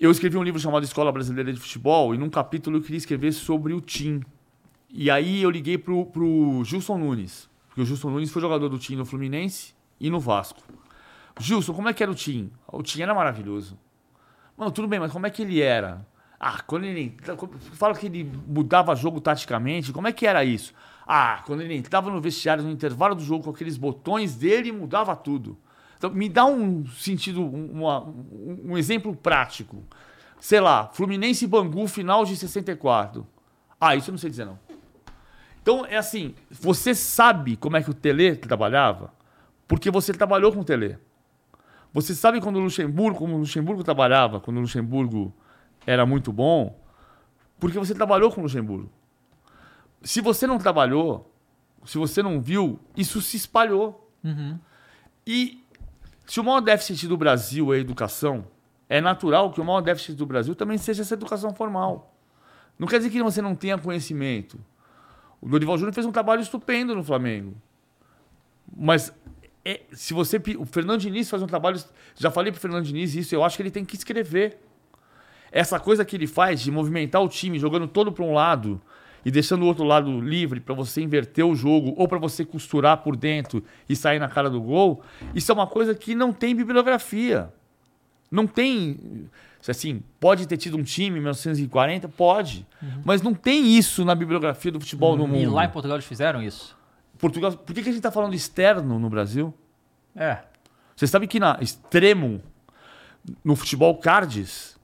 Eu escrevi um livro chamado Escola Brasileira de Futebol e num capítulo eu queria escrever sobre o TIM. E aí eu liguei pro, pro Gilson Nunes, porque o Gilson Nunes foi jogador do TIM no Fluminense e no Vasco. Gilson, como é que era o TIM? O TIM era maravilhoso. Mano, tudo bem, mas como é que ele era? Ah, quando ele. Fala que ele mudava jogo taticamente, como é que era isso? Ah, quando ele entrava no vestiário no intervalo do jogo com aqueles botões dele, mudava tudo. Então, me dá um sentido, um, uma- um- exemplo prático. Sei lá, Fluminense e Bangu, final de 64. Ah, isso eu não sei dizer, não. Então, é assim, você sabe como é que o Tele trabalhava, porque você trabalhou com o Tele. Você sabe quando o Luxemburgo, como o Luxemburgo trabalhava, quando o Luxemburgo era muito bom, porque você trabalhou com o Luxemburgo. Se você não trabalhou, se você não viu, isso se espalhou. E se o maior déficit do Brasil é a educação, é natural que o maior déficit do Brasil também seja essa educação formal. Não quer dizer que você não tenha conhecimento. O Dorival Júnior fez um trabalho estupendo no Flamengo. Mas é, se você. O Fernando Diniz faz um trabalho. Já falei pro Fernando Diniz isso, eu acho que ele tem que escrever. Essa coisa que ele faz de movimentar o time, jogando todo para um lado e deixando o outro lado livre para você inverter o jogo ou para você costurar por dentro e sair na cara do gol, isso é uma coisa que não tem bibliografia. Não tem. Assim, pode ter tido um time em 1940? Pode. Mas não tem isso na bibliografia do futebol no E mundo. lá em Portugal eles fizeram isso. Portugal, por que, que a gente está falando externo no Brasil? É. Você sabe que na extremo, no futebol cards,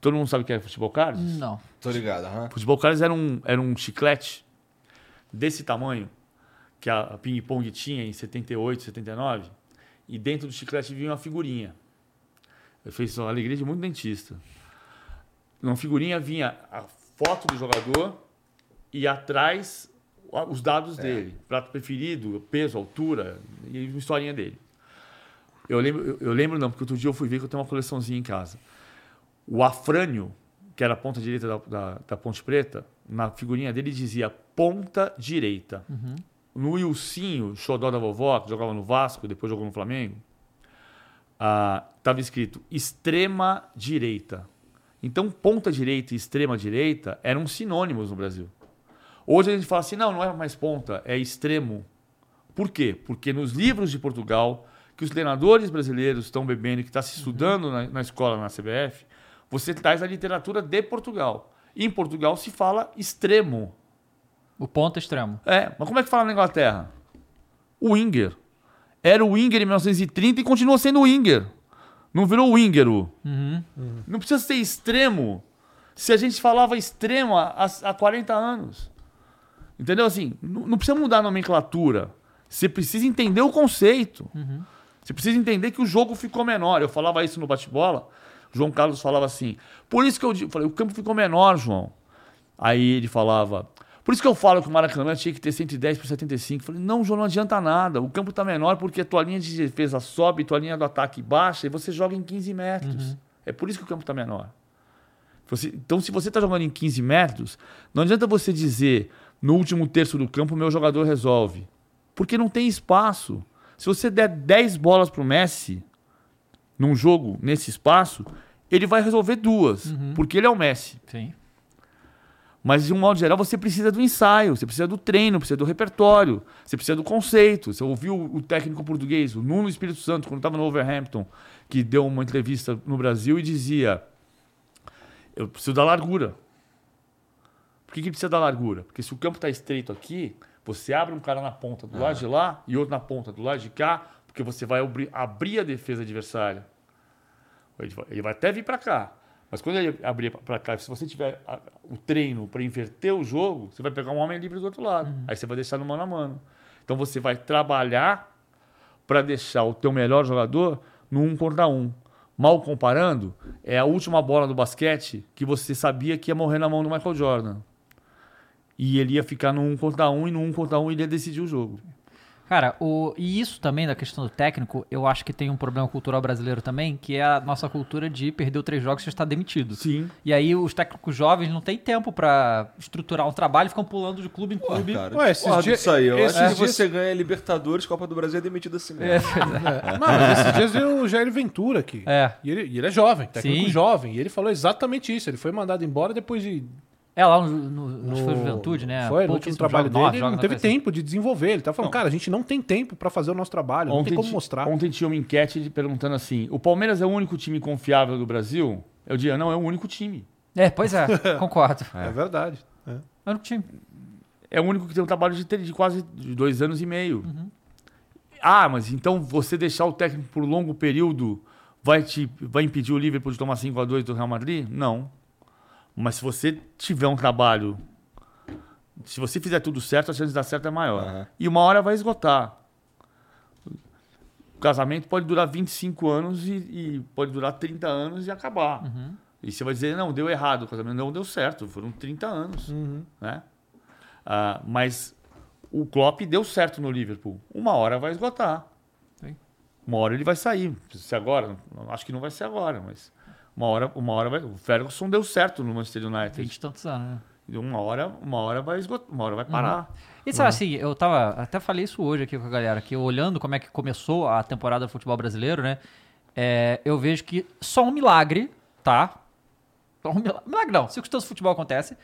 todo mundo sabe o que é futebol cards? Não. Tô ligado, aham. Futebol cards era um, era um chiclete desse tamanho que a Ping Pong tinha em 78, 79, e dentro do chiclete vinha uma figurinha. Eu fiz a alegria de muito dentista. Na figurinha vinha a foto do jogador e atrás os dados dele. Prato preferido, peso, altura e uma historinha dele. Eu lembro, eu lembro não, porque outro dia eu fui ver que eu tenho uma coleçãozinha em casa. O Afrânio, que era a ponta direita da, da, da Ponte Preta, na figurinha dele dizia ponta direita. No Ilcinho, xodó da vovó, que jogava no Vasco, depois jogou no Flamengo, estava escrito extrema direita. Então, ponta direita e extrema direita eram sinônimos no Brasil. Hoje a gente fala assim, não, não é mais ponta, é extremo. Por quê? Porque nos livros de Portugal, que os treinadores brasileiros estão bebendo, que está se estudando na, na escola, na CBF, você traz a literatura de Portugal. E em Portugal se fala extremo. O ponto extremo. É, mas como é que fala na Inglaterra? O Winger. Era o Winger em 1930 e continua sendo o Winger. Não virou o Winger. o. Não precisa ser extremo. Se a gente falava extremo há, há 40 anos. Entendeu? Assim, não, não precisa mudar a nomenclatura. Você precisa entender o conceito. Você precisa entender que o jogo ficou menor. Eu falava isso no bate-bola. João Carlos falava assim. Por isso que eu falei, o campo ficou menor, João. Aí ele falava. Por isso que eu falo que o Maracanã tinha que ter 110 por 75. Eu falei, não, João, não adianta nada. O campo tá menor porque a tua linha de defesa sobe, tua linha do ataque baixa e você joga em 15 metros. É por isso que o campo tá menor. Você- então, se você está jogando em 15 metros, não adianta você dizer no último terço do campo, meu jogador resolve. Porque não tem espaço. Se você der 10 bolas para o Messi num jogo nesse espaço, ele vai resolver duas, porque ele é o Messi. Sim. Mas, de um modo geral, você precisa do ensaio, você precisa do treino, precisa do repertório, você precisa do conceito. Você ouviu o técnico português, o Nuno Espírito Santo, quando estava no Overhampton, que deu uma entrevista no Brasil e dizia: Eu preciso da largura. Por que, que precisa da largura? Porque se o campo está estreito aqui, você abre um cara na ponta do lado de lá e outro na ponta do lado de cá, porque você vai abrir, a defesa adversária. Ele vai, até vir para cá. Mas quando ele abrir para cá, se você tiver o treino para inverter o jogo, você vai pegar um homem livre do outro lado. Aí você vai deixar no mano a mano. Então você vai trabalhar para deixar o teu melhor jogador no um contra um. Mal comparando, é a última bola do basquete que você sabia que ia morrer na mão do Michael Jordan. E ele ia ficar no um contra um e no um contra um ele ia decidir o jogo. Cara, o, e isso também da questão do técnico, eu acho que tem um problema cultural brasileiro também, que é a nossa cultura de perder três jogos e já está demitido. Sim. E aí os técnicos jovens não têm tempo pra estruturar um trabalho, ficam pulando de clube em clube. Cara, Ué, esses dias- disso aí. Eu esses acho que dias- você ganha Libertadores, Copa do Brasil é demitido assim mesmo. É, Não, mas esses dias veio o Jair Ventura aqui. É. E ele, e ele é jovem, técnico Sim. jovem. E ele falou exatamente isso. Ele foi mandado embora depois de. É lá no, no, acho que foi Juventude, né? Foi, no último trabalho jogos, dele, não teve assim. tempo de desenvolver. Ele tá falando, cara, a gente não tem tempo pra fazer o nosso trabalho, não tem como mostrar. Ontem tinha uma enquete perguntando assim: o Palmeiras é o único time confiável do Brasil? Eu dizia, não, é o único time. É, pois é, concordo. É, verdade. É. Eu não tinha. É o único que tem um trabalho de, de quase dois anos e meio. Uhum. Ah, mas então você deixar o técnico por longo período vai, te, vai impedir o Liverpool de tomar 5 a 2 do Real Madrid? Não. Mas se você tiver um trabalho Se você fizer tudo certo, a chance de dar certo é maior. Aham. E uma hora vai esgotar. O casamento pode durar 25 anos e, e pode durar 30 anos e acabar. E você vai dizer, não, deu errado o casamento. Não, deu certo. Foram 30 anos. Né? Ah, mas o Klopp deu certo no Liverpool. Uma hora vai esgotar. Sim. Uma hora ele vai sair. Se agora, acho que não vai ser agora, mas uma hora, uma hora vai. O Ferguson deu certo no Manchester United. 20 e tantos anos, né? Uma hora, uma hora vai esgotar, uma hora vai parar. E sabe assim, eu tava. Até falei isso hoje aqui com a galera, que olhando como é que começou a temporada do futebol brasileiro, né? é, eu vejo que só um milagre, tá? Só um milagre, milagre não, circunstância do futebol acontece,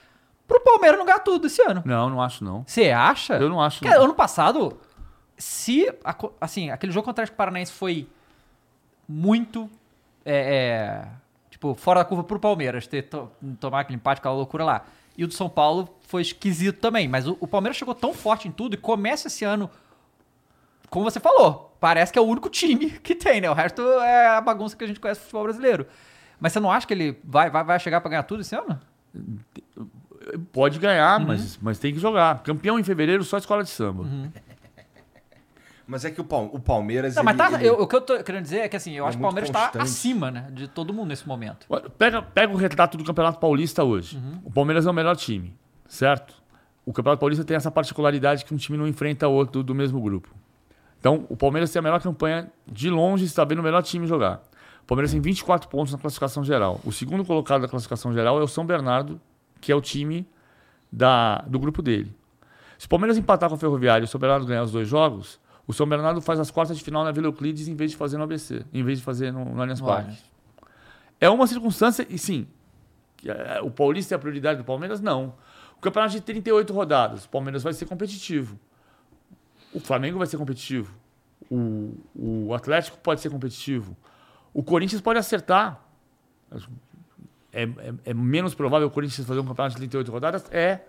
pro Palmeiras não ganhar tudo esse ano. Não, não acho não. Você acha? Eu não acho. Cara, não. ano passado, se. Assim, aquele jogo contra o Paranaense foi muito. é, é, tipo, fora da curva pro Palmeiras, ter to- tomar aquele empate, aquela loucura lá. E o do São Paulo foi esquisito também. Mas o, o Palmeiras chegou tão forte em tudo e começa esse ano. Como você falou, parece que é o único time que tem, né? O resto é a bagunça que a gente conhece do futebol brasileiro. Mas você não acha que ele vai, vai, vai chegar pra ganhar tudo esse ano? Pode ganhar, Uhum. mas, mas tem que jogar. Campeão em fevereiro, só escola de samba. Uhum. Mas é que o, Pal- o Palmeiras. Não, mas tá, ele- eu- o que eu tô querendo dizer é que assim, eu É acho que o Palmeiras tá constante. acima, né, de todo mundo nesse momento. Pega, pega o retrato do Campeonato Paulista hoje. Uhum. O Palmeiras é o melhor time, certo? O Campeonato Paulista tem essa particularidade que um time não enfrenta outro do mesmo grupo. Então, o Palmeiras tem a melhor campanha de longe, está vendo o melhor time jogar. O Palmeiras tem 24 pontos na classificação geral. O segundo colocado da classificação geral é o São Bernardo, que é o time da, do grupo dele. Se o Palmeiras empatar com o Ferroviário e o São Bernardo ganhar os dois jogos, o São Bernardo faz as quartas de final na Vila Euclides em vez de fazer no ABC, em vez de fazer no, no Allianz Parque. É uma circunstância, e sim, é, o Paulista é a prioridade do Palmeiras? Não. O campeonato de 38 rodadas, o Palmeiras vai ser competitivo. O Flamengo vai ser competitivo. O, o Atlético pode ser competitivo. O Corinthians pode acertar. É, é- é menos provável o Corinthians fazer um campeonato de 38 rodadas? É.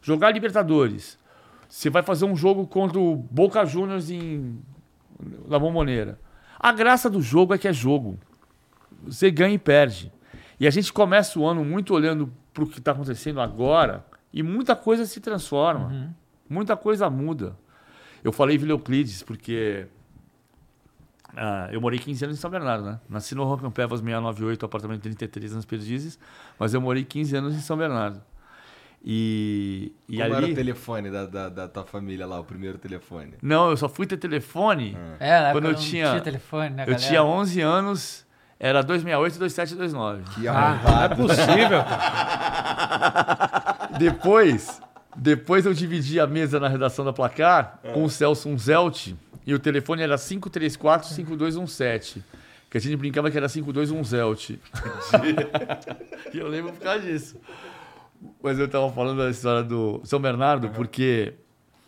Jogar Libertadores. Você vai fazer um jogo contra o Boca Juniors em La Bombonera. A graça do jogo é que é jogo você ganha e perde. E a gente começa o ano muito olhando para o que está acontecendo agora e muita coisa se transforma. Muita coisa muda. Eu falei Vila Euclides porque ah, eu morei 15 anos em São Bernardo, né? Nasci no Rocan Pevas 698, apartamento 33 nas Perdizes, mas eu morei 15 anos em São Bernardo. E, e Como era o ali... telefone da, da, da tua família lá, o primeiro telefone? Não, eu só fui ter telefone É, na Quando eu não tinha- telefone, né, eu tinha 11 anos, era 268 e 2729. Que Ah, não é possível, cara. Depois, depois eu dividi a mesa na redação da Placar com o Celso Unzelt e o telefone era 534-5217. Que a gente brincava que era 521zelt. e eu lembro por causa disso. Mas eu tava falando da história do São Bernardo porque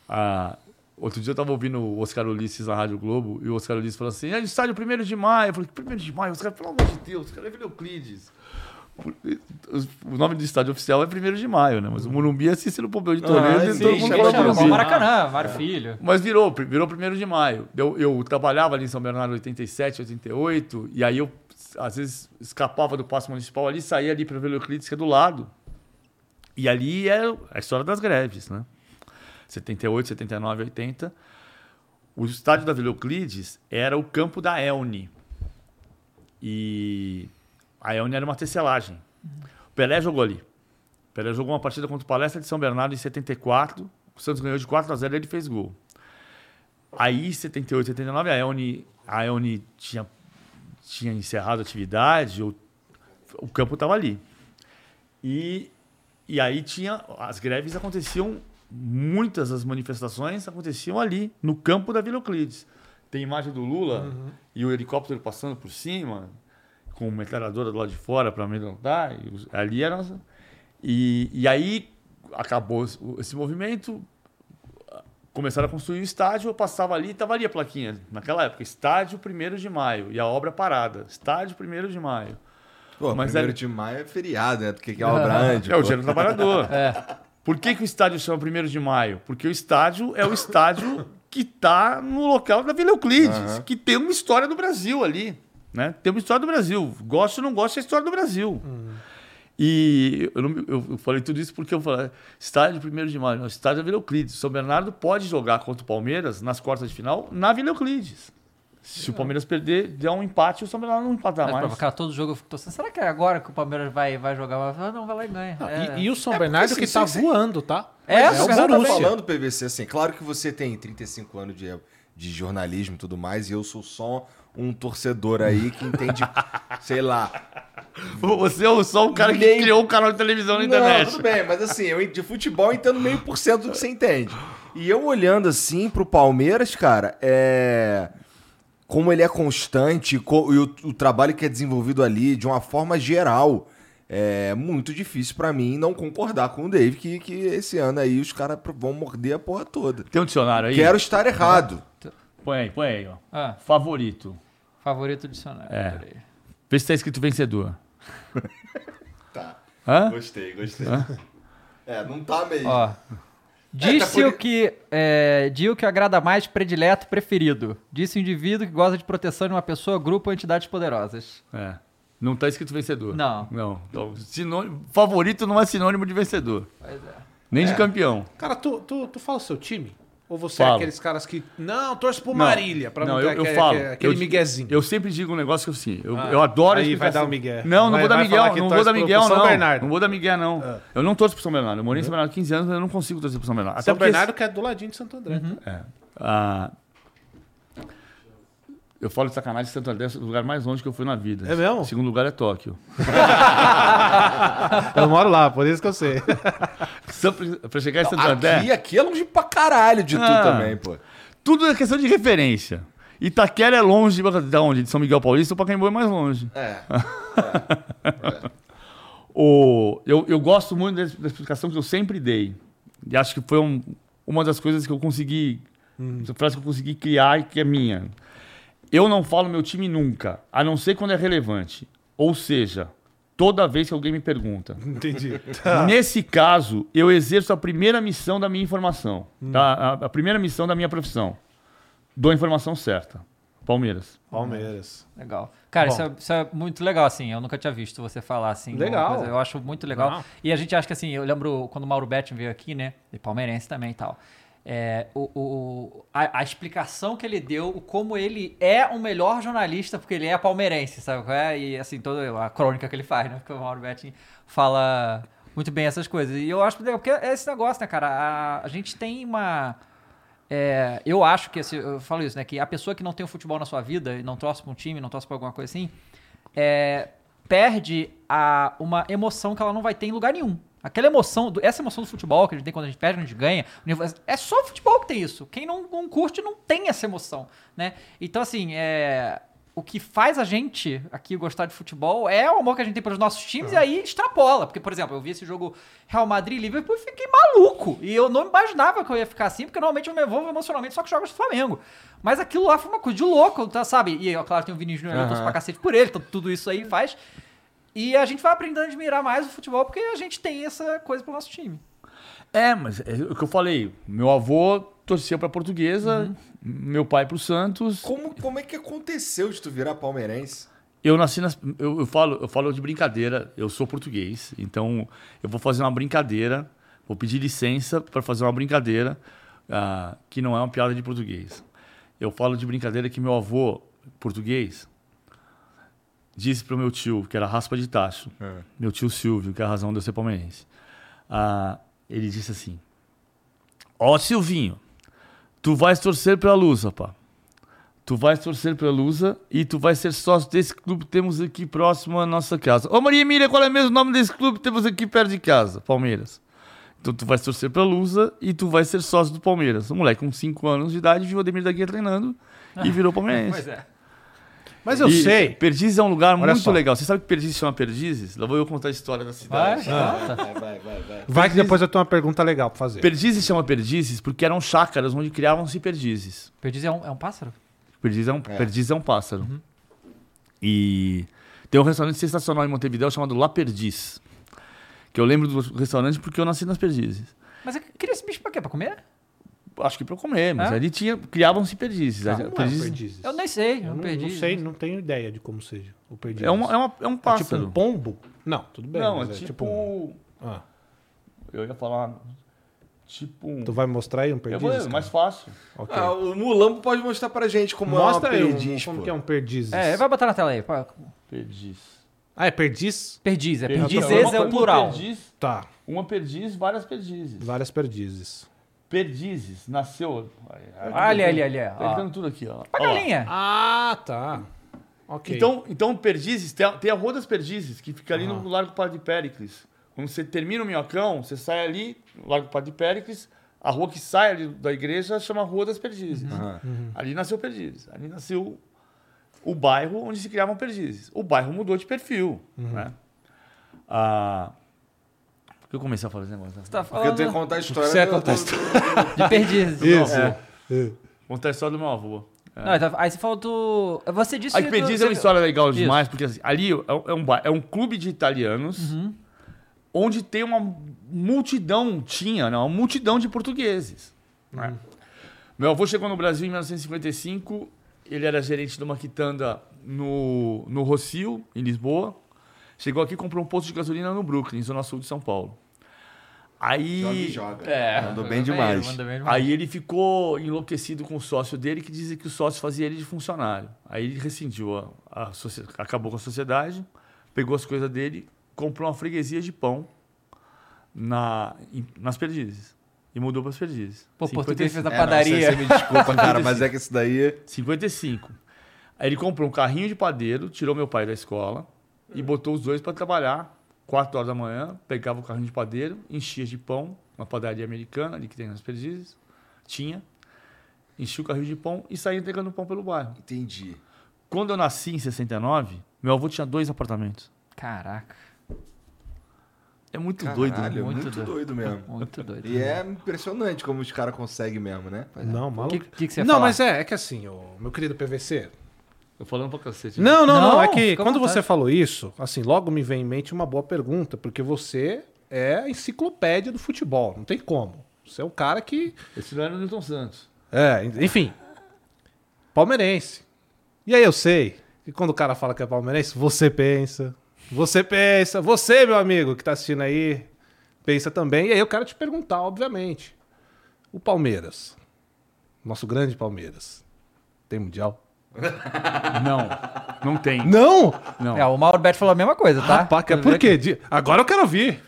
ah, outro dia eu tava ouvindo o Oscar Ulisses na Rádio Globo e o Oscar Ulisses falou assim: é estádio 1 de maio. Eu falei: 1 de maio? Os caras, pelo amor de Deus, os caras é Euclides. O nome do estádio oficial é 1 de maio, né? Mas o Morumbi é Cícero Pompeu de Toledo Ah, e sim, todo mundo chama fala Morumbi. Maracanã, Mário Filho. mas virou, virou 1 de maio. Eu, eu trabalhava ali em São Bernardo em 87, 88, e aí eu, às vezes, escapava do Paço Municipal ali, saía ali para o Euclides, que é do lado. E ali é a história das greves, né? 78, 79, 80. O estádio da Vila Euclides era o campo da Elne. E a Elne era uma tecelagem. O Pelé jogou ali. O Pelé jogou uma partida contra o Palestra de São Bernardo em 74. O Santos ganhou de 4 a 0 e ele fez gol. Aí, em 78, 79, a Elne, a Elne tinha, tinha encerrado a atividade, o, o campo estava ali. E, e aí tinha. As greves aconteciam, muitas das manifestações aconteciam ali, no campo da Vila Euclides. Tem imagem do Lula e o helicóptero passando por cima, com uma metralhadora do lado de fora para amedrontar. Ali era. nossa- E, e aí acabou esse movimento, começaram a construir o estádio, eu passava ali e estava ali a plaquinha. Naquela época, estádio 1 de maio. E a obra parada. Estádio 1 de maio. Pô, Mas primeiro era- de maio é feriado, né? Porque que é obra grande. É o dia do trabalhador. É. Por que, que o estádio chama 1 de maio? Porque o estádio é o estádio que está no local da Vila Euclides, Aham. que tem uma história do Brasil ali. Né? Tem uma história do Brasil. Gosto ou não gosto, é a história do Brasil. E eu, não- eu- falei tudo isso porque eu falei, estádio 1 de maio, não, estádio da Vila Euclides. São Bernardo pode jogar contra o Palmeiras nas quartas de final na Vila Euclides. Se o Palmeiras perder, der um empate, o São Bernardo não empatar mais. pô, cara, todo jogo eu fico torcendo. Será que é agora que o Palmeiras vai, vai jogar? Vai falar, não, vai lá e ganha. É. E, e o São É porque, Bernardo assim, que tá sim, sim. voando, tá? É, Mas o o tô também. falando, PVC, assim, claro que você tem 35 anos de, de jornalismo e tudo mais, e eu sou só um torcedor aí que entende, sei lá. Você é só um cara que Meio- criou um canal de televisão na Não, internet. tudo bem, mas assim, eu de futebol entendo meio por cento do que você entende. E eu olhando assim pro Palmeiras, cara, é. Como ele é constante co- e o, o trabalho que é desenvolvido ali de uma forma geral. É muito difícil pra mim não concordar com o Dave que, que esse ano aí os caras vão morder a porra toda. Tem um dicionário aí? Quero estar errado. Põe aí, põe aí, ó. Ah, Favorito. favorito dicionário. É. peraí. Vê se tá escrito vencedor. Tá. Hã? Gostei, gostei. É, não tá mesmo. Ó. Disse tá o que é, diga o que agrada mais, predileto, preferido. Disse o indivíduo que goza de proteção de uma pessoa, grupo ou entidades poderosas. É. Não tá escrito vencedor. Não. Não. Então, sinônimo- favorito não é sinônimo de vencedor. Pois é. Nem de campeão. Cara, tu, tu, tu fala o seu time? Ou você Falo. é aqueles caras que. Não, torce pro. Marília, pra não, não, ter eu, eu aquele, falo. aquele eu, miguezinho. Eu sempre digo um negócio que assim, eu, Ah, eu adoro aí vai dar um migué. Não, não Vai- vou dar Miguel, não vou dar Miguel, pro não. Bernardo. Não vou dar Miguel, não. Eu não torço pro São Bernardo. Eu morei em São Bernardo há 15 anos, mas eu não consigo torcer pro São Bernardo. Até São Bernardo que é do ladinho de Santo André. É. Ah, eu falo de sacanagem, Santo André é o lugar mais longe que eu fui na vida. É mesmo? O segundo lugar é Tóquio. Eu moro lá, por isso que eu sei. Pra- chegar em Santo André, Aqui, aqui é longe pra caralho de tu Ah. também, pô. tudo é questão de referência. Itaquera é longe de, de onde? De São Miguel Paulista, o Pacaembu é mais longe. É. O, eu, eu gosto muito da, explicação que eu sempre dei. E acho que foi um- uma das coisas que eu consegui. Essa frase que eu consegui criar e que é minha. Eu não falo meu time nunca, a não ser quando é relevante. Ou seja, toda vez que alguém me pergunta. Entendi. Nesse caso, eu exerço a primeira missão da minha informação. tá? A, a primeira missão da minha profissão. Dou a informação certa. Palmeiras. Palmeiras. Legal. Cara, isso é, isso é muito legal, assim. Eu nunca tinha visto você falar assim. Legal. coisa. Eu acho muito legal. Não. E a gente acha que, assim, eu lembro quando o Mauro Betting veio aqui, né? E palmeirense também e tal. É, o, o- a, a explicação que ele deu, como ele é o melhor jornalista, porque ele é palmeirense, sabe? é? E assim, toda a crônica que ele faz, né? Porque o Mauro Betting fala muito bem essas coisas. E eu acho legal, porque é esse negócio, né, cara? A, a gente tem uma. É, eu acho que, assim, eu falo isso, né? Que a pessoa que não tem o futebol na sua vida e não torce pra um time, não torce pra alguma coisa assim, é, perde a, uma emoção que ela não vai ter em lugar nenhum. Aquela emoção, essa emoção do futebol que a gente tem quando a gente perde, quando a gente ganha, é só o futebol que tem isso. Quem não, não curte não tem essa emoção, né? Então, assim, é, o que faz a gente aqui gostar de futebol é o amor que a gente tem pelos nossos times e aí extrapola. Porque, por exemplo, eu vi esse jogo Real Madrid e Liverpool e fiquei maluco. E eu não imaginava que eu ia ficar assim, porque normalmente eu me envolvo emocionalmente só com jogos do Flamengo. Mas aquilo lá foi uma coisa de louco, tá, sabe? E, ó, claro, tem o Vinícius Júnior, eu torço pra cacete por ele, então tudo isso aí faz. E a gente vai aprendendo a admirar mais o futebol porque a gente tem essa coisa pro nosso time. É, mas é o que eu falei. Meu avô torcia pra portuguesa, meu pai pro Santos. Como, como é que aconteceu de tu virar palmeirense? Eu nasci nas. Eu, eu falo, eu falo de brincadeira, eu sou português, então eu vou fazer uma brincadeira, vou pedir licença para fazer uma brincadeira ah, que não é uma piada de português. Eu falo de brincadeira que meu avô, português, disse pro meu tio, que era raspa de tacho, meu tio Silvio, que é a razão de eu ser palmeirense. Ah, ele disse assim: Ó Silvinho, tu vais torcer pela luz, rapaz. Tu vais torcer pela Lusa e tu vais ser sócio desse clube que temos aqui próximo à nossa casa. Ô Maria Emília, qual é mesmo o nome desse clube que temos aqui perto de casa? Palmeiras. Então tu vais torcer pela Lusa e tu vais ser sócio do Palmeiras. O moleque com 5 anos de idade viu o Ademir da Guia treinando e virou palmeirense. é. Mas eu E sei. Perdizes é um lugar Olha muito só. legal. Você sabe que Perdizes chama Perdizes? Lá vou eu contar a história da Vai, cidade. Vai, vai, vai, vai. Vai que depois eu tenho uma pergunta legal pra fazer. Perdizes chama Perdizes porque eram chácaras onde criavam-se perdizes. Perdiz é um, é um pássaro? Perdiz é um, perdiz é um pássaro. E tem um restaurante sensacional em Montevideo chamado La Perdiz. Que eu lembro do restaurante porque eu nasci nas Perdizes. Mas eu queria esse bicho pra quê? Pra comer? Acho que pra comer, mas É? ali tinha, criavam-se perdizes. Ah, não é perdizes- perdizes. Eu nem sei, Eu eu não, perdi. não sei, não tenho ideia de como seja. O perdizes. É, uma, é, uma, é um É tipo pássaro. um pombo? Não, tudo bem. Não, é mas tipo. um- Ah, Eu ia falar. Tipo um. tu vai mostrar aí um Eu perdizes? vou, mais fácil. Ok. Ah, o Mulambo pode mostrar pra gente como Mostra é um- perdiz, como pô. que é um perdizes. É, vai botar na tela aí. Perdiz. Ah, é perdiz? Perdiz, é Perdiz. perdizes é o plural. Perdiz, Tá, uma perdiz, várias perdizes. várias perdizes. Perdizes, nasceu. Ali, ali, ali. Tá tudo aqui, ó. Pra Ó. galinha. Ah, tá. Ok. Então, então perdizes, tem a, tem a Rua das Perdizes, que fica ali no Largo Padre Péricles. Quando você termina o Minhocão, você sai ali, no Largo Padre Péricles, a rua que sai ali da igreja chama Rua das Perdizes. Aham. Ali nasceu Perdizes. Ali nasceu o bairro onde se criavam perdizes. O bairro mudou de perfil. Né? Ah, que eu comecei a falar esse negócio? Você tá Porque eu tenho que falando contar a história. Você ia do- contar a do- de perdizes. Isso. É. É. Contar a história do meu avô. Não, então, aí você falou do... Você disse... Aí do- Perdizes você- é uma história legal Isso. demais, porque assim, ali é um, é um ba- é um clube de italianos Uhum. onde tem uma multidão, tinha, né, uma multidão de portugueses. né? Meu avô chegou no Brasil em 1955, ele era gerente de uma quitanda no, no Rocio, em Lisboa. Chegou aqui e comprou um posto de gasolina no Brooklyn, zona sul de São Paulo. Aí, Joga e joga. É, Mandou bem demais. mandou bem demais. Aí ele ficou enlouquecido com o sócio dele, que dizia que o sócio fazia ele de funcionário. Aí ele rescindiu, a, a acabou com a sociedade, pegou as coisas dele, comprou uma freguesia de pão na, em- nas perdizes. E mudou para as perdizes. Pô, português fez 55. a É, não, padaria. você, você me desculpa, cara, mas é que isso daí. 55. Aí ele comprou um carrinho de padeiro, tirou meu pai da escola e botou os dois para trabalhar. 4 horas da manhã, pegava o carrinho de padeiro, enchia de pão, uma padaria americana ali que tem nas perdizes. Tinha. Enchia o carrinho de pão e saía entregando pão pelo bairro. Entendi. Quando eu nasci em 69, meu avô tinha dois apartamentos. Caraca, É muito Caralho, doido, né? muito, Muito doido. doido. mesmo. muito doido. E é impressionante como os caras conseguem mesmo, né? Não, O maluco. que, que, que você ia Não, falar? mas é, é que assim, ô, meu querido PVC. Tô falando pra cacete. Não, não, não. Não, é que quando vontade. você falou isso, assim, logo me vem em mente uma boa pergunta, porque você é a enciclopédia do futebol. Não tem como. Você é um cara que. Esse não era o Newton Santos. É, enfim. Palmeirense. E aí eu sei que quando o cara fala que é palmeirense, você pensa. Você pensa. Você, meu amigo, que tá assistindo aí, pensa também. E aí eu quero te perguntar, obviamente. O Palmeiras. Nosso grande Palmeiras. Tem mundial? Não, não tem. Não! Não. É, o Mauro Betti falou a mesma coisa, tá? Rapaz, que é Quero por ver quê? Di- Agora eu quero ouvir.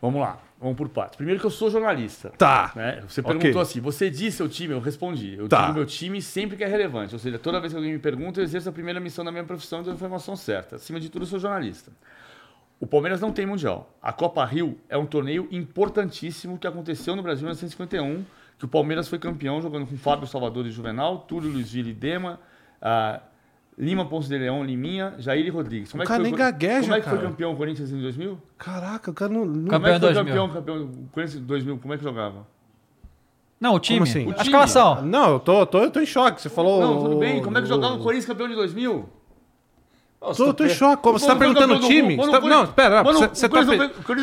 Vamos lá, vamos por partes. Primeiro que eu sou jornalista. Tá. né? Você Ok. perguntou assim, você disse seu time? Eu respondi. Eu Tá. digo meu time sempre que é relevante. Ou seja, toda vez que alguém me pergunta, eu exerço a primeira missão da minha profissão e dou a informação certa. Acima de tudo, eu sou jornalista. O Palmeiras não tem Mundial. A Copa Rio é um torneio importantíssimo que aconteceu no Brasil em 1951, que o Palmeiras foi campeão jogando com Fábio Salvador e Juvenal, Túlio Luiz Vila e Dema, ah, Lima Ponce de Leão, Liminha, Jair e Rodrigues. Como O é que cara foi nem gagueja, Como é que foi cara. campeão o Corinthians em 2000? Caraca, o cara não. não- Campeão Como é que foi 2000. campeão, campeão, o Corinthians em 2000, como é que jogava? Não, o time. assim? O A time. escalação. Não, eu tô, eu tô, eu tô em choque. Você falou. Não, tudo bem. Como é que jogava o o Corinthians campeão de 2000? Tô, eu tô em choque. Como? Você tá perguntando o time? Você tá- Mano, Não, espera. Mano, Você tá.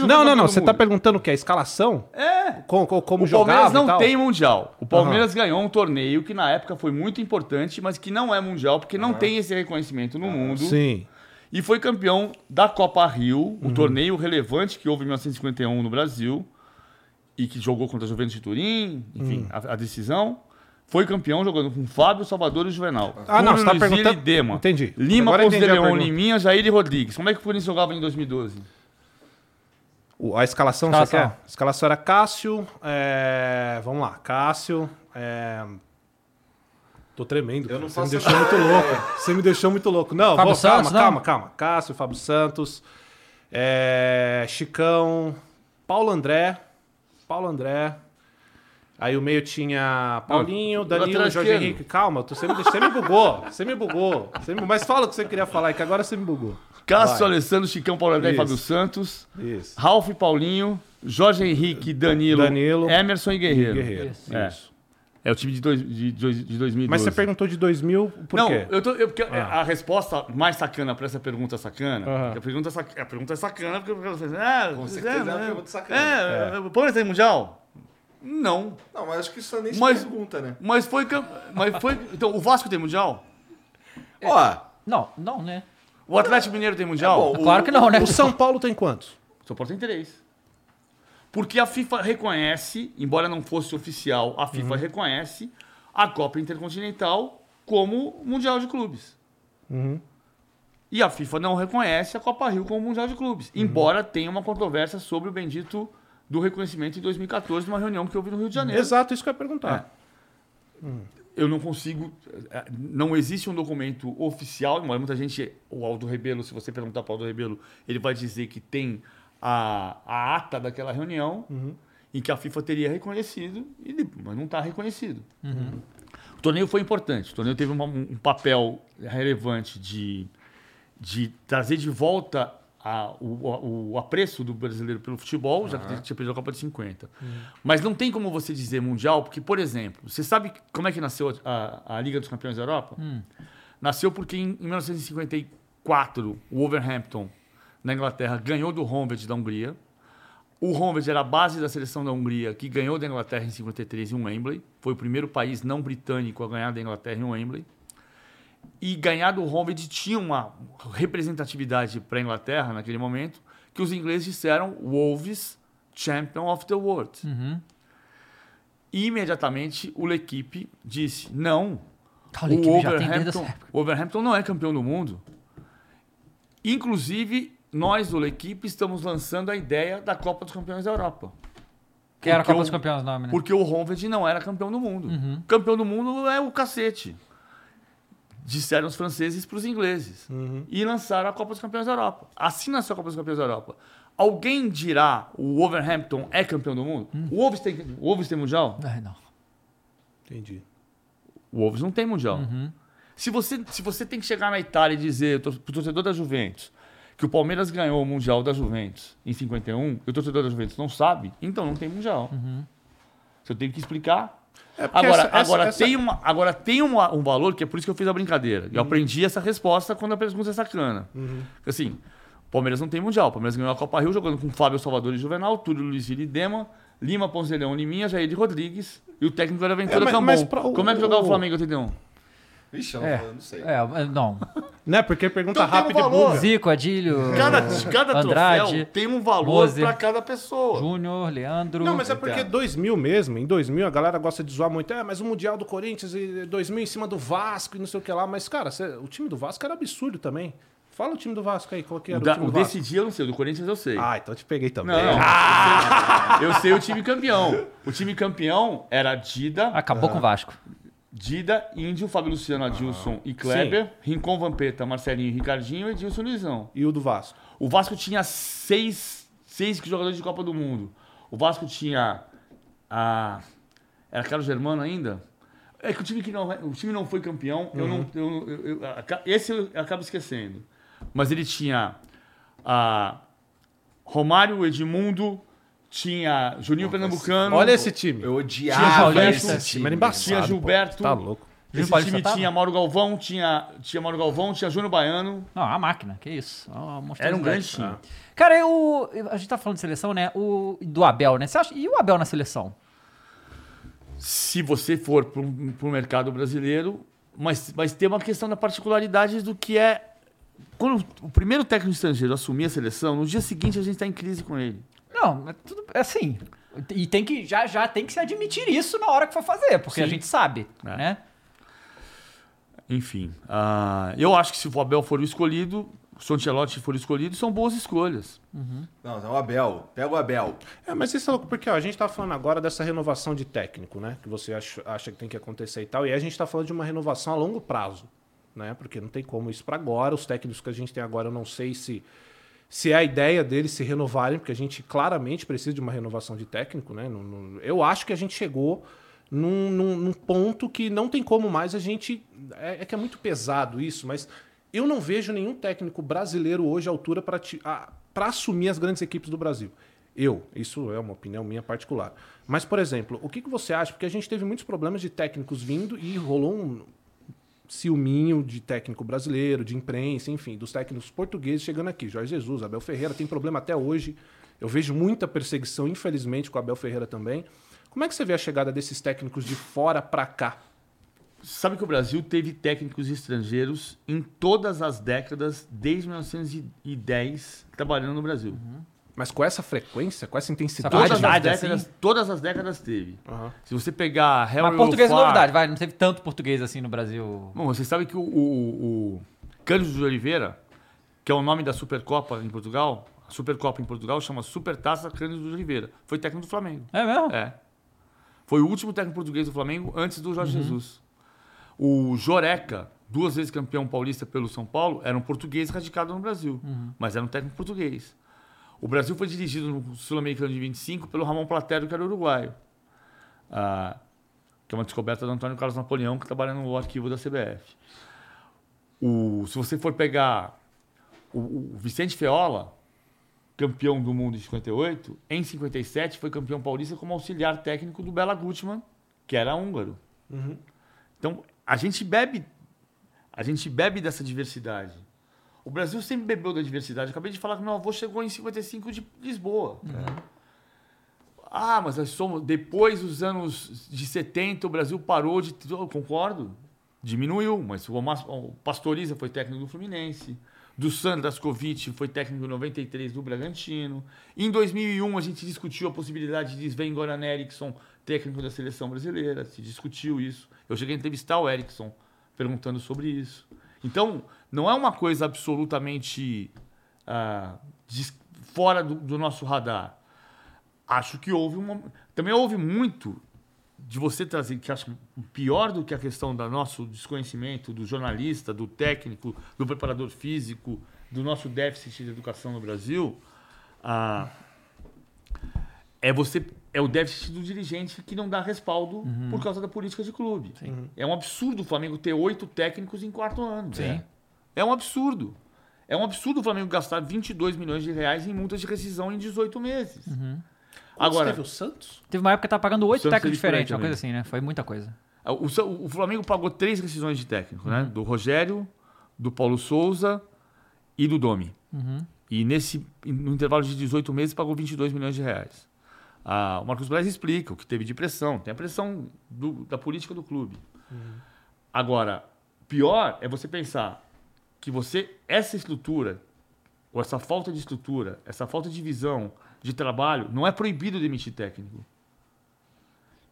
Não, não, não. do Você tá perguntando o que? A escalação? É. Com- com- Como O jogava Palmeiras não tem mundial. O Palmeiras ganhou um torneio que na época foi muito importante, mas que não é mundial porque não tem esse reconhecimento no mundo. Sim. E foi campeão da Copa Rio, um Uhum. torneio relevante que houve em 1951 no Brasil e que jogou contra a Juventus de Turim, enfim, Hum. a, a decisão. Foi campeão jogando com Fábio, Salvador e Juvenal. Ah, não, Túlio você tá Luiz perguntando- e Dema. Entendi. Lima, eu Ponce de Leão. Liminha, Jair e Rodrigues. Como é que o Corinthians jogava em 2012? O- A escalação, Escalação. você quer? A escalação era Cássio. é, Vamos lá, Cássio. é, Tô tremendo. cara. não Você me deixou muito louco. Você me deixou muito louco. Não, Fábio vou, Santos, calma, não? calma, calma. Cássio, Fábio Santos. é, Chicão. Paulo André. Paulo André. Aí o meio tinha Paulinho, Danilo, Jorge. Henrique. Calma, tu- você me, você me bugou. Você me bugou. Você me- Mas fala o que você queria falar, que agora você me bugou. Cássio, Vai. Alessandro, Chicão, Paulo André e. Fábio Santos. Isso. Ralf e Paulinho. Jorge Henrique, Danilo, Danilo. Emerson e Guerreiro. Guerreiro. Isso. É. Isso. É o time de, dois, de, dois- de 2012. Mas você perguntou de 2000, por não, quê? eu tô, eu, porque Ah. a resposta mais sacana pra essa pergunta sacana, a, pergunta é sac- a pergunta é sacana porque assim, ah, Com certeza é uma né? pergunta sacana. É, o Palmeiras tem mundial? Não, Não, mas acho que isso nem se Mas- pergunta, né? mas foi, mas foi, então o Vasco tem mundial? Ó, Não, não, né? O Atlético Mineiro tem Mundial? É bom, Claro que não, né? O São Paulo tem quantos? São Paulo tem três. Porque a FIFA reconhece, embora não fosse oficial, a FIFA reconhece a Copa Intercontinental como Mundial de Clubes. E a FIFA não reconhece a Copa Rio como Mundial de Clubes. Embora tenha uma controvérsia sobre o bendito do reconhecimento em 2014, numa reunião que eu vi no Rio de Janeiro. Exato, isso que eu ia perguntar. eu não consigo. eh, Não existe um documento oficial, embora muita gente. O Aldo Rebelo, se você perguntar para o Aldo Rebelo, ele vai dizer que tem a, a ata daquela reunião em que a FIFA teria reconhecido, e mas não está reconhecido. O torneio foi importante. O torneio teve uma- um papel relevante de, de trazer de volta a- o, o- apreço do brasileiro pelo futebol, já que tinha perdido a Copa de 50. Mas não tem como você dizer mundial, porque, por exemplo, você sabe como é que nasceu a, a Liga dos Campeões da Europa? Nasceu porque em, em 1954 o Wolverhampton, na Inglaterra, ganhou do Honved da Hungria. O Honved era a base da seleção da Hungria, que ganhou da Inglaterra em 53 em Wembley. Foi o primeiro país não britânico a ganhar da Inglaterra em Wembley. E ganhar do Honved tinha uma representatividade para a Inglaterra naquele momento, que os ingleses disseram Wolves Champion of the World. E imediatamente o L'Equipe disse: não, equipe o o Wolverhampton não é campeão do mundo. Inclusive, nós do L'Equipe estamos lançando a ideia da Copa dos Campeões da Europa. Que era a Copa o- dos Campeões nome, né? Porque o Honved não era campeão do mundo. Uhum. Campeão do mundo é o cacete. Disseram os franceses para os ingleses. E lançaram a Copa dos Campeões da Europa. Assim nasceu a Copa dos Campeões da Europa. Alguém dirá o Wolverhampton é campeão do mundo? Hum. O, Wolves tem, o Wolves tem mundial? Ai, não. Entendi. O Wolves não tem mundial. Uhum. Se, você, se você tem que chegar na Itália e dizer para o torcedor da Juventus que o Palmeiras ganhou o Mundial da Juventus em 51 e o torcedor da Juventus não sabe, então não tem mundial. Uhum. Você tem que explicar. É Agora, essa- essa- agora, essa- tem, uma, agora tem uma- um valor que é por isso que eu fiz a brincadeira. Eu aprendi essa resposta quando a pergunta é sacana. Assim, o Palmeiras não tem mundial. O Palmeiras ganhou a Copa Rio jogando com Fábio Salvador e Juvenal, Túlio Luiz e Dema, Lima, Ponce de Leão, Liminha, Jair de Rodrigues e o técnico era Ventura É, mas- Cambon. mas pra o- Como é que jogava o o- Flamengo em 81? Ixi, eu não, É, eu não sei. é, não. Né? Porque pergunta Então um rápida e valor. Zico, Adílio, Cada, cada Andrade, troféu tem um valor para cada pessoa. Júnior, Leandro. Não, mas é porque Entendo. 2000 mesmo, em 2000 a galera gosta de zoar muito. É, mas o Mundial do Corinthians e 2000 em cima do Vasco e não sei o que lá. Mas, cara, cê- o time do Vasco era absurdo também. Fala o time do Vasco aí, qual que O, era o, da, time o do Vasco? desse dia eu não sei, o do Corinthians eu sei. Ah, então eu te peguei também. Não, não. Eu sei o time campeão. O time campeão era Dida, Acabou com o Vasco. Dida, Índio, Fábio Luciano, Adilson e Kleber, Rincon Vampeta, Marcelinho e Ricardinho e Edilson Luizão. E o do Vasco? O Vasco tinha seis, seis jogadores de Copa do Mundo. O Vasco tinha a. Era Carlos Germano ainda? É que o time, que não, o time não foi campeão, eu não, eu, eu- eu- esse eu acabo esquecendo. Mas ele tinha a Romário, Edmundo, tinha Juninho Pernambucano, Olha esse time. Eu Tinha odiava Paulista, esse time era embaçado. tinha pô. Gilberto. Tá louco. Esse Paulista time tava? tinha Mauro Galvão, tinha, tinha Mauro Galvão, tinha Júnior Baiano. Não, a máquina, que isso. É Era um grande time. Cara, eu, a gente tá falando de seleção, né? O, do Abel, né? Você acha, e o Abel na seleção? se você for para o mercado brasileiro, mas, mas tem uma questão da particularidade do que é. Quando o primeiro técnico estrangeiro assumir a seleção, no dia seguinte a gente está em crise com ele. Não, é tudo é assim. E tem que já já tem que se admitir isso na hora que for fazer, porque a Sim. gente sabe, É. né? Enfim, ah, eu acho que se o Abel for o escolhido, se o Ancelotti for o escolhido, são boas escolhas. Não, é o Abel. Pega o Abel. É, mas isso é louco, porque ó, a gente tá falando agora dessa renovação de técnico, né? Que você acha, acha que tem que acontecer e tal. E aí a gente tá falando de uma renovação a longo prazo, né? Porque não tem como isso para agora. Os técnicos que a gente tem agora, eu não sei se, se é a ideia deles se renovarem, porque a gente claramente precisa de uma renovação de técnico, né? Eu acho que a gente chegou num, num- num ponto que não tem como mais a gente. É, é que é muito pesado isso, mas eu não vejo nenhum técnico brasileiro hoje à altura para assumir as grandes equipes do Brasil. Eu, isso é uma opinião minha particular. Mas, por exemplo, o que, que você acha? Porque a gente teve muitos problemas de técnicos vindo e rolou um ciúminho de técnico brasileiro, de imprensa, enfim, dos técnicos portugueses chegando aqui. Jorge Jesus, Abel Ferreira, tem problema até hoje. Eu vejo muita perseguição, infelizmente, com o Abel Ferreira também. Como é que você vê a chegada desses técnicos de fora para cá? Sabe que o Brasil teve técnicos estrangeiros em todas as décadas, desde 1910, trabalhando no Brasil. Mas com essa frequência, com essa intensidade. Todas as, Quantidade, décadas, assim? todas as décadas teve. Aham. Se você pegar Harry Mas português é novidade, vai. Não teve tanto português assim no Brasil. Bom, você sabe que o, o, o Cândido de Oliveira, que é o nome da Supercopa em Portugal, a Supercopa em Portugal chama Supertaça Cândido de Oliveira. Foi técnico do Flamengo. É mesmo? É. Foi o último técnico português do Flamengo antes do Jorge Jesus. O Joreca, duas vezes campeão paulista pelo São Paulo, era um português radicado no Brasil, mas era um técnico português. O Brasil foi dirigido no Sul-Americano de 25 pelo Ramon Platero, que era uruguaio. Ah, que é uma descoberta do Antônio Carlos Napoleão, que trabalha no arquivo da CBF. O, se você for pegar o, o Vicente Feola, campeão do mundo em 58, em 57 foi campeão paulista como auxiliar técnico do Bela Gutmann, que era húngaro. Então, a gente bebe a gente bebe dessa diversidade. O Brasil sempre bebeu da diversidade. Acabei de falar que meu avô chegou em 55 de Lisboa. Ah, mas nós somos depois dos anos de 70 o Brasil parou de, eu concordo, diminuiu, mas o, Pastoriza foi técnico do Fluminense. Do Sandro Dascovitch foi técnico em 93 do Bragantino. Em 2001 a gente discutiu a possibilidade de Sven Goran Eriksson, técnico da seleção brasileira. Se discutiu isso. Eu cheguei a entrevistar o Eriksson perguntando sobre isso. Então, não é uma coisa absolutamente des- fora do, do nosso radar. Acho que houve uma. Também houve muito de você trazer, que acho pior do que a questão do nosso desconhecimento, do jornalista, do técnico, do preparador físico, do nosso déficit de educação no Brasil, ah, é você é o déficit do dirigente que não dá respaldo por causa da política de clube. É um absurdo o Flamengo ter oito técnicos em quatro anos. Sim. É. É um absurdo. É um absurdo o Flamengo gastar 22 milhões de reais em multas de rescisão em 18 meses. Agora, Agora, teve o Santos? Teve uma época que tava pagando oito técnicos aí diferentes, uma também. coisa assim, né? Foi muita coisa. o, Sa- o Flamengo pagou três rescisões de técnico, né? Do Rogério, do Paulo Souza e do Domi. E nesse, no intervalo de 18 meses pagou 22 milhões de reais. Ah, o Marcos Braz explica o que teve de pressão. Tem a pressão do- da política do clube. Agora, pior é você pensar que você, essa estrutura, ou essa falta de estrutura, essa falta de visão de trabalho, não é proibido demitir técnico.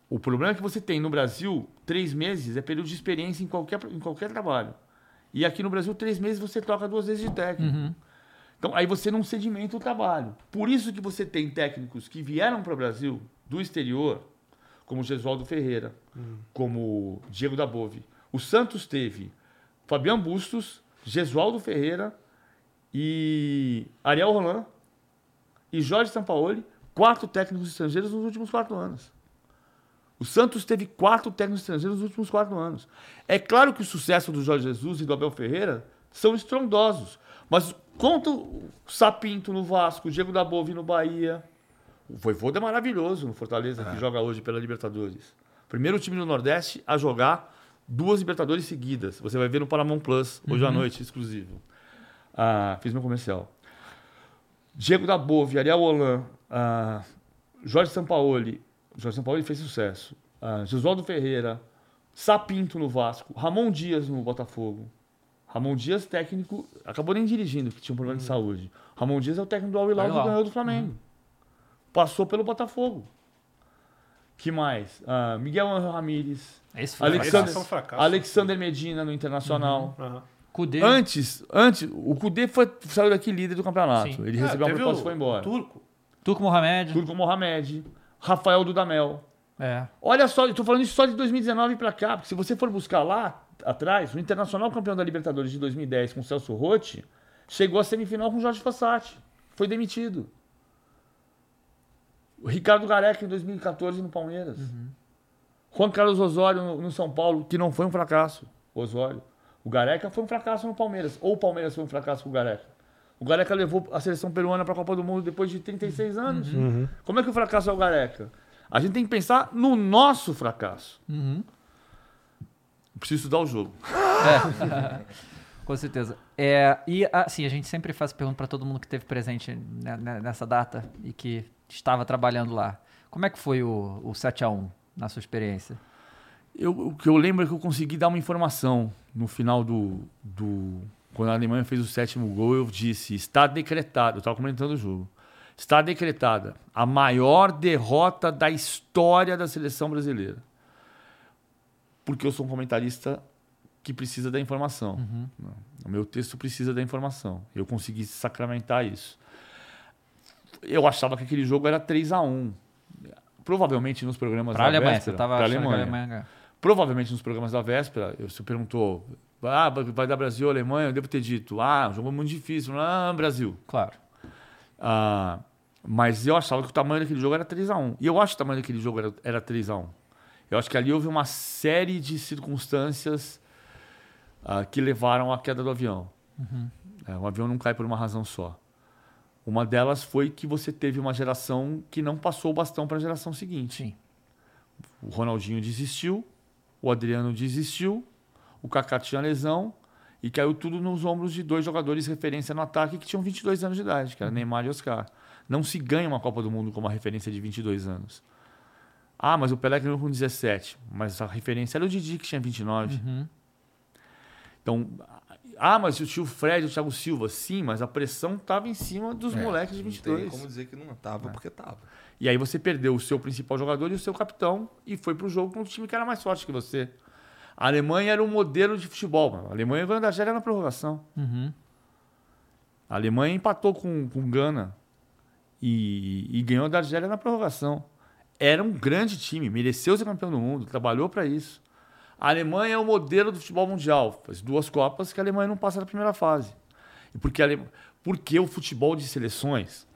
O problema é que você tem no Brasil, três meses é período de experiência em qualquer, em qualquer trabalho. E aqui no Brasil, três meses você troca duas vezes de técnico. Então, aí você não sedimenta o trabalho. Por isso que você tem técnicos que vieram para o Brasil do exterior, como Gesualdo Ferreira, como Diego da Bove. O Santos teve Fabiano Bustos, Gesualdo Ferreira e Ariel Roland e Jorge Sampaoli, quatro técnicos estrangeiros nos últimos quatro anos. O Santos teve quatro técnicos estrangeiros nos últimos quatro anos. É claro que o sucesso do Jorge Jesus e do Abel Ferreira são estrondosos. Mas conta o Sapinto no Vasco, o Diego da Bove no Bahia. O Voivoda é maravilhoso no Fortaleza, que joga hoje pela Libertadores. Primeiro time do Nordeste a jogar duas Libertadores seguidas. Você vai ver no Paramount Plus, hoje à noite, exclusivo. Ah, fiz meu comercial. Diego da Bove, Ariel Holan, ah, Jorge Sampaoli. Jorge Sampaoli fez sucesso. Ah, Josualdo Ferreira, Sapinto no Vasco, Ramon Dias no Botafogo. Ramon Dias, técnico, acabou nem dirigindo, que tinha um problema de saúde. Ramon Dias é o técnico do Al Hilal Al que ganhou do Flamengo. Passou pelo Botafogo. Que mais? Ah, Miguel Angel Ramírez, Esse foi Alexander, um fracasso. Alexander Medina no Internacional. Aham. Cudê. Antes, antes, o Cudê foi, saiu daqui líder do campeonato. Sim. Ele É, recebeu uma teve proposta e foi embora. Turco. Turco Mohamed. Turco Mohamed, Rafael Dudamel. É. Olha só, eu tô falando isso só de 2019 pra cá, porque se você for buscar lá atrás, o Internacional campeão da Libertadores de 2010 com o Celso Rotti chegou à semifinal com o Jorge Fossati. Foi demitido. O Ricardo Gareca em 2014 no Palmeiras. Juan Carlos Osório no, no São Paulo, que não foi um fracasso. Osório. O Gareca foi um fracasso no Palmeiras. Ou o Palmeiras foi um fracasso com o Gareca. O Gareca levou a seleção peruana para a Copa do Mundo depois de 36 anos. Como é que o fracasso é o Gareca? A gente tem que pensar no nosso fracasso. Preciso estudar o jogo. Com certeza. É, e assim, a gente sempre faz pergunta pra todo mundo que esteve presente nessa data e que estava trabalhando lá. Como é que foi o, o 7x1 na sua experiência? Eu, o que eu lembro é que eu consegui dar uma informação no final do, do. Quando a Alemanha fez o sétimo gol, eu disse: está decretado. Eu estava comentando o jogo. Está decretada a maior derrota da história da seleção brasileira. Porque eu sou um comentarista que precisa da informação. O meu texto precisa da informação. Eu consegui sacramentar isso. Eu achava que aquele jogo era 3 a 1 Provavelmente nos programas Pra da Alemanha, véspera, você tava pra Alemanha. Alemanha. Provavelmente nos programas da véspera, você perguntou, ah, vai- dar Brasil ou Alemanha? Eu devo ter dito, ah, um jogo muito difícil, ah, Brasil. Claro. Ah, mas eu achava que o tamanho daquele jogo era 3x1. E eu acho que o tamanho daquele jogo era, era 3x1. Eu acho que ali houve uma série de circunstâncias ah, que levaram à queda do avião. É, o avião não cai por uma razão só. Uma delas foi que você teve uma geração que não passou o bastão para a geração seguinte. Sim. O Ronaldinho desistiu, o Adriano desistiu, o Kaká tinha lesão e caiu tudo nos ombros de dois jogadores referência no ataque que tinham 22 anos de idade, que era Neymar e Oscar. Não se ganha uma Copa do Mundo com uma referência de 22 anos. Ah, mas o Pelé ganhou com 17, mas a referência era o Didi que tinha 29. Então, ah, mas o tio Fred, o Thiago Silva, sim, mas a pressão estava em cima dos moleques de Não 22. tem como dizer que não tava, porque tava. E aí você perdeu o seu principal jogador e o seu capitão e foi pro jogo com um time que era mais forte que você. A Alemanha era um modelo de futebol. Mano. A Alemanha ganhou da Argélia na prorrogação. Uhum. A Alemanha empatou com, com Gana e, e ganhou da Argélia na prorrogação. Era um grande time, mereceu ser campeão do mundo, trabalhou para isso. A Alemanha é o modelo do futebol mundial. Faz duas Copas que a Alemanha não passa da primeira fase. E porque, porque o futebol de seleções.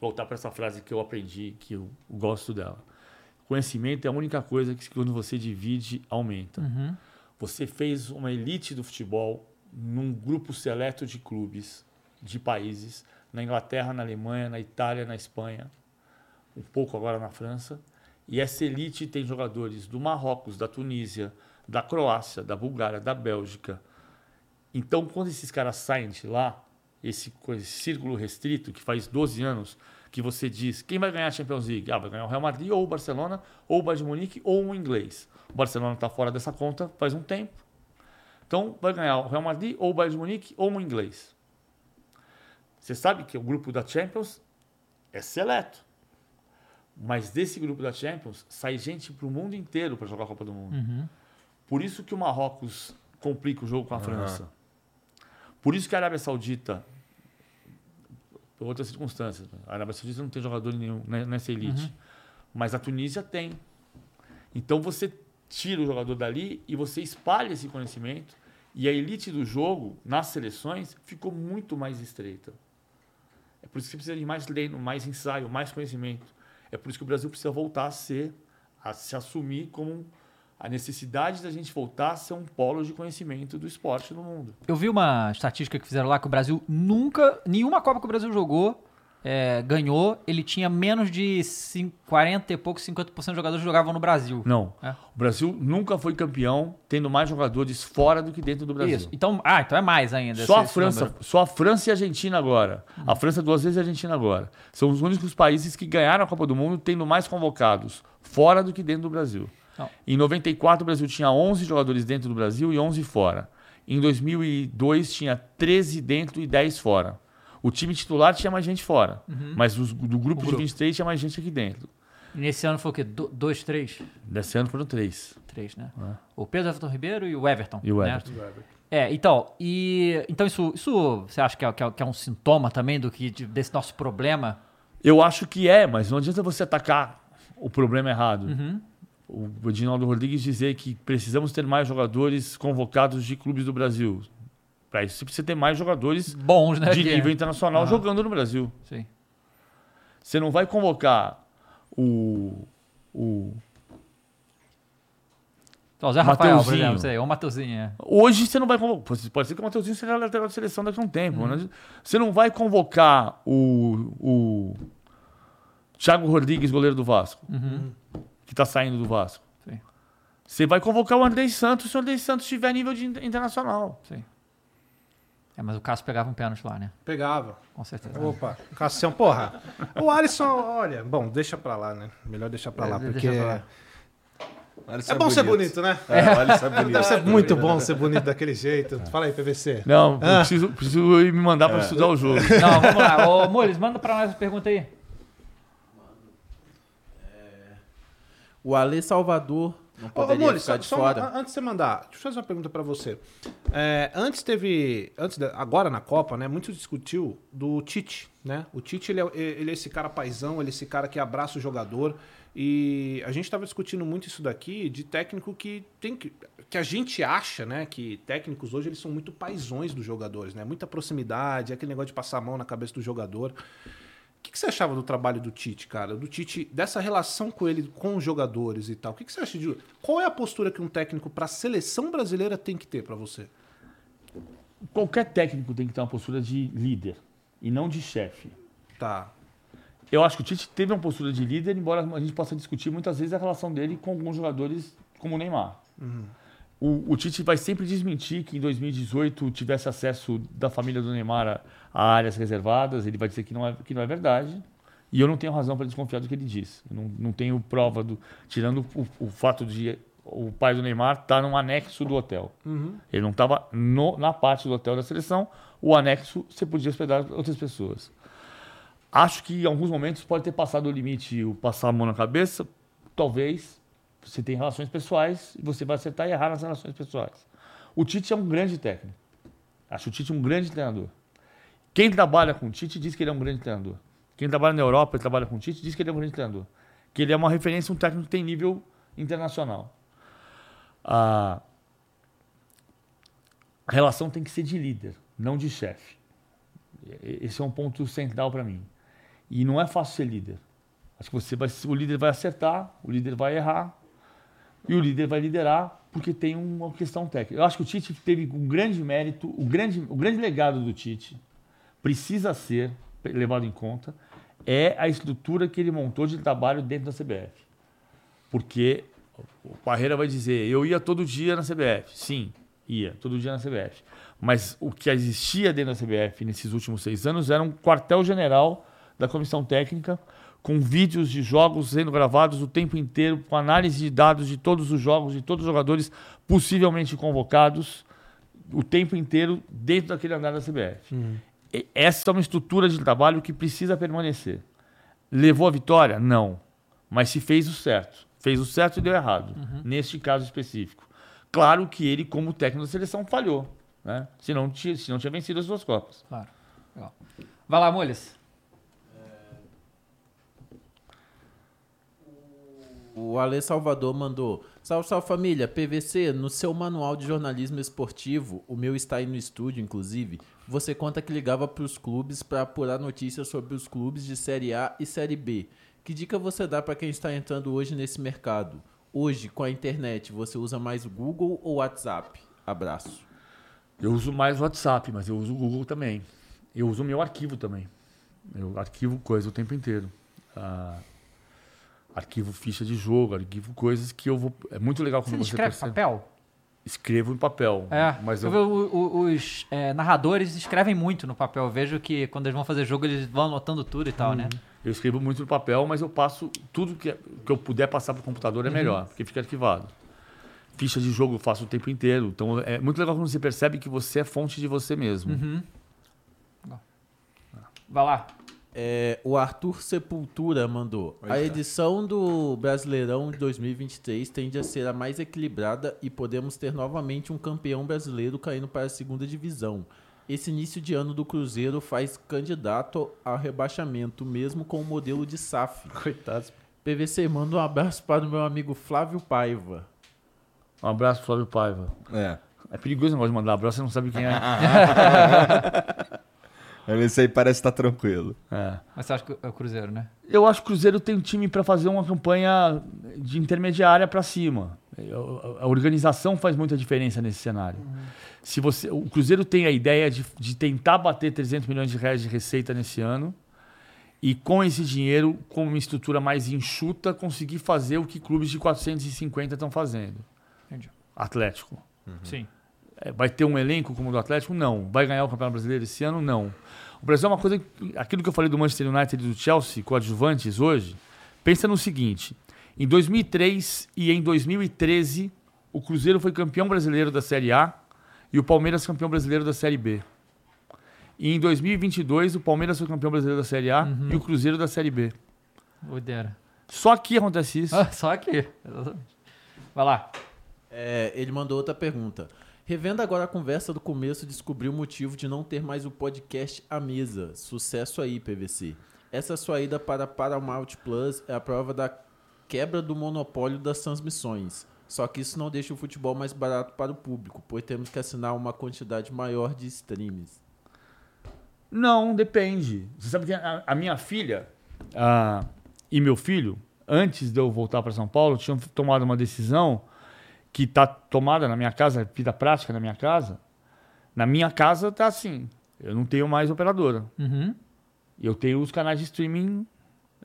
Voltar para essa frase que eu aprendi, que eu gosto dela. Conhecimento é a única coisa que, quando você divide, aumenta. Você fez uma elite do futebol num grupo seleto de clubes, de países, na Inglaterra, na Alemanha, na Itália, na Espanha, um pouco agora na França. E essa elite tem jogadores do Marrocos, da Tunísia, da Croácia, da Bulgária, da Bélgica. Então, quando esses caras saem de lá, esse, esse círculo restrito, que faz 12 anos, que você diz quem vai ganhar a Champions League? Ah, vai ganhar o Real Madrid, ou o Barcelona, ou o Bayern de Munique, ou um inglês. O Barcelona está fora dessa conta faz um tempo. Então, vai ganhar o Real Madrid, ou o Bayern de Munique, ou um inglês. Você sabe que o grupo da Champions é seleto. Mas desse grupo da Champions sai gente para o mundo inteiro para jogar a Copa do Mundo. Por isso que o Marrocos complica o jogo com a França. Por isso que a Arábia Saudita, por outras circunstâncias, a Arábia Saudita não tem jogador nenhum né, nessa elite, mas a Tunísia tem. Então você tira o jogador dali e você espalha esse conhecimento e a elite do jogo nas seleções ficou muito mais estreita. É por isso que você precisa de mais treino, mais ensaio, mais conhecimento. É por isso que o Brasil precisa voltar a ser, a se assumir como a necessidade da gente voltar a ser um polo de conhecimento do esporte no mundo. Eu vi uma estatística que fizeram lá que o Brasil nunca, nenhuma Copa que o Brasil jogou, é, ganhou, ele tinha menos de cin- 40 e poucos, 50% de jogadores jogavam no Brasil. Não. É. O Brasil nunca foi campeão tendo mais jogadores fora do que dentro do Brasil. Isso. Então, ah, então é mais ainda. Só esse- a França, só a França e a Argentina agora. A França duas vezes e a Argentina agora. São os únicos países que ganharam a Copa do Mundo tendo mais convocados fora do que dentro do Brasil. Não. Em 94 o Brasil tinha 11 jogadores dentro do Brasil e 11 fora. Em 2002 tinha 13 dentro e 10 fora. O time titular tinha mais gente fora, mas os- do grupo de grupo. 23 tinha mais gente aqui dentro. E nesse ano foi o quê? Do- dois, três? Desse ano foram três. Três, né? O Pedro Everton Ribeiro e o Everton. E o né? Everton. É, então, e então isso, isso você acha que é, que é- que é um sintoma também do que de- desse nosso problema? Eu acho que é, mas não adianta você atacar o problema errado. O Edinaldo Rodrigues dizer que precisamos ter mais jogadores convocados de clubes do Brasil. Para isso você precisa ter mais jogadores Bons, né? de nível internacional Aham. jogando no Brasil. Sim. Você não vai convocar o, o Então, Zé Rafael, por Mateuzinho. exemplo, sei, ou o Mateuzinho, é. Hoje você não vai convocar. Pode- ser que o Matheusinho seja lateral de seleção daqui a um tempo. Uhum. né? Você não vai convocar o, o Thiago Rodrigues, goleiro do Vasco, que está saindo do Vasco. Uhum. Sim. Você vai convocar o Andrei Santos se o Andrei Santos tiver nível de in- internacional. Sim. É, mas o Cássio pegava um pênalti lá, né? Pegava. Com certeza. Opa, Cassião, porra. O Alisson, olha, bom, deixa pra lá, né? Melhor deixar pra lá, É, porque pra lá. Olha É bom ser bonito, né? É, só bonito. Deve ser muito bom ser bonito daquele jeito. Fala aí, PVC. Não, eu preciso, preciso ir me mandar pra estudar o jogo. Não, vamos lá. Ô, Mules, manda pra nós a pergunta aí. O Ale Salvador não Ô, poderia Mori, ficar só, de só fora. antes de você mandar, deixa eu fazer uma pergunta pra você. É, antes teve, antes agora na Copa, né, muito discutiu do Tite, né? O Tite ele é, ele é esse cara paizão, ele é esse cara que abraça o jogador e a gente estava discutindo muito isso daqui de técnico que tem que que a gente acha, né, que técnicos hoje eles são muito paizões dos jogadores, né? Muita proximidade, aquele negócio de passar a mão na cabeça do jogador. O que, que você achava do trabalho do Tite, cara? Do Tite, dessa relação com ele, com os jogadores e tal. O que, que você acha de. Qual é a postura que um técnico para a seleção brasileira tem que ter para você? Qualquer técnico tem que ter uma postura de líder e não de chefe. Tá. Eu acho que o Tite teve uma postura de líder, embora a gente possa discutir muitas vezes a relação dele com alguns jogadores como o Neymar. O, o Tite vai sempre desmentir que em 2018 tivesse acesso da família do Neymar áreas reservadas. Ele vai dizer que não é, que não é verdade. E eu não tenho razão para desconfiar do que ele diz. Eu não, não tenho prova, do, tirando o, o fato de o pai do Neymar estar num anexo do hotel. Ele não estava na parte do hotel da seleção. O anexo você podia hospedar outras pessoas. Acho que em alguns momentos pode ter passado o limite, o passar a mão na cabeça. Talvez você tem relações pessoais e você vai acertar e errar nas relações pessoais. O Tite é um grande técnico. Acho o Tite um grande treinador. Quem trabalha com o Tite diz que ele é um grande treinador. Quem trabalha na Europa e trabalha com o Tite diz que ele é um grande treinador. Que ele é uma referência, um técnico que tem nível internacional. A relação tem que ser de líder, não de chefe. Esse é um ponto central para mim. E não é fácil ser líder. Acho que você vai, o líder vai acertar, o líder vai errar e o líder vai liderar porque tem uma questão técnica. Eu acho que o Tite teve um grande mérito, o grande, o grande legado do Tite precisa ser levado em conta é a estrutura que ele montou de trabalho dentro da CBF. Porque o Parreira vai dizer, eu ia todo dia na CBF. Sim, ia, todo dia na CBF. Mas o que existia dentro da CBF nesses últimos seis anos era um quartel-general da comissão técnica, com vídeos de jogos sendo gravados o tempo inteiro, com análise de dados de todos os jogos, de todos os jogadores possivelmente convocados, o tempo inteiro dentro daquele andar da CBF. E Essa é uma estrutura de trabalho que precisa permanecer. Levou a vitória? Não. Mas se fez o certo. Fez o certo e deu errado, neste caso específico. Claro que ele, como técnico da seleção, falhou. Né? Se, não tinha, se não tinha vencido as duas Copas. Claro. Legal. Vai lá, Mules. O Ale Salvador mandou. Salve, salve família. PVC, no seu manual de jornalismo esportivo, o meu está aí no estúdio, inclusive, você conta que ligava para os clubes para apurar notícias sobre os clubes de Série A e Série B. Que dica você dá para quem está entrando hoje nesse mercado? Hoje, com a internet, você usa mais o Google ou WhatsApp? Abraço. Eu uso mais o WhatsApp, mas eu uso o Google também. Eu uso o meu arquivo também. Eu arquivo coisa o tempo inteiro. Ah, arquivo ficha de jogo, arquivo coisas que eu vou. É muito legal Você quando você, escreve percebe- papel? Escrevo em papel. É, mas eu eu, vejo o- o- os é, narradores escrevem muito no papel. Eu vejo que quando eles vão fazer jogo, eles vão anotando tudo e tal, né? eu escrevo muito no papel, mas eu passo tudo que, que eu puder passar para o computador é melhor, porque fica arquivado. Ficha de jogo eu faço o tempo inteiro. Então é muito legal quando você percebe que você é fonte de você mesmo. Vai lá. É, o Arthur Sepultura mandou. A edição do Brasileirão de 2023 tende a ser a mais equilibrada e podemos ter novamente um campeão brasileiro caindo para a segunda divisão. Esse início de ano do Cruzeiro faz candidato ao rebaixamento, mesmo com o modelo de SAF. Coitados. PVC, manda um abraço para o meu amigo Flávio Paiva. Um abraço, Flávio Paiva. É. É perigoso o negócio de mandar abraço, você não sabe quem é. Esse aí parece estar tranquilo. É. Mas você acha que é o Cruzeiro, né? Eu acho que o Cruzeiro tem um time para fazer uma campanha de intermediária para cima. A organização faz muita diferença nesse cenário. Se você, o Cruzeiro tem a ideia de, de tentar bater 300 milhões de reais de receita nesse ano e com esse dinheiro, com uma estrutura mais enxuta, conseguir fazer o que clubes de 450 estão fazendo. Entendi. Atlético. Sim. É, vai ter um elenco como o do Atlético? Não. Vai ganhar o Campeonato Brasileiro esse ano? Não. O Brasil é uma coisa. que- Aquilo que eu falei do Manchester United e do Chelsea, coadjuvantes hoje, pensa no seguinte: Em 2003 e em 2013, o Cruzeiro foi campeão brasileiro da Série A e o Palmeiras campeão brasileiro da Série B. E em 2022, o Palmeiras foi campeão brasileiro da Série A Uhum. e o Cruzeiro da Série B. Doideira. Só aqui acontece isso. Ah, só aqui. Exatamente. Vai lá. É, ele mandou outra pergunta. Revendo agora a conversa do começo, descobri o motivo de não ter mais o podcast à mesa. Sucesso aí, PVC. Essa sua ida para Paramount Plus é a prova da quebra do monopólio das transmissões. Só que isso não deixa o futebol mais barato para o público, pois temos que assinar uma quantidade maior de streams. Não, depende. Você sabe que a, a minha filha e meu filho, antes de eu voltar para São Paulo, tinham tomado uma decisão que está tomada na minha casa, vida prática na minha casa. Na minha casa tá assim. Eu não tenho mais operadora. Uhum. Eu tenho os canais de streaming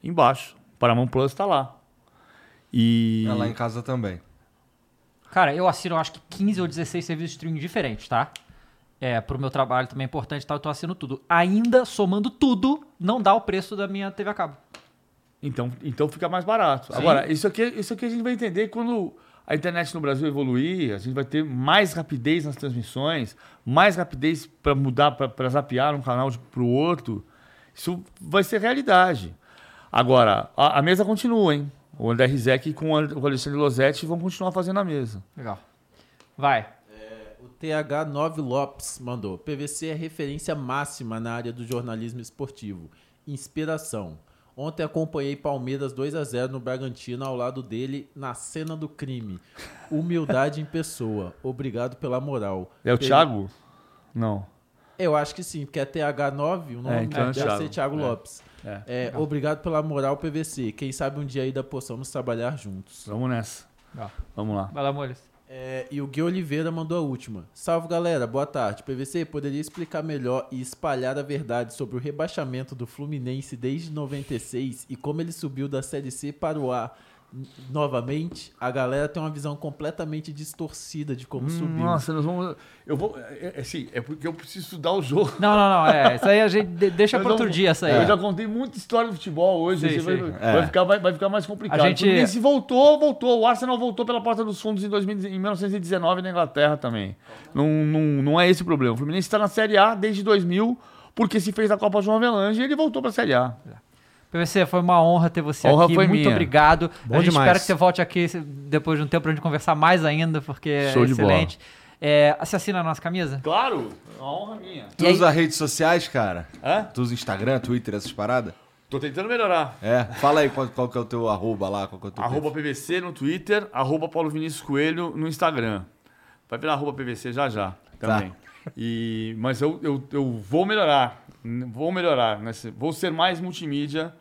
embaixo. Paramount Plus está lá. E É lá em casa também. Cara, eu assino acho que 15 ou 16 serviços de streaming diferentes, tá? É, pro meu trabalho também é importante, tá? Eu tô assinando tudo. Ainda, somando tudo, não dá o preço da minha TV a cabo. Então, então fica mais barato. Agora, isso aqui, isso aqui a gente vai entender quando a internet no Brasil evoluir, a gente vai ter mais rapidez nas transmissões, mais rapidez para mudar, para zapear um canal para o outro. Isso vai ser realidade. Agora, a, a mesa continua, hein? O André Rizek com o And- o Alexandre Losetti vão continuar fazendo a mesa. Legal. Vai. O TH9 Lopes mandou: PVC é referência máxima na área do jornalismo esportivo. Inspiração. Ontem acompanhei Palmeiras 2 a 0 no Bragantino ao lado dele na cena do crime. Humildade em pessoa. Obrigado pela moral. É o Thiago? Não. Eu acho que sim, porque é TH9, o nome É, então é deve Thiago. ser Thiago É. Lopes. É. É, obrigado pela moral, PVC. Quem sabe um dia ainda possamos trabalhar juntos. Vamos nessa. Legal. Vamos lá. Vai lá, Molhas. É, e o Gui Oliveira mandou a última. Salve galera, boa tarde. PVC, poderia explicar melhor e espalhar a verdade sobre o rebaixamento do Fluminense desde 96 e como ele subiu da Série C para o A novamente? A galera tem uma visão completamente distorcida de como. Hum, Nossa, nós vamos. Eu vou. É, é, assim, é porque eu preciso estudar o jogo. Não, não, não. É, isso aí a gente de- deixa para outro dia, essa aí. Eu já contei muita história do futebol hoje. Sim, assim, vai, sim. vai É. ficar, vai, vai ficar mais complicado. A gente- O Fluminense voltou, voltou. O Arsenal voltou pela porta dos fundos em, 2000, em 1919 na Inglaterra também. Não, não, não é esse o problema. O Fluminense está na Série A desde 2000, porque se fez a Copa João Avelange e ele voltou para a Série A. PVC, foi uma honra ter você Honra aqui. foi Muito minha. obrigado. Bom a gente demais. espera que você volte aqui depois de um tempo pra gente conversar mais ainda, porque é Show de bola. excelente. É, você assina a nossa camisa? Claro, é uma honra minha. Tu E aí- usa redes sociais, cara? Hã? Tu usa Instagram, Twitter, essas paradas? Tô tentando melhorar. É. Fala aí qual, qual que é o teu arroba lá, qual que é o teu Arroba perfil. PVC no Twitter, arroba Paulo Vinícius Coelho no Instagram. Vai virar arroba PVC já já também. E, mas eu, eu, eu vou melhorar. Vou melhorar. nesse- vou ser mais multimídia.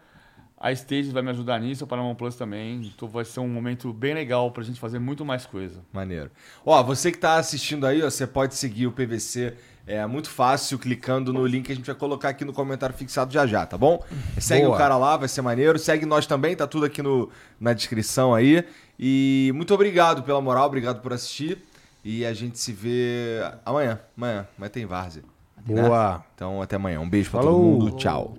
A Stage vai me ajudar nisso, a Paramount Plus também. Então vai ser um momento bem legal pra gente fazer muito mais coisa. Maneiro. Ó, você que tá assistindo aí, ó, você pode seguir o PVC. É muito fácil, clicando no link que a gente vai colocar aqui no comentário fixado já já, tá bom? Segue Boa. o cara lá, vai ser maneiro. Segue nós também, tá tudo aqui no, na descrição aí. E muito obrigado pela moral, obrigado por assistir. E a gente se vê amanhã. Amanhã, amanhã tem várzea. né? Boa. Então até amanhã. Um beijo pra Falou. todo mundo. Tchau.